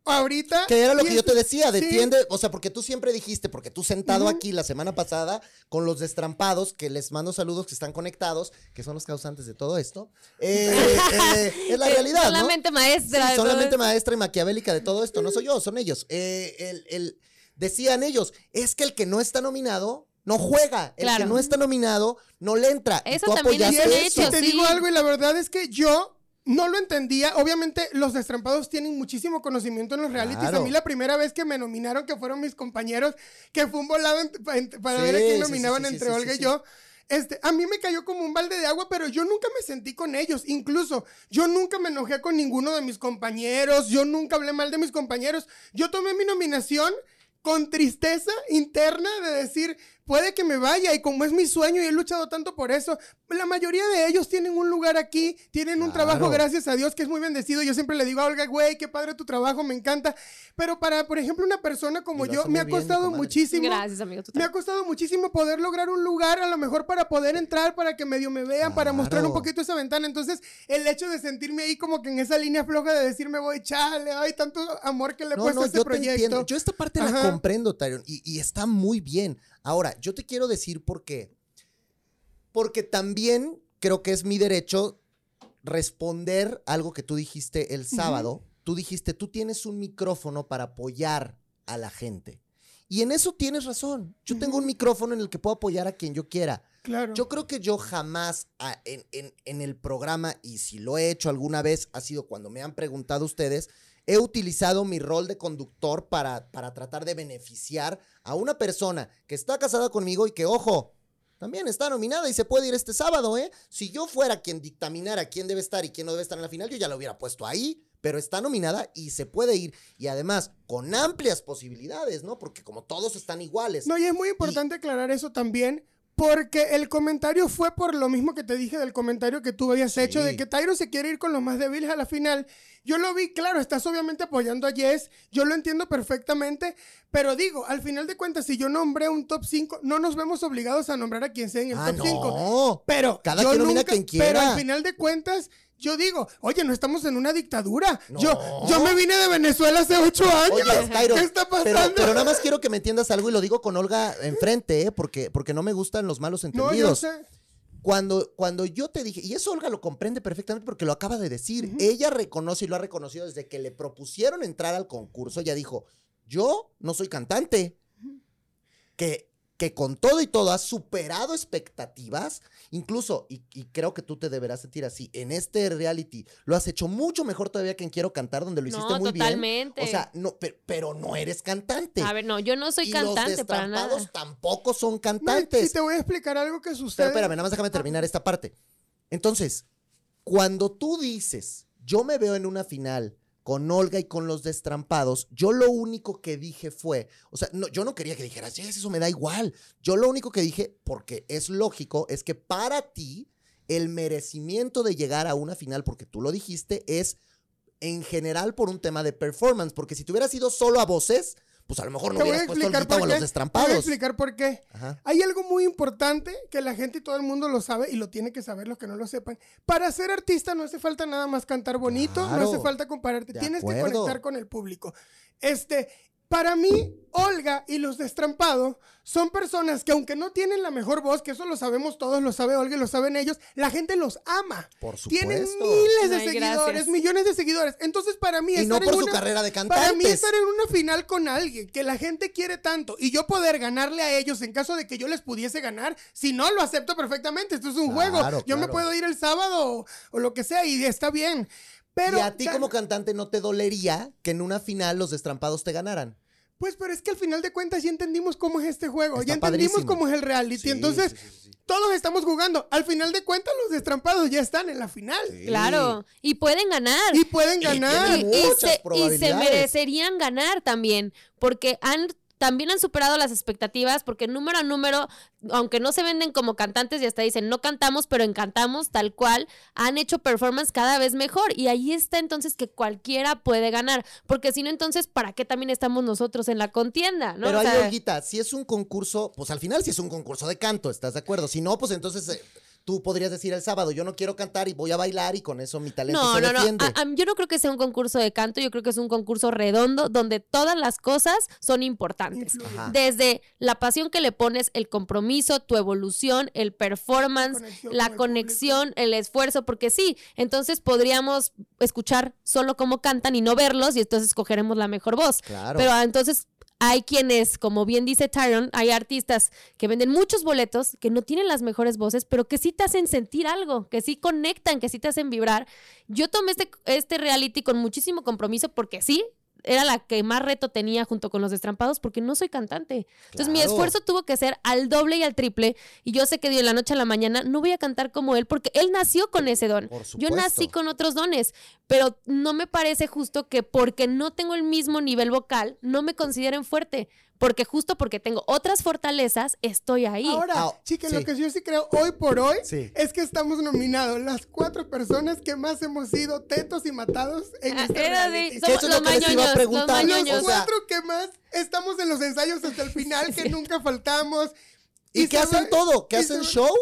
Speaker 6: Ahorita.
Speaker 1: Que era lo que yo te decía,
Speaker 6: sí.
Speaker 1: defiende, o sea, porque tú siempre dijiste, porque tú sentado aquí la semana pasada con los destrampados, que les mando saludos que están conectados, que son los causantes de todo esto, eh, <laughs> eh, es la
Speaker 5: Eh,
Speaker 1: realidad,
Speaker 5: Son la
Speaker 1: ¿no?
Speaker 5: mente
Speaker 1: Sí,
Speaker 5: maestra. de
Speaker 1: son la
Speaker 5: todo
Speaker 1: mente
Speaker 5: esto.
Speaker 1: maestra y maquiavélica de todo esto, no soy yo, son ellos. Eh, el- el- decían ellos, es que el que no está nominado no juega, el que no está nominado no le entra.
Speaker 5: Eso
Speaker 1: tú
Speaker 5: también es un
Speaker 6: y te
Speaker 5: sí.
Speaker 6: digo algo, y la verdad es que yo no lo entendía. Obviamente, los destrampados tienen muchísimo conocimiento en los realities.
Speaker 1: Claro.
Speaker 6: A mí, la primera vez que me nominaron, que fueron mis compañeros, que fue un volado en- para
Speaker 1: Sí,
Speaker 6: ver a quién nominaban
Speaker 1: sí, sí,
Speaker 6: entre Olga y yo. Este, a mí me cayó como un balde de agua, pero yo nunca me sentí con ellos. Incluso, yo nunca me enojé con ninguno de mis compañeros. Yo nunca hablé mal de mis compañeros. Yo tomé mi nominación con tristeza interna de decir, puede que me vaya y como es mi sueño y he luchado tanto por eso, la mayoría de ellos tienen un lugar aquí, tienen un
Speaker 1: Claro.
Speaker 6: trabajo, gracias a Dios, que es muy bendecido. Yo siempre le digo a Olga, güey, qué padre tu trabajo, me encanta. Pero para, por ejemplo, una persona como yo, me ha
Speaker 1: bien,
Speaker 6: costado
Speaker 1: comadre.
Speaker 6: muchísimo.
Speaker 5: Gracias, amigo.
Speaker 6: Me ha costado muchísimo poder lograr un lugar, a lo mejor para poder entrar, para que medio me vean, para mostrar un
Speaker 1: Claro.
Speaker 6: poquito esa ventana. Entonces, el hecho de sentirme ahí como que en esa línea floja de decirme, voy, chale, hay tanto amor que le he
Speaker 1: No,
Speaker 6: puesto
Speaker 1: no,
Speaker 6: a este
Speaker 1: yo te
Speaker 6: proyecto.
Speaker 1: entiendo. Yo esta parte la
Speaker 6: Ajá.
Speaker 1: comprendo, Tyron, y, y está muy bien. Ahora, yo te quiero decir por qué. Porque también creo que es mi derecho responder algo que tú dijiste el sábado. Tú dijiste, tú tienes un micrófono para apoyar a la gente. Y en eso tienes razón. Yo tengo un micrófono en el que puedo apoyar a quien yo quiera.
Speaker 6: Claro.
Speaker 1: Yo creo que yo jamás en, en- en el programa, y si lo he hecho alguna vez, ha sido cuando me han preguntado ustedes, he utilizado mi rol de conductor para, para tratar de beneficiar a una persona que está casada conmigo y que, ojo, también está nominada y se puede ir este sábado, ¿eh? Si yo fuera quien dictaminara quién debe estar y quién no debe estar en la final, yo ya lo hubiera puesto ahí, pero está nominada y se puede ir. Y además, con amplias posibilidades, ¿no? Porque como todos están iguales.
Speaker 6: No, y es muy importante aclarar eso también, porque el comentario fue por lo mismo que te dije del comentario que tú habías hecho,
Speaker 1: Sí.
Speaker 6: de que Tyron se quiere ir con los más débiles a la final. Yo lo vi, claro, estás obviamente apoyando a Jess, yo lo entiendo perfectamente, pero digo, al final de cuentas, si yo nombré un top 5, no nos vemos obligados a nombrar a quien sea en el
Speaker 1: ah,
Speaker 6: top 5.
Speaker 1: no.
Speaker 6: Pero
Speaker 1: Cada
Speaker 6: yo
Speaker 1: quien nomina
Speaker 6: nunca-
Speaker 1: quien
Speaker 6: Pero
Speaker 1: quiera.
Speaker 6: al final de cuentas, yo digo, oye, no estamos en una dictadura.
Speaker 1: No.
Speaker 6: Yo, yo me vine de Venezuela hace ocho años.
Speaker 1: Oye,
Speaker 6: ¿Qué está pasando?
Speaker 1: pero nada más quiero que me entiendas algo y lo digo con Olga enfrente, ¿eh? Porque, porque no me gustan los malos
Speaker 6: no, yo
Speaker 1: entendidos.
Speaker 6: sé.
Speaker 1: Cuando, cuando yo te dije, y eso Olga lo comprende perfectamente porque lo acaba de decir, ella reconoce y lo ha reconocido desde que le propusieron entrar al concurso, ella dijo, yo no soy cantante, que, que con todo y todo has superado expectativas, incluso, y, y creo que tú te deberás sentir así, en este reality lo has hecho mucho mejor todavía que en Quiero Cantar, donde lo hiciste
Speaker 5: No,
Speaker 1: muy
Speaker 5: totalmente.
Speaker 1: bien. O sea, no, pe- pero, no eres cantante.
Speaker 5: A ver, no, yo no soy
Speaker 1: y
Speaker 5: cantante
Speaker 1: los
Speaker 5: para nada.
Speaker 1: tampoco son
Speaker 6: No, y-
Speaker 1: cantantes.
Speaker 6: y te voy a explicar algo que
Speaker 1: Pero
Speaker 6: sucede.
Speaker 1: espérame, nada más déjame terminar esta parte. Entonces, cuando tú dices, yo me veo en una final con Olga y con los destrampados, yo lo único que dije fue, o sea, no, yo no quería que dijeras, "Yes, eso me da igual. Yo lo único que dije, porque es lógico, es que para ti el merecimiento de llegar a una final, porque tú lo dijiste, es en general por un tema de performance, porque si te hubieras ido solo a voces, pues a lo mejor no
Speaker 6: Te a
Speaker 1: hubieras puesto los
Speaker 6: Te voy a
Speaker 1: destrampados.
Speaker 6: explicar por qué.
Speaker 1: Ajá.
Speaker 6: Hay algo muy importante que la gente y todo el mundo lo sabe y lo tiene que saber los que no lo sepan. Para ser artista no hace falta nada más cantar bonito, no hace falta compararte, tienes que conectar con el público. Este, para mí, Olga y los destrampados son personas que aunque no tienen la mejor voz, que eso lo sabemos todos, lo sabe Olga y lo saben ellos, la gente los ama.
Speaker 1: Por
Speaker 6: Tienen
Speaker 1: supuesto.
Speaker 6: miles de
Speaker 5: Ay,
Speaker 6: seguidores,
Speaker 5: gracias.
Speaker 6: millones de seguidores. Entonces, para mí,
Speaker 1: Y no
Speaker 6: estar
Speaker 1: por
Speaker 6: en
Speaker 1: su
Speaker 6: una-
Speaker 1: carrera de
Speaker 6: para
Speaker 1: cantantes.
Speaker 6: mí estar en una final con alguien que la gente quiere tanto y yo poder ganarle a ellos en caso de que yo les pudiese ganar, si no lo acepto perfectamente, esto es un
Speaker 1: Claro,
Speaker 6: juego. Yo me puedo ir el sábado o, o lo que sea y está bien. Pero
Speaker 1: y a ti como cantante no te dolería que en una final los destrampados te ganaran.
Speaker 6: Pues pero es que al final de cuentas ya entendimos cómo es este juego,
Speaker 1: Está
Speaker 6: ya entendimos
Speaker 1: padrísimo.
Speaker 6: cómo es el reality,
Speaker 1: Sí,
Speaker 6: entonces
Speaker 1: sí, sí, sí.
Speaker 6: todos estamos jugando. Al final de cuentas los destrampados ya están en la final
Speaker 5: Claro, y pueden ganar.
Speaker 6: y pueden ganar.
Speaker 5: y, y
Speaker 1: muchas
Speaker 5: se, y se merecerían ganar también, porque han también han superado las expectativas, porque número a número, aunque no se venden como cantantes y hasta dicen no cantamos, pero encantamos tal cual, han hecho performance cada vez mejor. Y ahí está entonces que cualquiera puede ganar, porque si no, entonces, ¿para qué también estamos nosotros en la contienda? ¿no?
Speaker 1: Pero
Speaker 5: O sea,
Speaker 1: Olguita, si es un concurso, pues al final si es un concurso de canto, ¿estás de acuerdo? Si no, pues entonces eh, tú podrías decir el sábado, yo no quiero cantar y voy a bailar y con eso mi talento
Speaker 5: No,
Speaker 1: se
Speaker 5: no, no.
Speaker 1: defiende.
Speaker 5: A- yo no creo que sea un concurso de canto, yo creo que es un concurso redondo donde todas las cosas son importantes.
Speaker 1: Ajá.
Speaker 5: Desde la pasión que le pones, el compromiso, tu evolución, el performance,
Speaker 6: Conexión
Speaker 5: la
Speaker 6: el
Speaker 5: conexión, el esfuerzo, porque sí, entonces podríamos escuchar solo cómo cantan y no verlos y entonces escogeremos la mejor voz.
Speaker 1: Claro.
Speaker 5: Pero ah, entonces hay quienes, como bien dice Tyron, hay artistas que venden muchos boletos, que no tienen las mejores voces, pero que sí te hacen sentir algo, que sí conectan, que sí te hacen vibrar. Yo tomé este, este reality con muchísimo compromiso porque sí, era la que más reto tenía junto con los destrampados porque no soy cantante. Entonces mi esfuerzo tuvo que ser al doble y al triple y yo sé que de la noche a la mañana no voy a cantar como él porque él nació con ese don.
Speaker 1: Por
Speaker 5: Yo nací con otros dones, pero no me parece justo que porque no tengo el mismo nivel vocal no me consideren fuerte, porque justo porque tengo otras fortalezas estoy ahí.
Speaker 6: Ahora,
Speaker 1: Ah,
Speaker 6: chicas,
Speaker 1: sí.
Speaker 6: lo que yo sí creo hoy por hoy
Speaker 1: Sí.
Speaker 6: es que estamos nominados las cuatro personas que más hemos sido tetos y matados en
Speaker 5: Ah,
Speaker 6: este
Speaker 5: era de- somos
Speaker 1: eso es
Speaker 5: los
Speaker 1: lo que les iba a
Speaker 5: los
Speaker 1: preguntar.
Speaker 6: Los.
Speaker 1: O sea,
Speaker 6: cuatro que más estamos en los ensayos hasta el final, que <laughs> nunca faltamos.
Speaker 1: Y, que
Speaker 6: se
Speaker 1: hacen todo, que
Speaker 6: y
Speaker 1: hacen show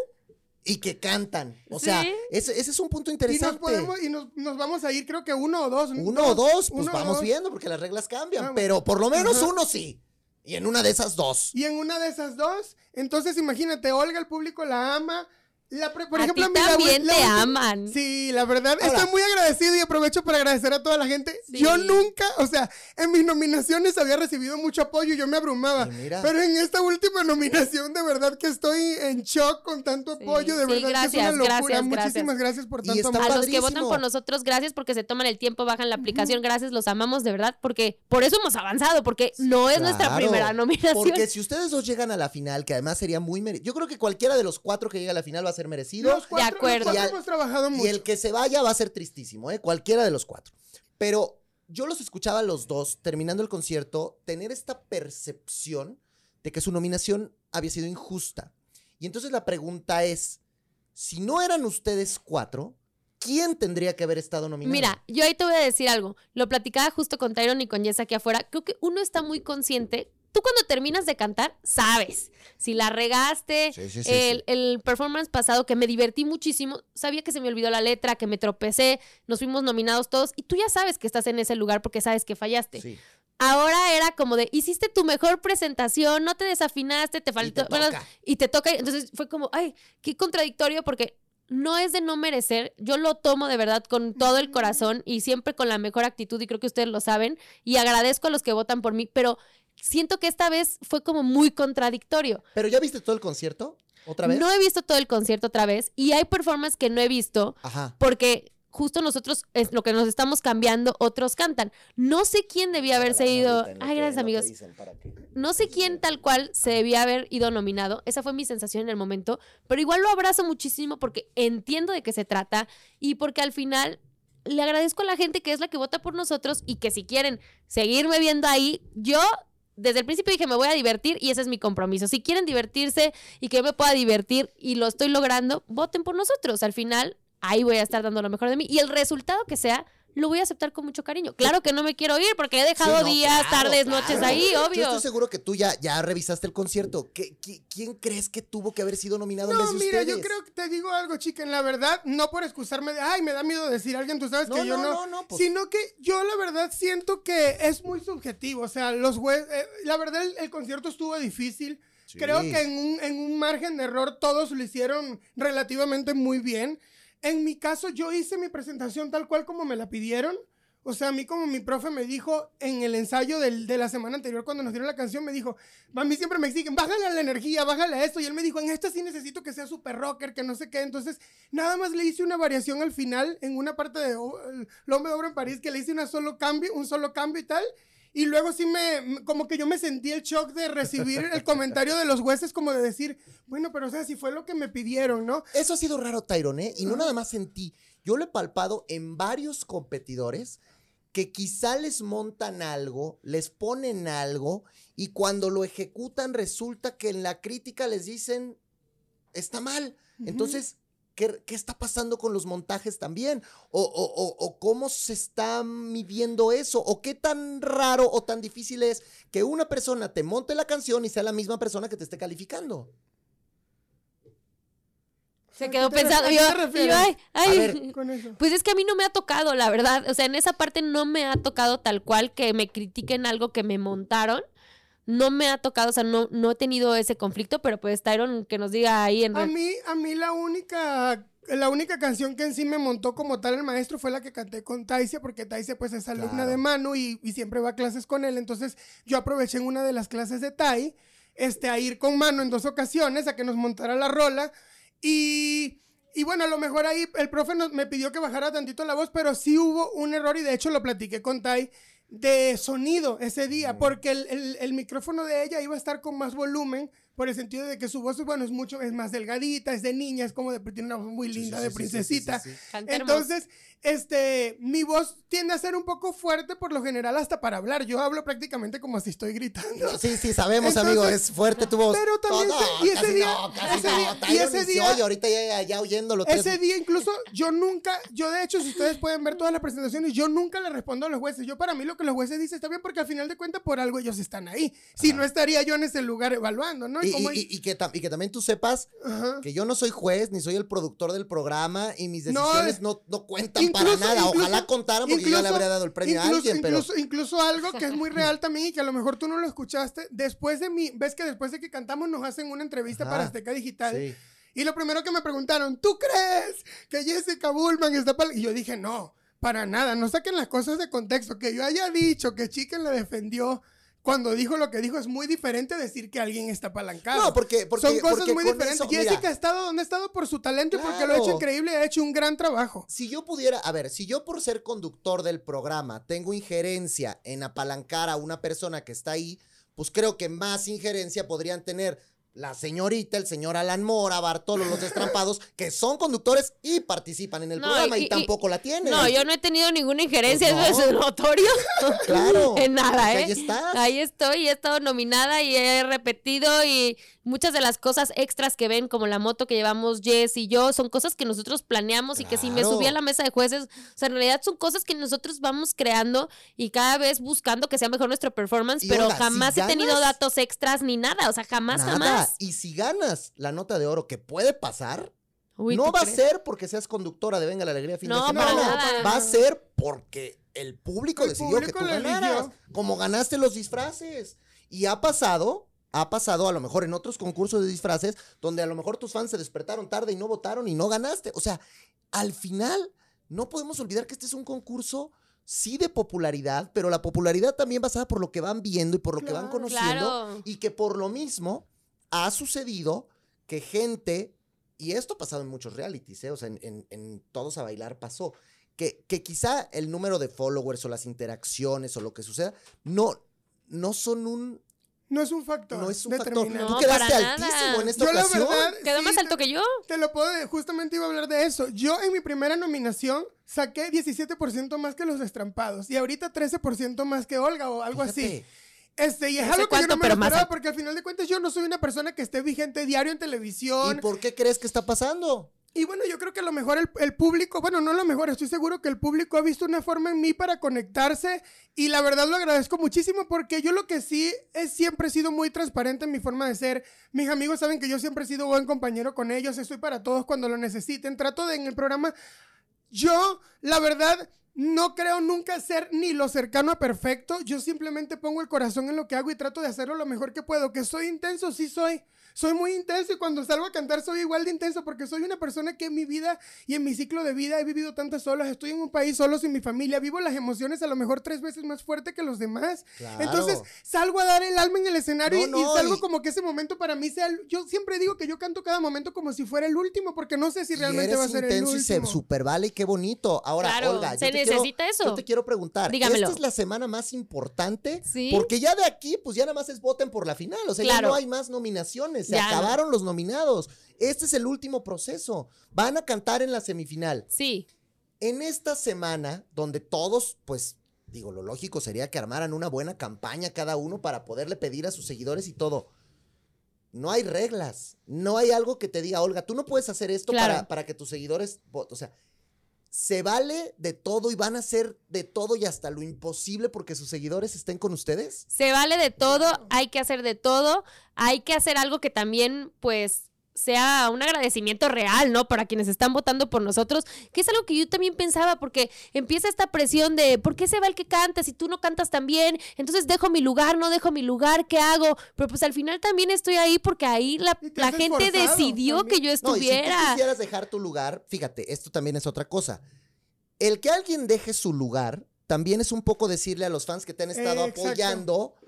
Speaker 1: y que cantan. O sea,
Speaker 5: Sí.
Speaker 1: ese, ese es un punto
Speaker 6: Y
Speaker 1: interesante.
Speaker 6: nos podemos, y nos, nos vamos a ir, creo que uno o dos.
Speaker 1: Uno o dos, pues
Speaker 6: uno o
Speaker 1: vamos
Speaker 6: dos.
Speaker 1: viendo porque las reglas cambian.
Speaker 6: Vamos.
Speaker 1: Pero por lo menos
Speaker 6: Ajá.
Speaker 1: uno sí. Y en una de esas dos.
Speaker 6: Y en una de esas dos, entonces imagínate, Olga, el público la ama. La por
Speaker 5: a
Speaker 6: ejemplo,
Speaker 5: ti también
Speaker 6: la
Speaker 5: te aman.
Speaker 6: Sí, la verdad,
Speaker 1: Ahora-
Speaker 6: estoy muy agradecido y aprovecho para agradecer a toda la gente.
Speaker 5: Sí.
Speaker 6: Yo nunca, o sea, en mis nominaciones había recibido mucho apoyo y yo me abrumaba. Pero en esta última nominación, de verdad que estoy en shock con tanto
Speaker 5: Sí.
Speaker 6: apoyo, de
Speaker 5: Sí,
Speaker 6: verdad que es una locura.
Speaker 5: gracias,
Speaker 6: Muchísimas
Speaker 5: gracias.
Speaker 6: gracias por
Speaker 1: Y
Speaker 6: tanto
Speaker 1: está
Speaker 6: amor.
Speaker 5: A los que votan por nosotros, gracias porque se toman el tiempo, bajan la aplicación, gracias, los amamos de verdad, porque por eso hemos avanzado, porque no es nuestra primera nominación.
Speaker 1: Porque si ustedes dos llegan a la final, que además sería muy merecido. Yo creo que cualquiera de los cuatro que llegue a la final va a ser merecido.
Speaker 6: Los cuatro,
Speaker 5: De acuerdo.
Speaker 6: los cuatro
Speaker 1: Y al-
Speaker 6: hemos trabajado mucho.
Speaker 1: Y el que se vaya va a ser tristísimo, ¿eh? Cualquiera de los cuatro. Pero yo los escuchaba a los dos, terminando el concierto, tener esta percepción de que su nominación había sido injusta. Y entonces la pregunta es, si no eran ustedes cuatro, ¿quién tendría que haber estado nominado?
Speaker 5: Mira, yo ahí te voy a decir algo. Lo platicaba justo con Tyron y con Jess aquí afuera. Creo que uno está muy consciente. Tú cuando terminas de cantar, sabes. Si la regaste,
Speaker 1: Sí, sí, sí,
Speaker 5: el,
Speaker 1: sí.
Speaker 5: el performance pasado que me divertí muchísimo, sabía que se me olvidó la letra, que me tropecé, nos fuimos nominados todos y tú ya sabes que estás en ese lugar porque sabes que fallaste.
Speaker 1: Sí.
Speaker 5: Ahora era como de, hiciste tu mejor presentación, no te desafinaste, te faltó...
Speaker 1: te toca.
Speaker 5: y te toca. Entonces fue como, ay, qué contradictorio porque no es de no merecer. Yo lo tomo de verdad con todo el corazón y siempre con la mejor actitud y creo que ustedes lo saben y agradezco a los que votan por mí, pero siento que esta vez fue como muy contradictorio.
Speaker 1: ¿Pero ya viste todo el concierto? ¿Otra vez?
Speaker 5: No he visto todo el concierto otra vez y hay performances que no he visto
Speaker 1: Ajá.
Speaker 5: porque justo nosotros es lo que nos estamos cambiando, otros cantan. No sé quién debía haberse ido. Ay, gracias amigos. No sé quién tal cual se debía haber ido nominado. Esa fue mi sensación en el momento. Pero igual lo abrazo muchísimo porque entiendo de qué se trata y porque al final le agradezco a la gente que es la que vota por nosotros y que si quieren seguirme viendo ahí, yo desde el principio dije me voy a divertir y ese es mi compromiso. Si quieren divertirse y que yo me pueda divertir y lo estoy logrando, voten por nosotros. Al final ahí voy a estar dando lo mejor de mí y el resultado que sea lo voy a aceptar con mucho cariño. Claro que no me quiero ir porque he dejado
Speaker 1: Sí, no,
Speaker 5: días,
Speaker 1: claro,
Speaker 5: tardes,
Speaker 1: claro.
Speaker 5: noches ahí,
Speaker 1: Yo
Speaker 5: obvio.
Speaker 1: estoy seguro que tú ya, ya revisaste el concierto. ¿Qué, qui- quién crees que tuvo que haber sido nominado en
Speaker 6: No,
Speaker 1: vez de
Speaker 6: mira,
Speaker 1: ustedes?
Speaker 6: yo creo que te digo algo, chica, en la verdad, no por excusarme de, ay, me da miedo decir a alguien, tú sabes
Speaker 1: No,
Speaker 6: que yo
Speaker 1: no,
Speaker 6: no,
Speaker 1: no, no, pues-
Speaker 6: sino que yo la verdad siento que es muy subjetivo, o sea, los jueces, la verdad el, el concierto estuvo difícil,
Speaker 1: Sí.
Speaker 6: creo que en un, en un margen de error todos lo hicieron relativamente muy bien. En mi caso, yo hice mi presentación tal cual como me la pidieron. O sea, a mí como mi profe me dijo en el ensayo de la semana anterior cuando nos dieron la canción, me dijo, a mí siempre me exigen, bájale a la energía, bájale a esto. Y él me dijo, en esta sí necesito que sea super rocker, que no sé qué. Entonces, nada más le hice una variación al final, en una parte de oh, de Obra en París, que le hice una solo cambio, un solo cambio y tal. Y luego sí me, como que yo me sentí el shock de recibir el <laughs> comentario de los jueces como de decir, bueno, pero o sea, si fue lo que me pidieron, ¿no?
Speaker 1: Eso ha sido raro, Tyron, ¿eh? Y no nada más en ti. Yo lo he palpado en varios competidores que quizá les montan algo, les ponen algo, y cuando lo ejecutan resulta que en la crítica les dicen, está mal. Entonces, ¿qué, qué está pasando con los montajes también? O, o- o- o cómo se está midiendo eso? ¿O qué tan raro o tan difícil es que una persona te monte la canción y sea la misma persona que te esté calificando?
Speaker 5: Se
Speaker 6: ¿A
Speaker 5: quedó pensando. Yo,
Speaker 6: a qué te
Speaker 5: yo,
Speaker 6: refieres?
Speaker 5: ay, ay.
Speaker 1: ver. <laughs>
Speaker 6: Con eso.
Speaker 5: Pues es que a mí no me ha tocado, la verdad. O sea, en esa parte no me ha tocado tal cual que me critiquen algo que me montaron. No me ha tocado, o sea, no, no he tenido ese conflicto, pero pues Tyron que nos diga ahí en...
Speaker 6: A mí, a mí la única la única canción que en sí me montó como tal el maestro fue la que canté con Taisia, porque Taisia pues es alumna
Speaker 1: Claro.
Speaker 6: de Manu y, y siempre va a clases con él. Entonces yo aproveché en una de las clases de Tai este, a ir con Manu en dos ocasiones a que nos montara la rola. Y, y bueno, a lo mejor ahí el profe nos- me pidió que bajara tantito la voz, pero sí hubo un error y de hecho lo platiqué con Tai de sonido ese día, porque el, el- el micrófono de ella iba a estar con más volumen, por el sentido de que su voz, bueno, es mucho, es más delgadita, es de niña, es como de, tiene una voz muy linda,
Speaker 1: sí,
Speaker 6: de
Speaker 1: sí,
Speaker 6: princesita.
Speaker 1: sí.
Speaker 6: Entonces, este, mi voz tiende a ser un poco fuerte por lo general hasta para hablar. Yo hablo prácticamente como si estoy gritando.
Speaker 1: Sí, sí, sabemos,
Speaker 6: Entonces,
Speaker 1: amigo, es fuerte tu voz.
Speaker 6: pero también
Speaker 1: No,
Speaker 6: se- y ese
Speaker 1: casi
Speaker 6: día-
Speaker 1: no, casi
Speaker 6: ese
Speaker 1: no,
Speaker 6: día- y ese día-
Speaker 1: oye, ahorita ya, ya oyéndolo.
Speaker 6: Ese día incluso yo nunca, yo de hecho, si ustedes pueden ver todas las presentaciones, yo nunca le respondo a los jueces. Yo para mí lo que los jueces dicen está bien porque al final de cuentas por algo ellos están ahí. Si no estaría yo en ese lugar evaluando, ¿no?
Speaker 1: Y, y- y- y que, y que también tú sepas
Speaker 6: Ajá.
Speaker 1: que yo no soy juez ni soy el productor del programa y mis
Speaker 6: No,
Speaker 1: decisiones
Speaker 6: es-
Speaker 1: no, no, cuentan
Speaker 6: Incluso-
Speaker 1: para nada.
Speaker 6: incluso-
Speaker 1: Ojalá contaran porque yo ya le
Speaker 6: incluso-
Speaker 1: habría dado el premio
Speaker 6: incluso,
Speaker 1: a alguien, pero
Speaker 6: incluso, incluso algo que es muy real también y que a lo mejor tú no lo escuchaste. Después de mi, ves que después de que cantamos nos hacen una entrevista
Speaker 1: Ajá.
Speaker 6: para Azteca Digital.
Speaker 1: Sí.
Speaker 6: Y lo primero que me preguntaron, ¿tú crees que Jessica Bullman está para... Y yo dije, no, para nada, no saquen las cosas de contexto. Que yo haya dicho que Chicken la defendió cuando dijo lo que dijo es muy diferente decir que alguien está apalancado.
Speaker 1: No, porque, porque
Speaker 6: Son cosas
Speaker 1: porque
Speaker 6: muy diferentes.
Speaker 1: eso, mira,
Speaker 6: Jessica ha estado donde ha estado por su talento y porque lo ha hecho increíble y ha hecho un gran trabajo.
Speaker 1: si yo pudiera, a ver, si yo por ser conductor del programa tengo injerencia en apalancar a una persona que está ahí, pues creo que más injerencia podrían tener la señorita, el señor Alan Mora, Bartolo, los destrampados, <laughs> que son conductores y participan en el
Speaker 5: No,
Speaker 1: programa y,
Speaker 5: y- y-
Speaker 1: tampoco la tienen.
Speaker 5: No, yo no he tenido ninguna injerencia,
Speaker 1: Pues
Speaker 5: eso
Speaker 1: no.
Speaker 5: es notorio. <laughs>
Speaker 1: Claro. <laughs>
Speaker 5: en nada,
Speaker 1: Porque
Speaker 5: ¿eh?
Speaker 1: ahí estás.
Speaker 5: Ahí estoy, he estado nominada y he repetido y muchas de las cosas extras que ven, como la moto que llevamos Jess y yo, son cosas que nosotros planeamos y que si me subí a la mesa de jueces, o sea, en realidad son cosas que nosotros vamos creando y cada vez buscando que sea mejor nuestro performance,
Speaker 1: Y
Speaker 5: pero
Speaker 1: si
Speaker 5: jamás he tenido datos extras ni nada, o sea, jamás,
Speaker 1: Nada.
Speaker 5: jamás.
Speaker 1: Y si ganas la nota de oro, que puede pasar,
Speaker 5: Uy,
Speaker 1: no
Speaker 5: ¿tú
Speaker 1: va a ser porque seas conductora de Venga la Alegría fin
Speaker 5: No,
Speaker 1: de semana.
Speaker 5: nada.
Speaker 1: Va a ser porque el público
Speaker 6: El
Speaker 1: decidió
Speaker 6: público
Speaker 1: que tú ganaras. Como ganaste los disfraces. Y ha pasado, ha pasado a lo mejor en otros concursos de disfraces, donde a lo mejor tus fans se despertaron tarde y no votaron y no ganaste. O sea, al final, no podemos olvidar que este es un concurso. Sí de popularidad, pero la popularidad también basada por lo que van viendo y por lo que van conociendo
Speaker 5: Claro.
Speaker 1: y que por lo mismo ha sucedido que gente, y esto ha pasado en muchos realities, ¿eh? o sea, en, en- en Todos a Bailar pasó, que, que quizá el número de followers o las interacciones o lo que suceda no, no son un,
Speaker 6: No es un factor.
Speaker 1: no es un factor.
Speaker 5: No,
Speaker 1: Tú quedaste altísimo
Speaker 5: nada.
Speaker 1: en esta
Speaker 6: Yo la
Speaker 1: ocasión.
Speaker 6: verdad,
Speaker 5: Quedó
Speaker 6: sí,
Speaker 5: más alto que yo.
Speaker 6: Te lo puedo, de- justamente iba a hablar de eso. Yo en mi primera nominación saqué 17% más que los destrampados y ahorita 13% más que Olga o algo así.
Speaker 1: Fíjate.
Speaker 6: Este, y es
Speaker 5: No
Speaker 6: algo que yo
Speaker 5: cuánto,
Speaker 6: no me
Speaker 5: más
Speaker 6: esperaba
Speaker 5: alto.
Speaker 6: porque al final de cuentas yo no soy una persona que esté vigente diario en televisión.
Speaker 1: ¿Y por qué crees que está pasando?
Speaker 6: Y bueno, yo creo que a lo mejor el, el público, bueno, no a lo mejor, estoy seguro que el público ha visto una forma en mí para conectarse y la verdad lo agradezco muchísimo porque yo lo que sí es siempre sido muy transparente en mi forma de ser. Mis amigos saben que yo siempre he sido buen compañero con ellos, estoy para todos cuando lo necesiten. Trato de en el programa, yo la verdad no creo nunca ser ni lo cercano a perfecto, yo simplemente pongo el corazón en lo que hago y trato de hacerlo lo mejor que puedo. Que soy intenso, sí soy. Soy muy intenso y cuando salgo a cantar soy igual de intenso porque soy una persona que en mi vida y en mi ciclo de vida he vivido tantas solas. Estoy en un país solo sin mi familia. Vivo las emociones a lo mejor tres veces más fuerte que los demás.
Speaker 1: Claro.
Speaker 6: Entonces salgo a dar el alma en el escenario
Speaker 1: No,
Speaker 6: y- salgo
Speaker 1: y-
Speaker 6: como que ese momento para mí sea... el- yo siempre digo que yo canto cada momento como si fuera el último porque no sé si realmente
Speaker 1: eres
Speaker 6: va a ser el
Speaker 1: intenso y se
Speaker 6: último.
Speaker 1: super vale y qué bonito. Ahora,
Speaker 5: Claro,
Speaker 1: Olga, yo
Speaker 5: se
Speaker 1: quiero-
Speaker 5: necesita eso.
Speaker 1: Yo te quiero preguntar,
Speaker 5: Dígamelo.
Speaker 1: ¿esta es la semana más importante?
Speaker 5: Sí.
Speaker 1: Porque ya de aquí, pues ya nada más es voten por la final. O sea, ya
Speaker 5: Claro.
Speaker 1: no hay más nominaciones. Se
Speaker 5: Ya
Speaker 1: acabaron los nominados. Este es el último proceso. Van a cantar en la semifinal.
Speaker 5: Sí.
Speaker 1: En esta semana, donde todos, pues, digo, lo lógico sería que armaran una buena campaña cada uno para poderle pedir a sus seguidores y todo. No hay reglas. No hay algo que te diga, Olga, tú no puedes hacer esto
Speaker 5: Claro.
Speaker 1: para, para que tus seguidores voten. O sea, se vale de todo y van a hacer de todo y hasta lo imposible porque sus seguidores estén con ustedes.
Speaker 5: Se vale de todo, hay que hacer de todo, hay que hacer algo que también, pues, sea un agradecimiento real, ¿no? Para quienes están votando por nosotros, que es algo que yo también pensaba, porque empieza esta presión de, ¿por qué se va el que canta si tú no cantas tan bien? Entonces dejo mi lugar, no dejo mi lugar, ¿qué hago? Pero pues al final también estoy ahí porque ahí la, gente decidió
Speaker 6: también.
Speaker 5: que yo
Speaker 1: No, y si tú
Speaker 5: estuviera.
Speaker 1: quisieras dejar tu lugar, fíjate, esto también es otra cosa. El que alguien deje su lugar también es un poco decirle a los fans que te han estado
Speaker 6: Eh, exacto.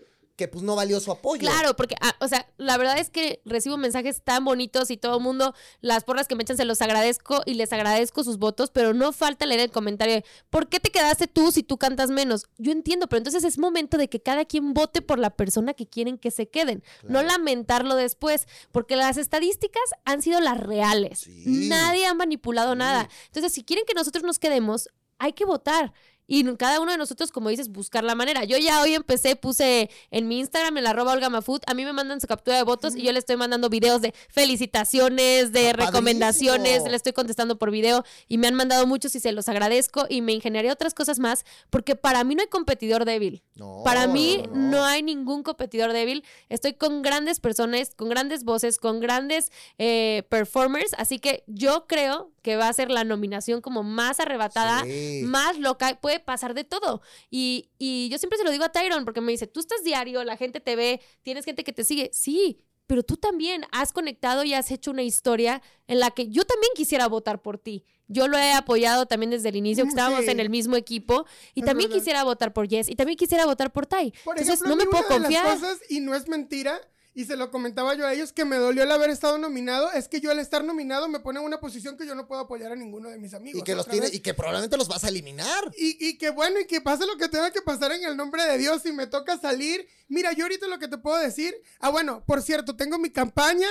Speaker 1: Pues no valió su apoyo.
Speaker 5: Claro, porque, ah, o sea, la verdad es que recibo mensajes tan bonitos y todo el mundo, las porras que me echan se los agradezco y les agradezco sus votos, pero no falta leer el comentario de, ¿por qué te quedaste tú si tú cantas menos? Yo entiendo, pero entonces es momento de que cada quien vote por la persona que quieren que se queden, no lamentarlo después, porque las estadísticas han sido las reales.
Speaker 1: Sí.
Speaker 5: Nadie ha manipulado
Speaker 1: Sí.
Speaker 5: nada. Entonces, si quieren que nosotros nos quedemos, hay que votar. Y cada uno de nosotros, como dices, buscar la manera. Yo ya hoy empecé, puse en mi Instagram, el arroba Olga Mafut, a mí me mandan su captura de votos y yo le estoy mandando videos de felicitaciones, de
Speaker 1: Está
Speaker 5: recomendaciones,
Speaker 1: padrísimo.
Speaker 5: le estoy contestando por video y me han mandado muchos y se los agradezco y me ingeniaré otras cosas más porque para mí no hay competidor débil.
Speaker 1: No,
Speaker 5: Para mí
Speaker 1: no, no.
Speaker 5: no hay ningún competidor débil. Estoy con grandes personas, con grandes voces, con grandes eh, performers. Así que yo creo que va a ser la nominación como más arrebatada,
Speaker 1: Sí.
Speaker 5: más loca. Puede pasar de todo. Y, y yo siempre se lo digo a Tyron porque me dice, tú estás diario, la gente te ve, tienes gente que te sigue. Sí. Pero tú también has conectado y has hecho una historia en la que yo también quisiera votar por ti. Yo lo he apoyado también desde el inicio, que
Speaker 6: Mm,
Speaker 5: estábamos
Speaker 6: sí.
Speaker 5: en el mismo equipo. Y
Speaker 6: Es
Speaker 5: también
Speaker 6: verdad.
Speaker 5: quisiera votar por Jess. Y también quisiera votar por Tai.
Speaker 6: Por
Speaker 5: Entonces
Speaker 6: ejemplo,
Speaker 5: no me puedo confiar.
Speaker 6: cosas, y no es mentira, y se lo comentaba yo a ellos, que me dolió el haber estado nominado, es que yo al estar nominado me pone en una posición que yo no puedo apoyar a ninguno de mis amigos.
Speaker 1: Y que los tiene, y que probablemente los vas a eliminar.
Speaker 6: Y, y que bueno, y que pase lo que tenga que pasar en el nombre de Dios. Si me toca salir, mira, yo ahorita lo que te puedo decir. Ah, bueno, por cierto, tengo mi campaña.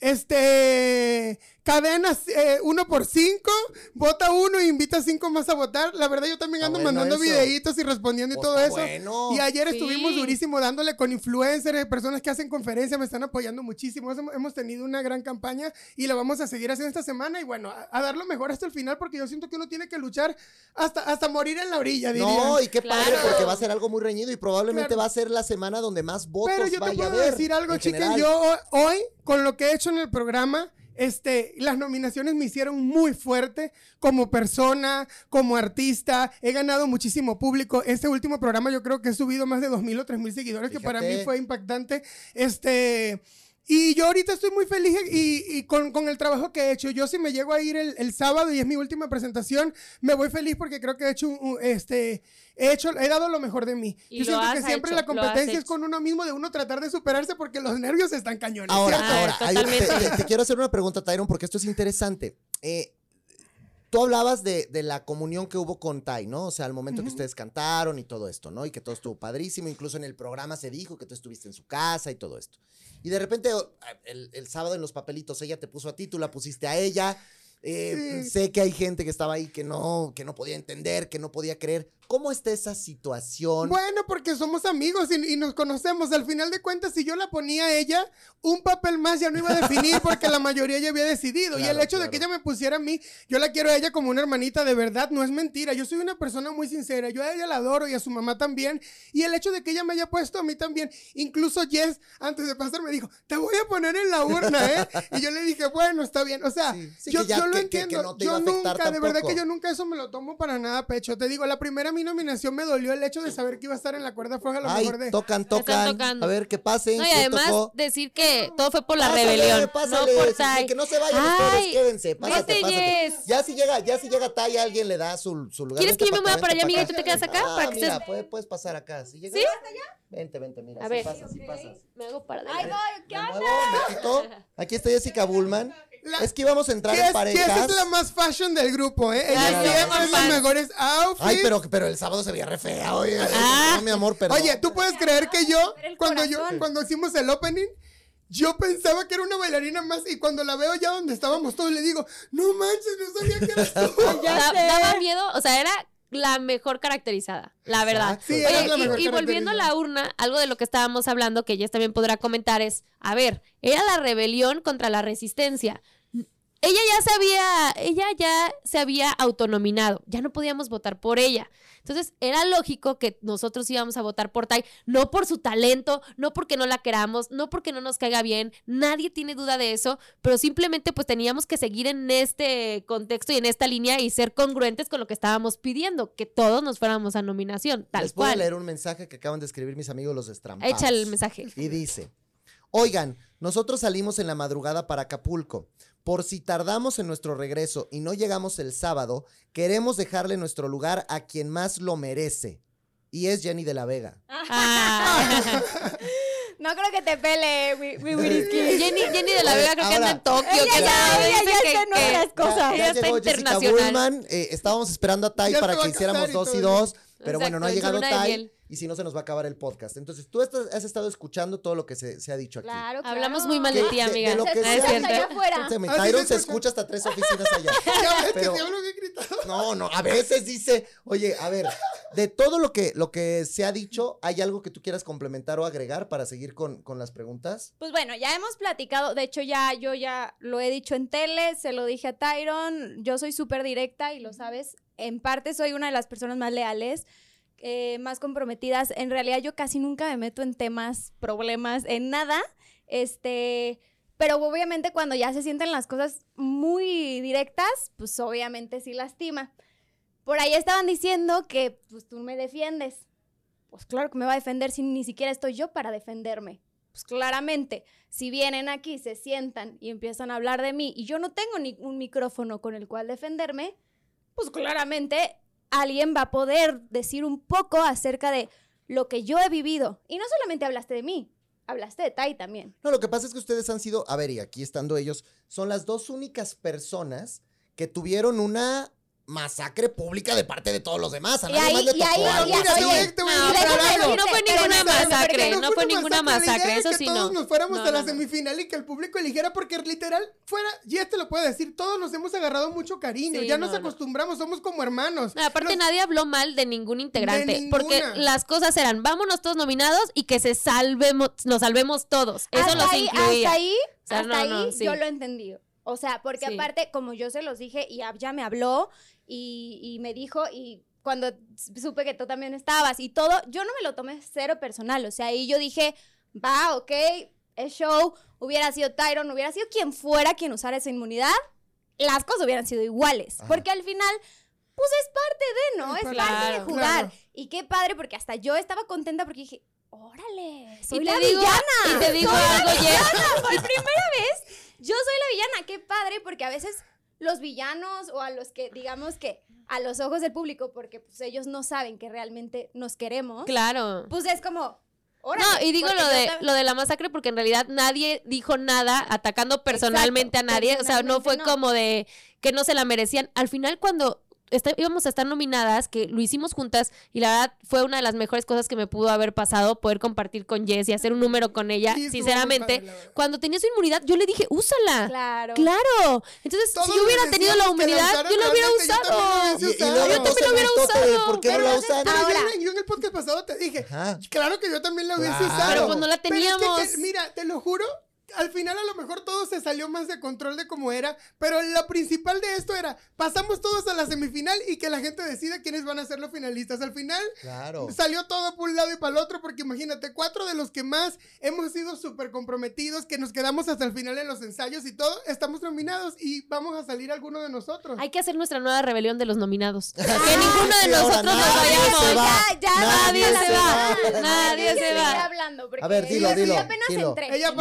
Speaker 6: Este, cadenas eh, uno por cinco, vota uno e invita a cinco más a votar. La verdad, yo también
Speaker 1: Está
Speaker 6: ando
Speaker 1: bueno
Speaker 6: mandando
Speaker 1: eso.
Speaker 6: videitos y respondiendo y
Speaker 1: Pues
Speaker 6: todo
Speaker 1: está
Speaker 6: eso.
Speaker 1: bueno.
Speaker 6: Y ayer
Speaker 5: Sí.
Speaker 6: estuvimos durísimo dándole con influencers, personas que hacen conferencias, me están apoyando muchísimo. Hemos- Hemos tenido una gran campaña y la vamos a seguir haciendo esta semana. Y bueno, a, a dar lo mejor hasta el final, porque yo siento que uno tiene que luchar hasta, hasta morir en la orilla, diría.
Speaker 1: No, y qué padre,
Speaker 5: Claro.
Speaker 1: porque va a ser algo muy reñido y probablemente
Speaker 6: Claro.
Speaker 1: va a ser la semana donde más votos
Speaker 6: Pero yo te
Speaker 1: a
Speaker 6: puedo decir algo,
Speaker 1: en
Speaker 6: chicas.
Speaker 1: general.
Speaker 6: Yo ho- hoy, con lo que he hecho en el programa, este, las nominaciones me hicieron muy fuerte como persona, como artista. He ganado muchísimo público. Este último programa yo creo que he subido más de 2.000 o 3.000 seguidores, que para mí fue impactante. Este... Y yo ahorita estoy muy feliz y, y con, con el trabajo que he hecho. Yo si me llego a ir el, el sábado y es mi última presentación, me voy feliz porque creo que he hecho, un- un- este, he hecho, he dado lo mejor de mí.
Speaker 5: Y
Speaker 6: yo
Speaker 5: lo
Speaker 6: siento que
Speaker 5: has
Speaker 6: siempre
Speaker 5: hecho,
Speaker 6: la competencia es con uno mismo, de uno tratar de superarse porque los nervios están cañones.
Speaker 1: Ahora,
Speaker 6: ¿cierto?
Speaker 1: ahora,
Speaker 5: Ah,
Speaker 1: hay- te,
Speaker 5: totalmente.
Speaker 1: te- te quiero hacer una pregunta, Tyron, porque esto es interesante. Eh, tú hablabas de, de la comunión que hubo con Tai, ¿no? O sea, al momento que ustedes cantaron y todo esto, ¿no? Y que todo estuvo padrísimo. Incluso en el programa se dijo que tú estuviste en su casa y todo esto. Y de repente, el, el sábado en los papelitos, ella te puso a ti, tú la pusiste a ella. Eh,
Speaker 6: Sí.
Speaker 1: Sé que hay gente que estaba ahí que no, que no podía entender, que no podía creer. ¿Cómo está esa situación?
Speaker 6: Bueno, porque somos amigos y, y nos conocemos. Al final de cuentas, si yo la ponía a ella, un papel más ya no iba a definir <laughs> porque la mayoría ya había decidido. y el
Speaker 1: Claro,
Speaker 6: hecho de que
Speaker 1: claro.
Speaker 6: ella me pusiera a mí, yo la quiero a ella como una hermanita de verdad, no es mentira. Yo soy una persona muy sincera. Yo a ella la adoro y a su mamá también. Y el hecho de que ella me haya puesto a mí también, incluso Jess, antes de pasar, me dijo, te voy a poner en la urna, ¿eh? y yo le dije, bueno, está bien. O sea,
Speaker 1: Sí, sí,
Speaker 6: yo,
Speaker 1: que ya-
Speaker 6: yo lo
Speaker 1: que- que- que
Speaker 6: entiendo.
Speaker 1: no
Speaker 6: yo nunca, de verdad que yo nunca eso me lo tomo para nada pecho. Te digo, la primera mi nominación me dolió el hecho de saber que iba a estar en la cuerda floja a lo
Speaker 1: Ay,
Speaker 6: mejor de...
Speaker 1: tocan, tocan.
Speaker 5: tocando.
Speaker 1: A ver, que pasen.
Speaker 5: No, y
Speaker 1: ¿quién
Speaker 5: además
Speaker 1: tocó?
Speaker 5: decir que todo fue por la
Speaker 1: Pásale,
Speaker 5: rebelión,
Speaker 1: pásale,
Speaker 5: no por Tai.
Speaker 1: que no se vayan
Speaker 5: Ay,
Speaker 1: ustedes, quédense, pásate,
Speaker 5: vete,
Speaker 1: pásate.
Speaker 5: Jess.
Speaker 1: Ya si llega, ya si llega Tai, alguien le da su, su lugar.
Speaker 5: ¿Quieres que yo me mueva para allá, amiga, y tú te quedas acá?
Speaker 1: Ah,
Speaker 5: Para que
Speaker 1: mira,
Speaker 5: estés-
Speaker 1: puedes, puedes pasar acá. Si llega,
Speaker 5: ¿Sí?
Speaker 1: Vente, vente, mira,
Speaker 5: A
Speaker 1: sí
Speaker 5: ver.
Speaker 1: pasas, sí pasas.
Speaker 5: Me hago para
Speaker 1: Me
Speaker 5: adelante.
Speaker 1: muevo, me quito. Aquí está Jessica Bullman.
Speaker 6: La-
Speaker 1: Es que íbamos a entrar en
Speaker 6: Jess
Speaker 1: parejas.
Speaker 6: es la más fashion del grupo, ¿eh? Ella
Speaker 5: sí,
Speaker 6: siempre es los mejores outfits.
Speaker 1: Ay, pero, pero el sábado se veía re fea, oye.
Speaker 5: Ah.
Speaker 1: No, mi amor, perdón.
Speaker 6: Oye, ¿tú puedes creer que yo, cuando yo, cuando hicimos el opening, yo pensaba que era una bailarina más y cuando la veo ya donde estábamos todos le digo, no manches, no sabía que eras <laughs> tú.
Speaker 5: Da- <laughs> daba miedo, o sea, era la mejor caracterizada, la verdad.
Speaker 6: Sí,
Speaker 5: Oye,
Speaker 6: la
Speaker 5: y-
Speaker 6: mejor
Speaker 5: y, volviendo a la urna, algo de lo que estábamos hablando que Jess también podrá comentar es, a ver, era la rebelión contra la resistencia. Ella ya se había, ella ya se había autonominado, ya no podíamos votar por ella. Entonces era lógico que nosotros íbamos a votar por Tai, no por su talento, no porque no la queramos, no porque no nos caiga bien, nadie tiene duda de eso, pero simplemente pues teníamos que seguir en este contexto y en esta línea y ser congruentes con lo que estábamos pidiendo, que todos nos fuéramos a nominación, tal
Speaker 1: Les voy a
Speaker 5: cual.
Speaker 1: leer un mensaje que acaban de escribir mis amigos los destrampados.
Speaker 5: Échale el mensaje.
Speaker 1: Y dice, oigan, nosotros salimos en la madrugada para Acapulco. Por si tardamos en nuestro regreso y no llegamos el sábado, queremos dejarle nuestro lugar a quien más lo merece. Y es Jenny de la Vega.
Speaker 5: Ah. <laughs>
Speaker 7: No creo que te pele, Wi- Wiriski. <laughs>
Speaker 5: Jenny, Jenny de la Vega creo que anda en Tokio.
Speaker 7: Ella
Speaker 5: que
Speaker 7: ya- ella ya
Speaker 5: que-
Speaker 7: está en otras cosas.
Speaker 5: Ella está
Speaker 1: llegó Jessica
Speaker 5: internacional.
Speaker 1: Bullman, eh, estábamos esperando a Tai
Speaker 6: Ya
Speaker 1: para que hiciéramos
Speaker 6: y
Speaker 1: dos y dos, pero bueno, no ha llegado Tai. Y si no se nos va a acabar el podcast. Entonces, tú estás- has estado escuchando todo lo que se, se ha dicho aquí.
Speaker 7: Claro, claro.
Speaker 5: Hablamos muy mal de ti,
Speaker 1: de- de
Speaker 5: amiga.
Speaker 1: lo que
Speaker 5: cierto.
Speaker 7: allá afuera.
Speaker 1: Escúchame,
Speaker 6: Ah,
Speaker 1: Tyron
Speaker 6: sí,
Speaker 1: se escucha hasta tres oficinas allá. <laughs> Pero-. No, no, a veces dice, oye, a ver, de todo lo que, lo que se ha dicho, ¿hay algo que tú quieras complementar o agregar para seguir con, con las preguntas?
Speaker 7: Pues bueno, ya hemos platicado, de hecho ya yo ya lo he dicho en tele, se lo dije a Tyron, yo soy súper directa y lo sabes, en parte soy una de las personas más leales, eh, más comprometidas, en realidad yo casi nunca me meto en temas, problemas, en nada, este, pero obviamente cuando ya se sienten las cosas muy directas, pues obviamente sí lastima. Por ahí estaban diciendo que pues tú me defiendes. Pues claro que me va a defender si ni siquiera estoy yo para defenderme. Pues claramente, si vienen aquí, se sientan y empiezan a hablar de mí y yo no tengo ni un micrófono con el cual defenderme, pues claramente alguien va a poder decir un poco acerca de lo que yo he vivido. Y no solamente hablaste de mí, hablaste de Tai también.
Speaker 1: No, lo que pasa es que ustedes han sido, a ver, y aquí estando ellos, son las dos únicas personas que tuvieron una masacre pública de parte de todos los demás. A
Speaker 7: Y
Speaker 1: nadie
Speaker 7: ahí-
Speaker 1: más le tocó algo
Speaker 6: te te
Speaker 5: No, fue ninguna masacre, no fue ninguna masacre, eso
Speaker 6: que
Speaker 5: sí
Speaker 6: todos
Speaker 5: no.
Speaker 6: nos fuéramos
Speaker 5: No,
Speaker 6: a la
Speaker 5: no, no.
Speaker 6: semifinal y que el público eligiera, porque literal fuera, y este lo puedo decir, todos nos hemos agarrado mucho cariño,
Speaker 5: Sí,
Speaker 6: ya
Speaker 5: no,
Speaker 6: nos
Speaker 5: no.
Speaker 6: acostumbramos, somos como hermanos.
Speaker 5: No, aparte
Speaker 6: Nos-
Speaker 5: nadie habló mal de ningún integrante, porque las cosas eran, vámonos todos nominados y que se salvemos, nos salvemos todos. Eso
Speaker 7: ahí,
Speaker 5: incluía.
Speaker 7: Hasta ahí,
Speaker 5: O sea,
Speaker 7: hasta
Speaker 5: no,
Speaker 7: ahí
Speaker 5: no, sí.
Speaker 7: yo lo he entendido. O sea, porque
Speaker 5: Sí.
Speaker 7: aparte, como yo se los dije, y Ab ya me habló y, y me dijo, y cuando supe que tú también estabas y todo, yo no me lo tomé cero personal. O sea, ahí yo dije, va, ok, es show, hubiera sido Tyron, hubiera sido quien fuera quien usara esa inmunidad, las cosas hubieran sido iguales.
Speaker 1: Ajá.
Speaker 7: Porque al final, pues es parte de, ¿no? Es
Speaker 6: Claro,
Speaker 7: parte de
Speaker 5: claro.
Speaker 7: jugar. Y qué padre, porque hasta yo estaba contenta porque dije, órale, soy
Speaker 5: y
Speaker 7: la
Speaker 5: digo,
Speaker 7: villana.
Speaker 5: y te digo algo, Jess.
Speaker 7: Por primera vez, yo soy la villana. Qué padre, porque a veces los villanos o a los que, digamos que a los ojos del público, porque pues ellos no saben que realmente nos queremos,
Speaker 5: Claro.
Speaker 7: pues es como, órale.
Speaker 5: No, y digo lo de, lo de la masacre porque en realidad nadie dijo nada atacando personalmente a nadie. O sea, no fue
Speaker 7: no.
Speaker 5: como de que no se la merecían. Al final, cuando esta- íbamos a estar nominadas, que lo hicimos juntas, y la verdad fue una de las mejores cosas que me pudo haber pasado, poder compartir con Jess y hacer un número con ella,
Speaker 6: Sí,
Speaker 5: sinceramente.
Speaker 6: padre, la.
Speaker 5: Cuando tenía su inmunidad, yo le dije, úsala.
Speaker 7: Claro.
Speaker 5: Claro. Entonces,
Speaker 6: Todos
Speaker 5: si yo hubiera tenido la humanidad, yo lo hubiera usado.
Speaker 6: Yo
Speaker 5: también
Speaker 1: el
Speaker 5: hubiera usado.
Speaker 1: ¿Por qué no la usan?
Speaker 6: Pero yo
Speaker 7: Ahora.
Speaker 6: en- yo en el podcast pasado te dije,
Speaker 1: Ajá.
Speaker 6: claro que yo también la hubiese
Speaker 1: Claro.
Speaker 6: usado.
Speaker 5: Pero pues no la
Speaker 6: Pero es que
Speaker 5: teníamos.
Speaker 6: mira, te lo juro, al final a lo mejor todo se salió más de control de cómo era, pero la principal de esto era, pasamos todos a la semifinal y que la gente decida quiénes van a ser los finalistas. Al final
Speaker 1: Claro.
Speaker 6: salió todo por un lado y para el otro, porque imagínate, cuatro de los que más hemos sido súper comprometidos, que nos quedamos hasta el final en los ensayos y todo, estamos nominados y vamos a salir alguno de nosotros.
Speaker 5: Hay que hacer nuestra nueva rebelión de los nominados. <laughs> que
Speaker 1: Ah,
Speaker 5: ninguno de nosotros nos
Speaker 1: nadie
Speaker 5: vayamos.
Speaker 1: se va.
Speaker 7: Ya, ya,
Speaker 5: Nadie se va. Nadie se va.
Speaker 7: ya hablando, porque
Speaker 1: A ver, dilo,
Speaker 7: yo
Speaker 1: dilo,
Speaker 7: apenas
Speaker 1: dilo.
Speaker 7: entré.
Speaker 6: Ella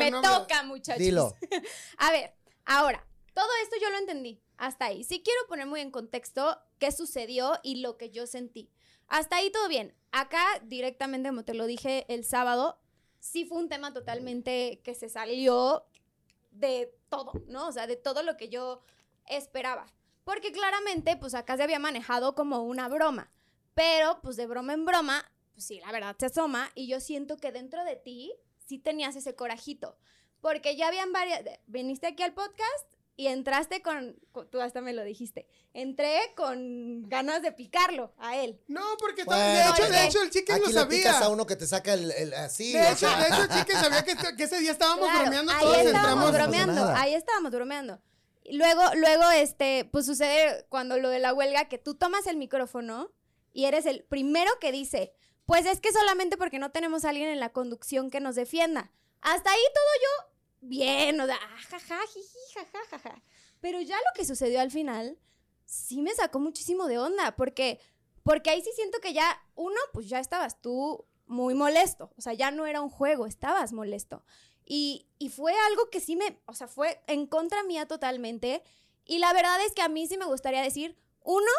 Speaker 7: me toca, muchachos.
Speaker 1: Dilo. <laughs>
Speaker 7: A ver, ahora, todo esto yo lo entendí. Hasta ahí. Sí quiero poner muy en contexto qué sucedió y lo que yo sentí. Hasta ahí todo bien. Acá directamente, como te lo dije el sábado, sí fue un tema totalmente que se salió de todo, ¿no? O sea, de todo lo que yo esperaba. Porque claramente, pues acá se había manejado como una broma. Pero, pues de broma en broma, pues sí, la verdad se asoma. Y yo siento que dentro de ti sí tenías ese corajito. Porque ya habían varias. de- Viniste aquí al podcast y entraste con, con- Tú hasta me lo dijiste. Entré con ganas de picarlo a él.
Speaker 6: No, porque
Speaker 1: Bueno,
Speaker 6: de, hecho, de hecho el chicken
Speaker 1: Aquí
Speaker 6: lo
Speaker 1: le
Speaker 6: sabía.
Speaker 1: picas a uno que te saca el, el- así.
Speaker 6: De hecho,
Speaker 1: sea,
Speaker 6: de hecho, el chicken sabía que, que ese día estábamos
Speaker 7: Claro,
Speaker 6: bromeando
Speaker 7: ahí
Speaker 6: todos,
Speaker 7: estábamos
Speaker 6: entramos.
Speaker 7: Bromeando, ahí estábamos bromeando. Luego, luego, este, pues sucede cuando lo de la huelga que tú tomas el micrófono y eres el primero que dice, pues es que solamente porque no tenemos a alguien en la conducción que nos defienda. Hasta ahí todo yo bien, o sea, ah, jaja, jiji, jaja, jaja. Pero ya lo que sucedió al final sí me sacó muchísimo de onda, porque, porque ahí sí siento que ya, uno, pues ya estabas tú muy molesto, o sea, ya no era un juego, estabas molesto. Y, y fue algo que sí me, o sea, fue en contra mía totalmente. Y la verdad es que a mí sí me gustaría decir, uno,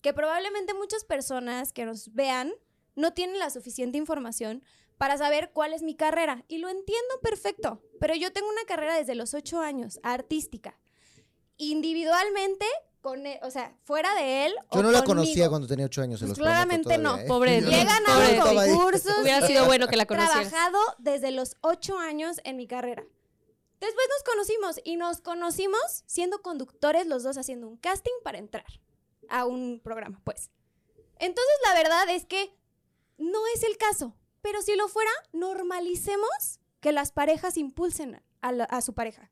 Speaker 7: que probablemente muchas personas que nos vean no tienen la suficiente información para saber cuál es mi carrera. Y lo entiendo perfecto, pero yo tengo una carrera desde los ocho años, artística. Individualmente, con él, o sea, fuera de él.
Speaker 1: Yo
Speaker 7: o
Speaker 1: no la
Speaker 7: conmigo.
Speaker 1: conocía cuando tenía ocho años. se
Speaker 7: Pues
Speaker 1: los
Speaker 7: claramente no,
Speaker 1: todavía, ¿eh?
Speaker 5: pobre,
Speaker 7: Le he ganado concursos.
Speaker 5: Hubiera sido bueno que la conocieras.
Speaker 7: trabajado desde los ocho años en mi carrera. Después nos conocimos y nos conocimos siendo conductores los dos haciendo un casting para entrar a un programa, pues. Entonces la verdad es que no es el caso, pero si lo fuera, normalicemos que las parejas impulsen a, su pareja.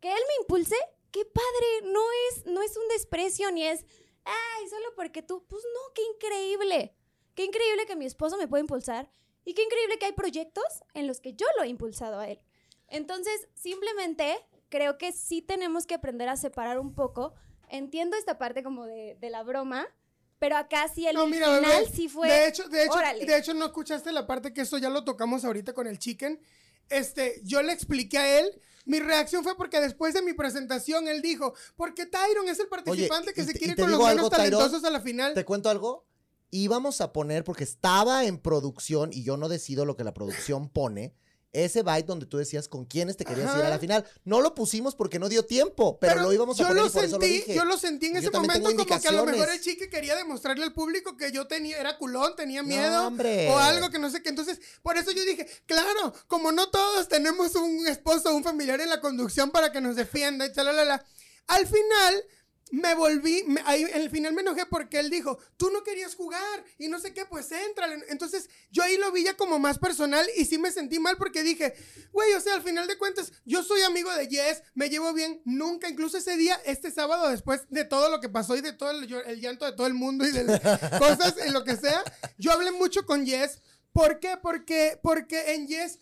Speaker 7: Que él me impulse, qué padre, no es, no es un desprecio ni es, ay, solo porque tú, pues no, qué increíble. Qué increíble que mi esposo me pueda impulsar y qué increíble que hay proyectos en los que yo lo he impulsado a él. Entonces, simplemente creo que sí tenemos que aprender a separar un poco. Entiendo esta parte como de la broma, pero acá sí el
Speaker 6: No, mira,
Speaker 7: final
Speaker 6: bebé,
Speaker 7: sí fue.
Speaker 6: De hecho, de hecho,
Speaker 7: órale.
Speaker 6: de hecho, no escuchaste la parte que eso ya lo tocamos ahorita con el chicken. Este, yo le expliqué a él. Mi reacción fue porque después de mi presentación él dijo, porque Tyron es el participante que
Speaker 1: y
Speaker 6: se
Speaker 1: te-
Speaker 6: quiere con los
Speaker 1: algo, Tyron,
Speaker 6: talentosos a la final.
Speaker 1: ¿Te cuento algo? Íbamos a poner, porque estaba en producción y yo no decido lo que la producción pone, ese byte donde tú decías con quiénes te querías ir a
Speaker 6: Ajá.
Speaker 1: la final. No lo pusimos porque no dio tiempo, pero, lo íbamos a
Speaker 6: yo
Speaker 1: poner
Speaker 6: lo
Speaker 1: y por eso lo
Speaker 6: sentí,
Speaker 1: dije.
Speaker 6: yo lo sentí en
Speaker 1: Yo
Speaker 6: ese momento como que a lo mejor el chique quería demostrarle al público que yo tenía, era culón, tenía
Speaker 1: No,
Speaker 6: miedo.
Speaker 1: hombre.
Speaker 6: O algo que no sé qué. Entonces, por eso yo dije, claro, como no todos tenemos un esposo o un familiar en la conducción para que nos defienda y chalalala. Al final, me volví, me- ahí, al final me enojé porque él dijo, tú no querías jugar y no sé qué, pues éntrale. Entonces, yo ahí lo vi ya como más personal y sí me sentí mal porque dije, güey, o sea, al final de cuentas, yo soy amigo de Jess, me llevo bien, nunca, incluso ese día, este sábado, después de todo lo que pasó y de todo el, el llanto de todo el mundo y de las <laughs> cosas, en lo que sea, yo hablé mucho con Jess. ¿Por qué? Porque, porque en Jess,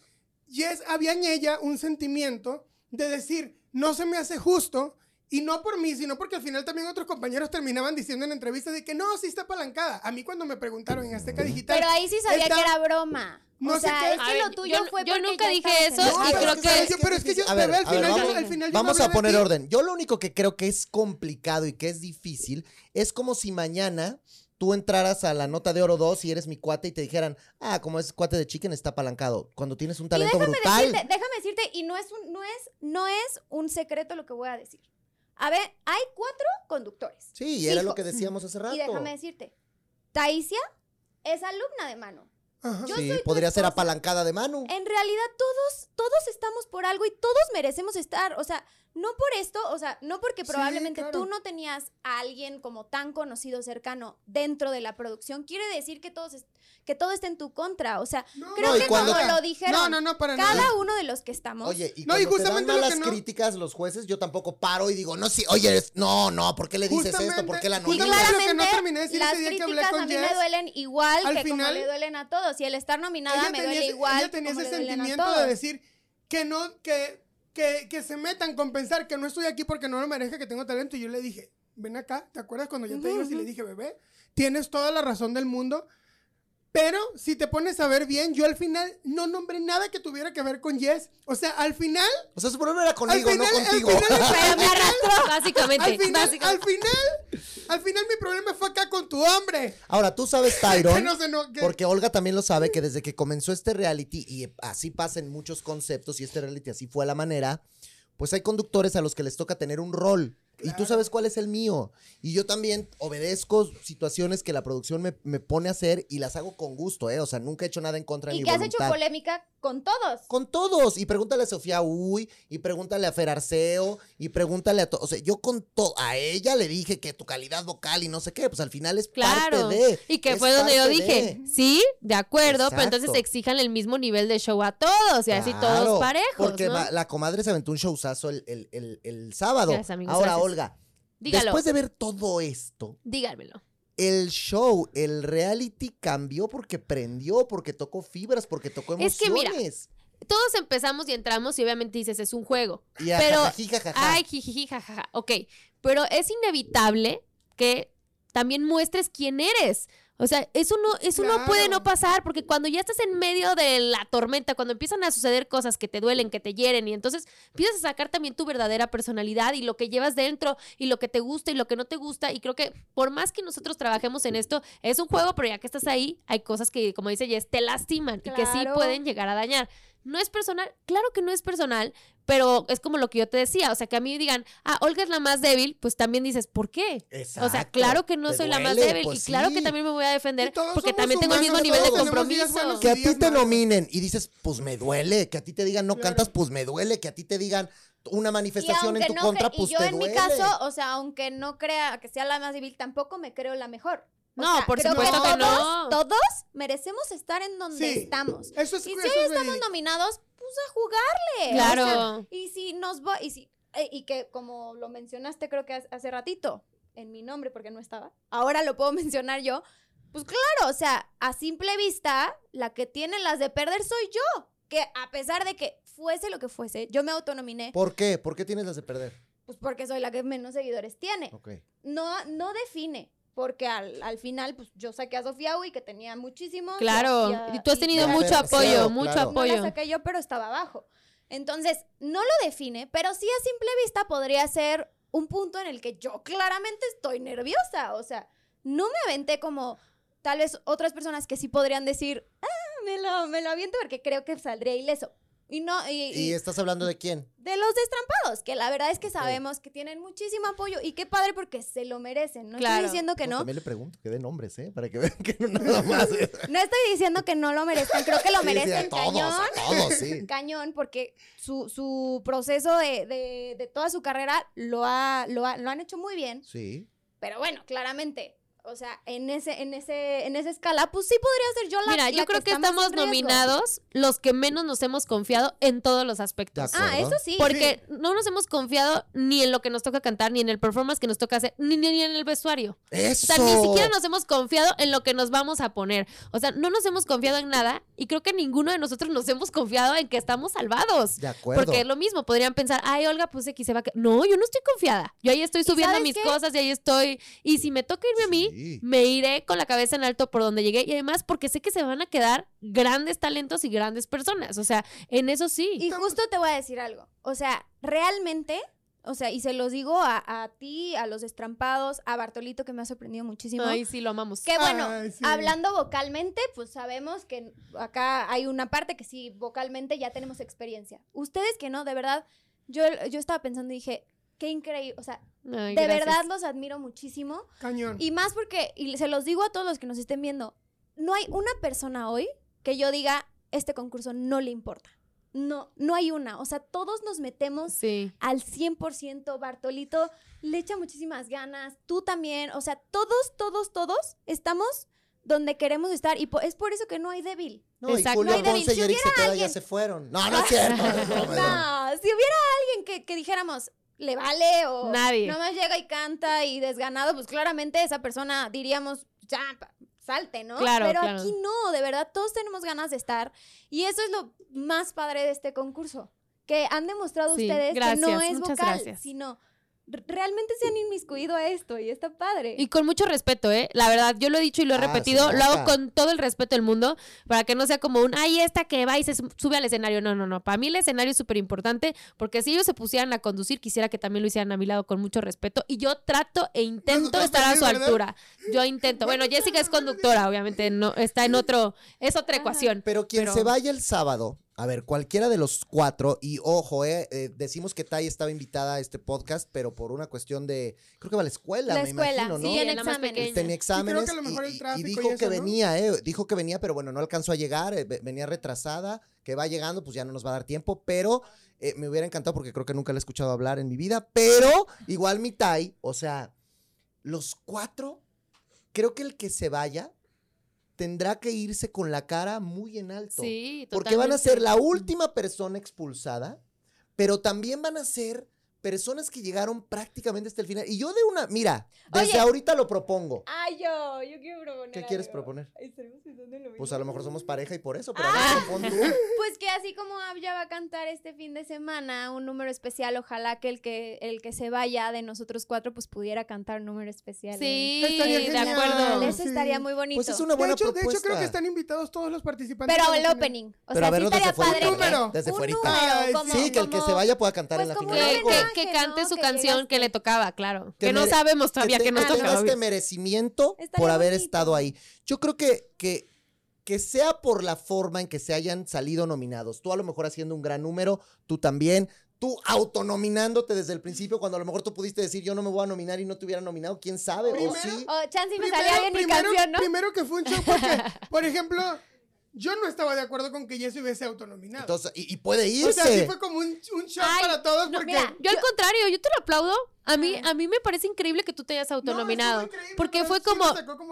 Speaker 6: Jess había en ella un sentimiento de decir, no se me hace justo. Y no por mí, sino porque al final también otros compañeros terminaban diciendo en entrevistas de que no, sí está apalancada. A mí cuando me preguntaron en Azteca Digital.
Speaker 7: Pero ahí sí sabía
Speaker 6: está-
Speaker 7: que era broma.
Speaker 6: No
Speaker 7: o
Speaker 6: sé
Speaker 7: sea,
Speaker 6: qué-
Speaker 7: es que
Speaker 5: ver,
Speaker 7: lo tuyo
Speaker 5: yo-
Speaker 7: fue
Speaker 5: yo nunca dije eso y creo
Speaker 6: pero
Speaker 5: que-
Speaker 6: es pero es que yo,
Speaker 1: A ver,
Speaker 6: bebé, al
Speaker 1: a ver,
Speaker 6: final, yo-
Speaker 1: vamos-
Speaker 6: al final yo
Speaker 1: Vamos
Speaker 6: no
Speaker 1: a poner orden. Yo lo único que creo que es complicado y que es difícil es como si mañana tú entraras a la nota de oro 2 y eres mi cuate y te dijeran, ah, como es cuate de chicken está apalancado. Cuando tienes un
Speaker 7: Y
Speaker 1: talento
Speaker 7: déjame
Speaker 1: brutal.
Speaker 7: decirte, déjame decirte, y no es, un, no, es, no es un secreto lo que voy a decir. A ver, hay cuatro conductores.
Speaker 1: Sí, y era lo que decíamos hace rato.
Speaker 7: Y déjame decirte, Taisia es alumna de Mano.
Speaker 6: Ajá.
Speaker 7: Yo
Speaker 1: sí,
Speaker 7: soy
Speaker 1: podría ser apalancada de Manu.
Speaker 7: En realidad todos, todos estamos por algo y todos merecemos estar. O sea, no por esto, o sea, no porque
Speaker 6: Sí,
Speaker 7: probablemente
Speaker 6: claro.
Speaker 7: tú no tenías a alguien como tan conocido, cercano dentro de la producción, quiere decir que todos es- que todo está en tu contra. O sea,
Speaker 6: No,
Speaker 7: creo
Speaker 1: No, y
Speaker 7: que
Speaker 1: cuando-
Speaker 7: como lo dijeron,
Speaker 6: No, no, no, para
Speaker 7: cada
Speaker 6: nada.
Speaker 7: uno de los que estamos.
Speaker 1: Oye, y
Speaker 6: No, y
Speaker 1: cuando te dan
Speaker 6: justamente
Speaker 1: malas
Speaker 6: no-
Speaker 1: críticas los jueces, yo tampoco paro y digo, no, sí, oye, es- no, no, ¿por qué le dices esto? ¿Por qué la
Speaker 7: y
Speaker 6: no
Speaker 7: claramente
Speaker 6: terminé de decir
Speaker 7: las
Speaker 6: ese día que hablé
Speaker 7: críticas
Speaker 6: con
Speaker 7: a mí
Speaker 6: Jess,
Speaker 7: me duelen igual
Speaker 6: al
Speaker 7: que
Speaker 6: final-
Speaker 7: como le duelen a todos. Y el estar nominada
Speaker 6: ella
Speaker 7: me
Speaker 6: tenía,
Speaker 7: duele
Speaker 6: ese-
Speaker 7: igual
Speaker 6: ella tenía
Speaker 7: como
Speaker 6: ese
Speaker 7: le duelen a
Speaker 6: sentimiento
Speaker 7: todos.
Speaker 6: de decir que no, que, que, que se metan con pensar que no estoy aquí porque no me merezca que tengo talento. Y yo le dije, ven acá, ¿te acuerdas cuando ya te y le dije, bebé, tienes toda la razón del mundo? Pero si te pones a ver bien, yo al final no nombré nada que tuviera que ver con Jess. O sea, al final,
Speaker 1: O sea, su problema era conmigo,
Speaker 6: final-
Speaker 1: no
Speaker 6: al
Speaker 1: contigo.
Speaker 6: final- <laughs>
Speaker 5: Pero me arrastró. Básicamente.
Speaker 6: al final,
Speaker 5: básicamente.
Speaker 6: al final, al final mi problema fue acá con tu hombre.
Speaker 1: Ahora, tú sabes, Tyron, <laughs>
Speaker 6: Que no se no- que-
Speaker 1: porque Olga también lo sabe, que desde que comenzó este reality, y así pasa en muchos conceptos, y este reality así fue la manera, pues hay conductores a los que les toca tener un rol. Y tú sabes cuál es el mío. Y yo también obedezco situaciones que la producción me, me pone a hacer y las hago con gusto, ¿eh? O sea, nunca he hecho nada en contra de
Speaker 7: Y
Speaker 1: mi
Speaker 7: que has hecho polémica con todos.
Speaker 1: Con todos. Y pregúntale a Sofía Uy, y pregúntale a Fer Arceo, y pregúntale a todos. O sea, yo con todo. A ella le dije que tu calidad vocal y no sé qué. Pues al final es
Speaker 5: Claro.
Speaker 1: parte de.
Speaker 5: Y que fue donde yo dije,
Speaker 1: de.
Speaker 5: sí, de acuerdo, pero entonces exijan el mismo nivel de show a todos y así
Speaker 1: Claro,
Speaker 5: todos parejos.
Speaker 1: Porque
Speaker 5: ¿no?
Speaker 1: la comadre se aventó un showzazo el, el, el, el sábado.
Speaker 5: Gracias, amigos,
Speaker 1: Ahora,
Speaker 5: gracias.
Speaker 1: Olga,
Speaker 5: Dígalo,
Speaker 1: después de ver todo esto,
Speaker 5: díganmelo.
Speaker 1: el show, el reality cambió porque prendió, porque tocó fibras, porque tocó
Speaker 5: Es
Speaker 1: emociones.
Speaker 5: que mira, Todos empezamos y entramos y obviamente dices, es un juego.
Speaker 1: y a
Speaker 5: pero-
Speaker 1: jajají, jajaja.
Speaker 5: Ay, jijiji, jajaja. Ok, pero es inevitable que también muestres quién eres. O sea, eso no, eso no puede no pasar, porque cuando ya estás en medio de la tormenta, cuando empiezan a suceder cosas que te duelen, que te hieren, y entonces empiezas a sacar también tu verdadera personalidad y lo que llevas dentro, y lo que te gusta y lo que no te gusta. Y creo que por más que nosotros trabajemos en esto, es un juego, pero ya que estás ahí, hay cosas que, como dice Jess, te lastiman y que sí pueden llegar a dañar. No es personal, claro que no es personal, pero es como lo que yo te decía, o sea, que a mí digan, ah, Olga es la más débil, pues también dices, ¿por qué? O sea,
Speaker 1: Exacto.
Speaker 5: claro que no
Speaker 1: Te
Speaker 5: soy la más débil
Speaker 1: pues
Speaker 5: y claro
Speaker 1: sí.
Speaker 5: que también me voy a defender porque también tengo el mismo nivel de compromiso.
Speaker 1: Que a ti te nominen y dices, pues me duele. Que a ti te digan, no
Speaker 6: Claro.
Speaker 1: cantas, pues me duele. Que a ti te digan una manifestación en tu
Speaker 7: no
Speaker 1: contra, pues
Speaker 7: y yo
Speaker 1: te
Speaker 7: en
Speaker 1: duele.
Speaker 7: mi caso, o sea, aunque no crea que sea la más débil, tampoco me creo la mejor.
Speaker 5: No,
Speaker 7: sea,
Speaker 5: por
Speaker 7: creo
Speaker 5: supuesto que
Speaker 7: todos,
Speaker 5: no.
Speaker 7: Todos merecemos estar en donde
Speaker 6: Sí.
Speaker 7: estamos.
Speaker 6: Eso es
Speaker 7: Y si
Speaker 6: eso
Speaker 7: hoy
Speaker 6: es
Speaker 7: estamos nominados, pues a jugarle.
Speaker 5: Claro.
Speaker 7: O sea, y si nos va, y si, eh, y que como lo mencionaste creo que hace- ratito, en mi nombre porque no estaba, ahora lo puedo <laughs> mencionar yo, pues claro, o sea, a simple vista, la que tiene las de perder soy yo. Que a pesar de que fuese lo que fuese, yo me autonominé,
Speaker 1: ¿Por qué? ¿Por qué tienes las de perder?
Speaker 7: pues porque soy la que menos seguidores tiene.
Speaker 1: Ok.
Speaker 7: No, no define. Porque al, al final, pues yo saqué a Sofía Uy, que tenía muchísimos. y
Speaker 5: Claro,
Speaker 7: y
Speaker 5: tú has tenido mucho
Speaker 1: Claro,
Speaker 5: apoyo, mucho
Speaker 1: claro.
Speaker 7: no la
Speaker 5: apoyo.
Speaker 7: saqué yo, pero estaba abajo. Entonces, no lo define, pero sí a simple vista podría ser un punto en el que yo claramente estoy nerviosa. O sea, no me aventé como tal vez otras personas que sí podrían decir, ah, me lo, me lo aviento porque creo que saldría ileso. Y no, y,
Speaker 1: ¿Y
Speaker 7: y
Speaker 1: estás hablando de quién?
Speaker 7: de los destrampados, que la verdad es que sabemos que tienen muchísimo apoyo y qué padre porque se lo merecen. No
Speaker 5: Claro.
Speaker 7: estoy diciendo que no.
Speaker 1: También le pregunto que dé nombres, ¿eh? Para que vean que no nada <laughs> más. ¿eh?
Speaker 7: No estoy diciendo que no lo merezcan, creo que lo
Speaker 1: Sí, sí,
Speaker 7: merecen
Speaker 1: a todos,
Speaker 7: cañón.
Speaker 1: a todos, sí. <laughs>
Speaker 7: cañón porque su, su proceso de, de- de toda su carrera lo, ha, lo, ha- lo han hecho muy bien.
Speaker 1: Sí.
Speaker 7: Pero bueno, claramente, o sea, en ese, en ese, en esa escala, pues sí podría ser yo la
Speaker 5: Mira,
Speaker 7: la
Speaker 5: yo creo que estamos nominados los que menos nos hemos confiado en todos los aspectos.
Speaker 7: Ah, eso sí.
Speaker 5: Porque no nos hemos confiado ni en lo que nos toca cantar, ni en el performance que nos toca hacer, ni, ni en el vestuario.
Speaker 1: Eso.
Speaker 5: O sea, ni siquiera nos hemos confiado en lo que nos vamos a poner. O sea, no nos hemos confiado en nada y creo que ninguno de nosotros nos hemos confiado en que estamos salvados.
Speaker 1: De acuerdo.
Speaker 5: Porque es lo mismo, podrían pensar, ay, Olga, pues X se va a... ca-". No, yo no estoy confiada. Yo ahí estoy subiendo mis
Speaker 7: qué?
Speaker 5: cosas y ahí estoy. Y si me toca irme a mí,
Speaker 1: Sí.
Speaker 5: me iré con la cabeza en alto por donde llegué. Y además, porque sé que se van a quedar grandes talentos y grandes personas. O sea, en eso sí.
Speaker 7: Y justo te voy a decir algo. O sea, realmente, o sea, y se los digo a, a ti, a los estrampados, a Bartolito, que me ha sorprendido muchísimo.
Speaker 5: Ay, sí, lo amamos.
Speaker 7: Que bueno,
Speaker 6: Ay, sí.
Speaker 7: hablando vocalmente, pues sabemos que acá hay una parte que sí, vocalmente ya tenemos experiencia. Ustedes que no, de verdad, yo, yo estaba pensando y dije, qué increíble, o sea,
Speaker 5: Ay,
Speaker 7: de
Speaker 5: gracias.
Speaker 7: verdad los admiro muchísimo.
Speaker 6: Cañón.
Speaker 7: Y más porque, y se los digo a todos los que nos estén viendo, no hay una persona hoy que yo diga, este concurso no le importa. No, no hay una. O sea, todos nos metemos
Speaker 5: Sí.
Speaker 7: al 100%. Bartolito le echa muchísimas ganas. Tú también. O sea, todos, todos, todos estamos donde queremos estar. Y po- es por eso que no hay débil.
Speaker 1: No, y
Speaker 5: Exacto.
Speaker 1: Julio
Speaker 7: No hay débil.
Speaker 1: Ponce y
Speaker 7: Si
Speaker 1: Eric
Speaker 7: hubiera
Speaker 1: Cepeda ya
Speaker 7: alguien-
Speaker 1: se fueron. No, no es cierto. no, <laughs>
Speaker 7: si hubiera alguien que, que dijéramos, le vale o
Speaker 5: Nadie.
Speaker 7: nomás llega y canta y desganado, pues claramente esa persona diríamos, ya, salte, ¿no?
Speaker 5: Claro,
Speaker 7: Pero
Speaker 5: claro.
Speaker 7: aquí no, de verdad, todos tenemos ganas de estar. Y eso es lo más padre de este concurso, que han demostrado
Speaker 5: Sí,
Speaker 7: ustedes que no es vocal,
Speaker 5: gracias.
Speaker 7: sino realmente se han inmiscuido a esto y está padre.
Speaker 5: Y con mucho respeto, ¿eh? La verdad, yo lo he dicho y lo he
Speaker 1: Ah,
Speaker 5: repetido, lo hago con todo el respeto del mundo, para que no sea como un, ay, esta que va y se su- sube al escenario. No, no, no. Para mí el escenario es súper importante, porque si ellos se pusieran a conducir, quisiera que también lo hicieran a mi lado con mucho respeto. Y yo trato e intento estar a su altura. Yo intento. Bueno, Jessica es conductora, obviamente, no está en otro, es otra
Speaker 7: Ajá.
Speaker 5: ecuación.
Speaker 1: Pero quien
Speaker 5: Pero-
Speaker 1: se vaya el sábado A ver, cualquiera de los cuatro, y ojo, eh, eh, decimos que Tai estaba invitada a este podcast, pero por una cuestión de, creo que va a la escuela,
Speaker 7: La
Speaker 1: me
Speaker 7: escuela,
Speaker 1: imagino, ¿no?
Speaker 7: sí, en exámenes.
Speaker 1: Tenía exámenes
Speaker 6: que a lo mejor
Speaker 1: y-
Speaker 6: el
Speaker 1: y,
Speaker 6: tráfico
Speaker 1: y
Speaker 6: y
Speaker 1: dijo
Speaker 6: eso,
Speaker 1: que
Speaker 6: ¿no?
Speaker 1: venía, eh, dijo que venía, pero bueno, no alcanzó a llegar, eh, ve- venía retrasada, que va llegando, pues ya no nos va a dar tiempo, pero eh, me hubiera encantado porque creo que nunca la he escuchado hablar en mi vida, pero igual mi Tai, o sea, los cuatro, creo que el que se vaya tendrá que irse con la cara muy en alto.
Speaker 5: Sí,
Speaker 1: Porque van a
Speaker 5: totalmente.
Speaker 1: ser la última persona expulsada, pero también van a ser personas que llegaron prácticamente hasta el final. Y yo de una, mira, desde
Speaker 7: Oye.
Speaker 1: ahorita lo propongo.
Speaker 7: Ay, yo, yo quiero proponer.
Speaker 1: ¿Qué quieres
Speaker 7: algo.
Speaker 1: proponer?
Speaker 7: Estaremos pensando en lo
Speaker 1: Pues a lo mejor somos pareja y por eso, pero
Speaker 7: Ah.
Speaker 1: a ver, tú. <laughs>
Speaker 7: Pues que así como Abya va a cantar este fin de semana un número especial, ojalá que el que el que se vaya de nosotros cuatro pues pudiera cantar un número especial.
Speaker 5: Sí,
Speaker 6: Estaría
Speaker 5: de
Speaker 6: genial.
Speaker 5: acuerdo.
Speaker 7: Eso
Speaker 6: Sí.
Speaker 7: estaría muy bonito.
Speaker 1: Pues es una
Speaker 6: De
Speaker 1: buena
Speaker 6: hecho, de
Speaker 1: propuesta.
Speaker 6: hecho, creo que están invitados todos los participantes.
Speaker 7: Pero
Speaker 6: de
Speaker 7: el opening. O
Speaker 1: Pero
Speaker 7: sea,
Speaker 1: a verlos
Speaker 7: sí
Speaker 1: desde
Speaker 7: estaría
Speaker 1: fuera.
Speaker 7: padre.
Speaker 6: Un número.
Speaker 1: Desde
Speaker 7: Un número, como-
Speaker 1: Sí, que el que se vaya pueda cantar en
Speaker 7: pues
Speaker 1: la final.
Speaker 5: Que. Que-
Speaker 7: homenaje,
Speaker 5: que cante
Speaker 7: ¿no?
Speaker 5: su
Speaker 7: Que
Speaker 5: canción
Speaker 7: llegaste.
Speaker 5: que le tocaba, claro.
Speaker 1: Que
Speaker 5: Que, no sabemos todavía
Speaker 1: que, tenga
Speaker 5: tocaba.
Speaker 1: este merecimiento
Speaker 7: Estaría
Speaker 1: por haber
Speaker 7: bonito.
Speaker 1: estado ahí. Yo creo que, que, que sea por la forma en que se hayan salido nominados. Tú a lo mejor haciendo un gran número, tú también. Tú autonominándote desde el principio, cuando a lo mejor tú pudiste decir yo no me voy a nominar y no te hubiera nominado, quién sabe, o
Speaker 6: Primero-
Speaker 1: sí.
Speaker 7: O chance y me
Speaker 6: Primero-
Speaker 7: salía bien mi
Speaker 6: primero-
Speaker 7: canción, ¿no?
Speaker 6: Primero que fue un show porque, <laughs> por ejemplo, yo no estaba de acuerdo con que Jess hubiese autonominado.
Speaker 1: Entonces, y, y puede irse.
Speaker 6: o sea, sí fue como un, un shock
Speaker 5: Ay,
Speaker 6: para todos
Speaker 5: no,
Speaker 6: porque...
Speaker 5: mira, yo al contrario, yo te lo aplaudo. A mí,
Speaker 7: Ah.
Speaker 5: a mí me parece increíble que tú te hayas
Speaker 6: No,
Speaker 5: autonominado. porque fue como,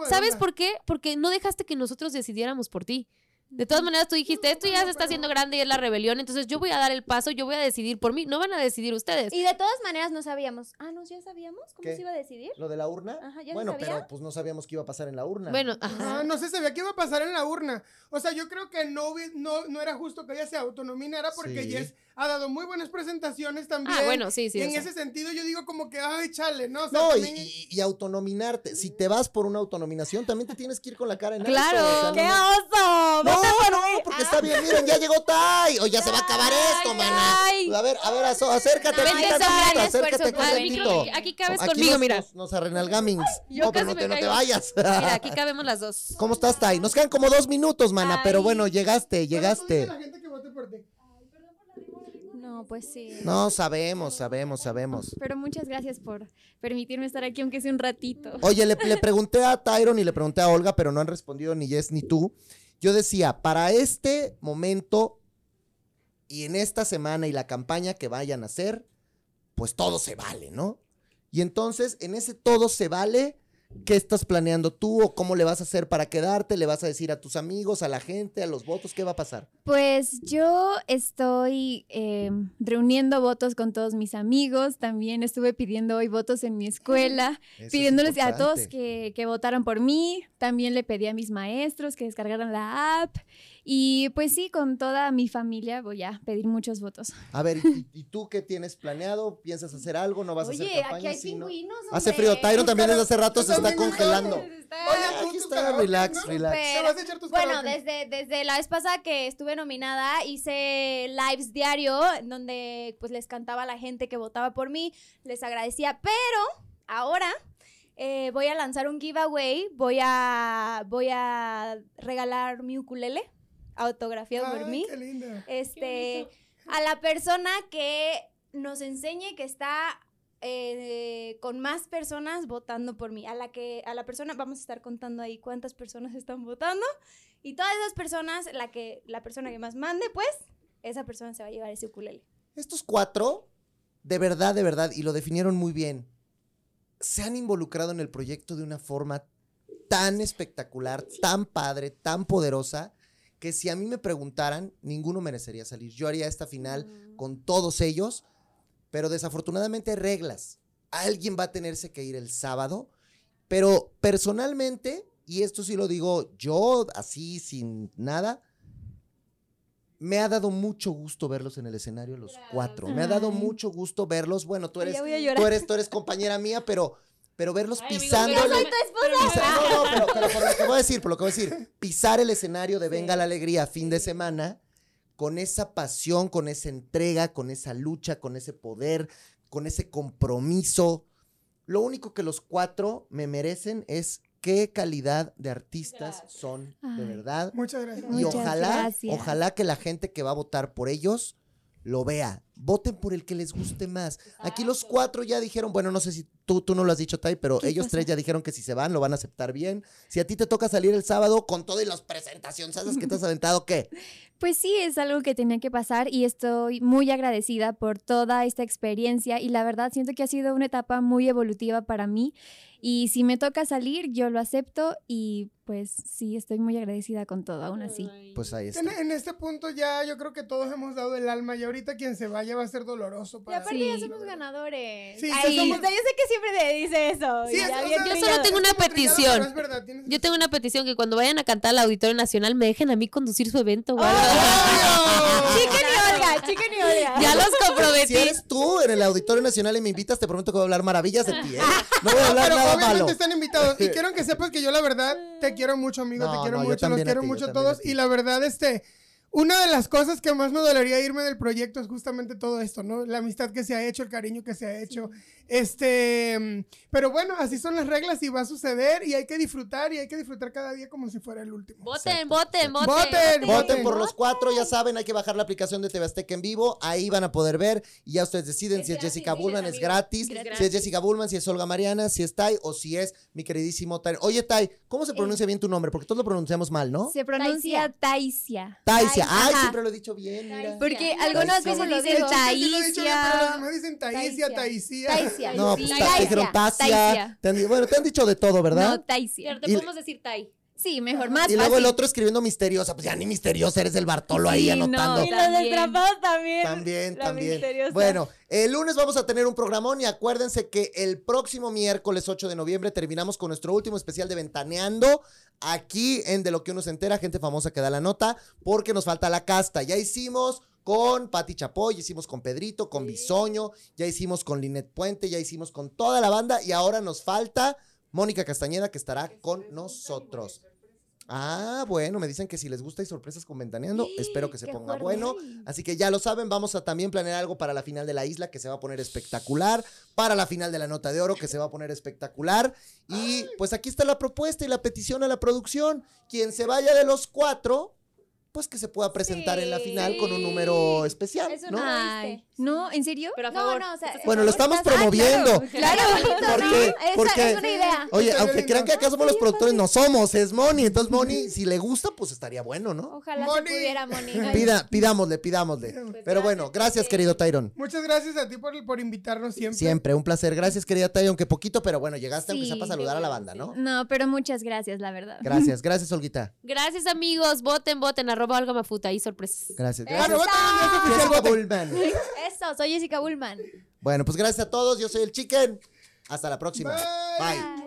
Speaker 5: ¿sabes
Speaker 6: onda.
Speaker 5: por qué? Porque no dejaste que nosotros decidiéramos por ti. De todas maneras, tú dijiste, esto ya se está haciendo grande y es la rebelión, entonces yo voy a dar el paso, yo voy a decidir por mí, no van a decidir ustedes.
Speaker 7: Y de todas maneras no sabíamos. Ah, ¿no? ¿Ya sabíamos cómo
Speaker 1: ¿Qué?
Speaker 7: se iba a decidir?
Speaker 1: ¿Lo de la urna?
Speaker 7: Ajá, ¿ya se
Speaker 1: bueno,
Speaker 7: sabía?
Speaker 1: pero pues no sabíamos qué iba a pasar en la urna.
Speaker 5: Bueno,
Speaker 6: Ajá,
Speaker 5: ajá.
Speaker 6: no se sabía qué iba a pasar en la urna. O sea, yo creo que no, no, no era justo que ella se autonominara porque
Speaker 1: Sí.
Speaker 6: Ha dado muy buenas presentaciones también.
Speaker 5: Ah, bueno, sí, sí.
Speaker 6: y en
Speaker 5: sea.
Speaker 6: ese sentido yo digo como que, ay, chale, ¿no? O sea,
Speaker 1: No, y,
Speaker 6: también-
Speaker 1: y- y autonominarte. Si te vas por una autonominación, también te tienes que ir con la cara en alto.
Speaker 5: Claro.
Speaker 1: o sea, no-
Speaker 7: ¡Qué
Speaker 1: no-
Speaker 7: oso!
Speaker 1: No,
Speaker 7: ¡Vota por
Speaker 1: no,
Speaker 7: mí!
Speaker 1: porque
Speaker 7: Ah.
Speaker 1: está bien. Miren, ya llegó Tai. O ya se va a acabar esto, mana.
Speaker 5: ay.
Speaker 1: A ver, a ver, aso- acércate
Speaker 5: No,
Speaker 1: aquí tantito, acércate aquí tantito.
Speaker 5: aquí, aquí cabes
Speaker 1: Aquí
Speaker 5: conmigo,
Speaker 1: nos,
Speaker 5: mira.
Speaker 1: Nos, nos arrenalgamings.
Speaker 5: Yo
Speaker 1: No, pero no te, no te vayas.
Speaker 5: Mira, aquí <laughs> cabemos las dos.
Speaker 1: ¿Cómo estás, Tai? Nos quedan como dos minutos, mana, pero
Speaker 7: Ay.
Speaker 1: bueno, llegaste, llegaste.
Speaker 6: la gente que vote por ti.
Speaker 7: No, pues sí.
Speaker 1: No, sabemos, sabemos, sabemos.
Speaker 7: Pero muchas gracias por permitirme estar aquí, aunque sea un ratito.
Speaker 1: Oye, le, le <laughs> pregunté a Tyron y le pregunté a Olga, pero no han respondido ni Jess ni tú. Yo decía, para este momento y en esta semana y la campaña que vayan a hacer, pues todo se vale, ¿no? Y entonces, en ese todo se vale, ¿qué estás planeando tú o cómo le vas a hacer para quedarte? ¿Le vas a decir a tus amigos, a la gente, a los votos? ¿Qué va a pasar?
Speaker 7: Pues yo estoy eh, reuniendo votos con todos mis amigos. También estuve pidiendo hoy votos en mi escuela,
Speaker 1: Eso es
Speaker 7: pidiéndoles a todos que, que votaran por mí. También le pedí a mis maestros que descargaran la app. Y pues sí, con toda mi familia voy a pedir muchos votos.
Speaker 1: A ver, <laughs> ¿y, y tú qué tienes planeado? ¿Piensas hacer algo? ¿No vas a hacer campaña? Sí, ¿no? Hace frío. Tyron también desde hace rato se está congelando.
Speaker 6: Oye,
Speaker 1: aquí está, relax, relax.
Speaker 6: Te vas a echar tus
Speaker 7: Bueno,
Speaker 6: karaoke.
Speaker 7: desde, desde la vez pasada que estuve nominada, hice lives diario en donde pues les cantaba a la gente que votaba por mí, les agradecía, pero ahora eh, voy a lanzar un giveaway, voy a, voy a regalar mi ukulele autografiado por
Speaker 6: Ay,
Speaker 7: mí.
Speaker 6: qué linda.
Speaker 7: Este, a la persona que nos enseñe que está eh, con más personas votando por mí. A la que, a la persona, vamos a estar contando ahí cuántas personas están votando. Y todas esas personas, la que, la persona que más mande, pues, esa persona se va a llevar ese ukulele.
Speaker 1: Estos cuatro, de verdad, de verdad, y lo definieron muy bien, se han involucrado en el proyecto de una forma tan espectacular, tan padre, tan poderosa, que si a mí me preguntaran, ninguno merecería salir. Yo haría esta final con todos ellos, pero desafortunadamente hay reglas. Alguien va a tenerse que ir el sábado, pero personalmente, y esto sí lo digo yo así, sin nada, me ha dado mucho gusto verlos en el escenario los cuatro. Me ha dado mucho gusto verlos. Bueno, tú eres, tú eres, tú eres compañera mía, pero, pero verlos pisando. no, no, pero, pero por lo que voy a decir, por lo que voy a decir, pisar el escenario de Venga la Alegría fin de semana con esa pasión, con esa entrega, con esa lucha, con ese poder, con ese compromiso. Lo único que los cuatro me merecen es qué calidad de artistas son, de
Speaker 7: Ay.
Speaker 1: verdad.
Speaker 6: Muchas gracias.
Speaker 1: Y
Speaker 7: Muchas
Speaker 1: ojalá,
Speaker 7: gracias.
Speaker 1: ojalá que la gente que va a votar por ellos lo vea. Voten por el que les guste más. Aquí los cuatro ya dijeron, bueno, no sé si tú, tú no lo has dicho, Tai, pero
Speaker 7: ¿Qué
Speaker 1: ellos
Speaker 7: cosa?
Speaker 1: tres ya dijeron que si se van, lo van a aceptar bien. Si a ti te toca salir el sábado con todo y las presentaciones ¿sabes que te has <laughs> aventado, ¿qué?
Speaker 7: Pues sí, es algo que tenía que pasar y estoy muy agradecida por toda esta experiencia y la verdad siento que ha sido una etapa muy evolutiva para mí y si me toca salir yo lo acepto y pues sí, estoy muy agradecida con todo, aún así.
Speaker 1: Pues ahí está.
Speaker 6: En, en este punto ya yo creo que todos hemos dado el alma y ahorita quien se vaya va a ser doloroso
Speaker 8: Y
Speaker 6: para
Speaker 8: aparte
Speaker 7: Sí.
Speaker 8: ya somos ganadores.
Speaker 6: Sí,
Speaker 8: Ay,
Speaker 6: ya somos-
Speaker 8: o sea, yo sé que siempre te dice eso.
Speaker 6: Sí,
Speaker 8: y
Speaker 6: es-
Speaker 8: ya
Speaker 6: o
Speaker 8: bien
Speaker 6: sea,
Speaker 5: Yo solo tengo una petición.
Speaker 6: es verdad, tienes
Speaker 5: Yo tengo una petición que cuando vayan a cantar al Auditorio Nacional me dejen a mí conducir su evento o algo. <laughs>
Speaker 8: Chicken y Olga, chicken y Olga.
Speaker 5: Ya los <laughs> comprometí.
Speaker 1: Si eres tú en el Auditorio Nacional y me invitas, te prometo que voy a hablar maravillas de ti, ¿eh? No voy a
Speaker 6: No,
Speaker 1: hablar
Speaker 6: pero
Speaker 1: nada
Speaker 6: obviamente
Speaker 1: malo.
Speaker 6: están invitados. Y <laughs> quiero que sepas que yo, la verdad, te quiero mucho, amigo.
Speaker 1: No,
Speaker 6: te quiero
Speaker 1: no,
Speaker 6: mucho, los quiero
Speaker 1: ti,
Speaker 6: mucho a todos. Y la verdad, este. Una de las cosas que más me dolería irme del proyecto es justamente todo esto, ¿no? La amistad que se ha hecho, el cariño que se ha hecho. Este. Pero bueno, así son las reglas y va a suceder. Y hay que disfrutar y hay que disfrutar cada día como si fuera el último.
Speaker 5: Voten, voten, voten.
Speaker 6: Voten,
Speaker 1: Voten por los cuatro, ya saben, hay que bajar la aplicación de TV Azteca en vivo, ahí van a poder ver y ya ustedes deciden si es Jessica Bullman, es gratis, si es Jessica Bullman, si es Olga Mariana, si es Tai o si es mi queridísimo Tai. Oye Tai, ¿cómo se pronuncia bien tu nombre? Porque todos lo pronunciamos mal, ¿no?
Speaker 7: Se pronuncia Taisia.
Speaker 1: Taisia, ay,
Speaker 7: Ajá.
Speaker 1: siempre lo he dicho bien, mira.
Speaker 7: Porque algunas veces dicen
Speaker 6: lo
Speaker 7: Taisia.
Speaker 6: demás dicen Taisia, Taisia.
Speaker 7: Taisia.
Speaker 1: No, pues ta-
Speaker 7: Taisia,
Speaker 1: te dijeron Tasia,
Speaker 7: Taisia.
Speaker 1: te han- bueno, te han dicho de todo, ¿verdad?
Speaker 7: No, Taisia.
Speaker 5: Pero te
Speaker 1: Y-
Speaker 5: podemos decir Tai.
Speaker 7: Sí, mejor, más
Speaker 1: y luego el otro escribiendo misteriosa, pues ya ni misteriosa, eres el Bartolo ahí
Speaker 7: Sí,
Speaker 1: anotando.
Speaker 7: no,
Speaker 8: Y los
Speaker 7: También.
Speaker 8: destrapados también.
Speaker 1: También,
Speaker 8: La
Speaker 1: también.
Speaker 8: misteriosa.
Speaker 1: Bueno, el lunes vamos a tener un programón y acuérdense que el próximo miércoles 8 de noviembre terminamos con nuestro último especial de Ventaneando. Aquí en De lo que uno se entera, gente famosa que da la nota, porque nos falta la casta. Ya hicimos con Pati Chapoy, hicimos con Pedrito, con Bisoño, ya hicimos con Linet Puente, ya hicimos con toda la banda y ahora nos falta Mónica Castañeda que estará con nosotros. Ah, bueno, me dicen que si les gusta hay sorpresas con Ventaneando, espero que se ponga
Speaker 7: fuerte.
Speaker 1: bueno. Así que ya lo saben, vamos a también planear algo para la final de la isla que se va a poner espectacular, para la final de la nota de oro que se va a poner espectacular. Y pues aquí está la propuesta y la petición a la producción. Quien se vaya de los cuatro, pues que se pueda presentar en la final con un número especial,
Speaker 8: Eso
Speaker 1: ¿no?
Speaker 8: no.
Speaker 7: Ay, ¿no? ¿en serio?
Speaker 5: Pero a
Speaker 8: No,
Speaker 5: favor.
Speaker 8: no, o sea,
Speaker 1: Bueno, lo estamos
Speaker 8: ah,
Speaker 1: promoviendo. <laughs>
Speaker 7: Claro, bonito, ¿no?
Speaker 1: Porque,
Speaker 8: Esa
Speaker 1: porque,
Speaker 8: es una idea.
Speaker 1: oye,
Speaker 6: Está
Speaker 1: aunque crean que acá somos los productores, no somos, es Moni. Entonces, Moni, si le gusta, pues estaría bueno, ¿no?
Speaker 8: Ojalá
Speaker 6: Moni.
Speaker 8: se pudiera, Moni. <laughs>
Speaker 1: Pida, pidámosle, pidámosle. Pero bueno, gracias, querido Tyron.
Speaker 6: Muchas gracias a ti por, por invitarnos siempre.
Speaker 1: Siempre, un placer. Gracias, querida Tay, aunque poquito, pero bueno, llegaste aunque sea
Speaker 7: Sí,
Speaker 1: para saludar a la banda, ¿no?
Speaker 7: No, pero muchas gracias, la verdad.
Speaker 1: Gracias, <laughs> gracias, Olguita.
Speaker 5: Gracias, amigos. Voten, voten. Arroba Olga Mafuta. Ahí sorpresas.
Speaker 1: Gracias,
Speaker 6: Ah,
Speaker 1: gracias.
Speaker 6: no, voten, ya es oficial,
Speaker 1: Jessica
Speaker 6: voten.
Speaker 1: Bullman.
Speaker 8: Eso, soy Jessica Bullman.
Speaker 1: Bueno, pues gracias a todos. Yo soy el Chicken. Hasta la próxima.
Speaker 6: Bye.
Speaker 1: Bye.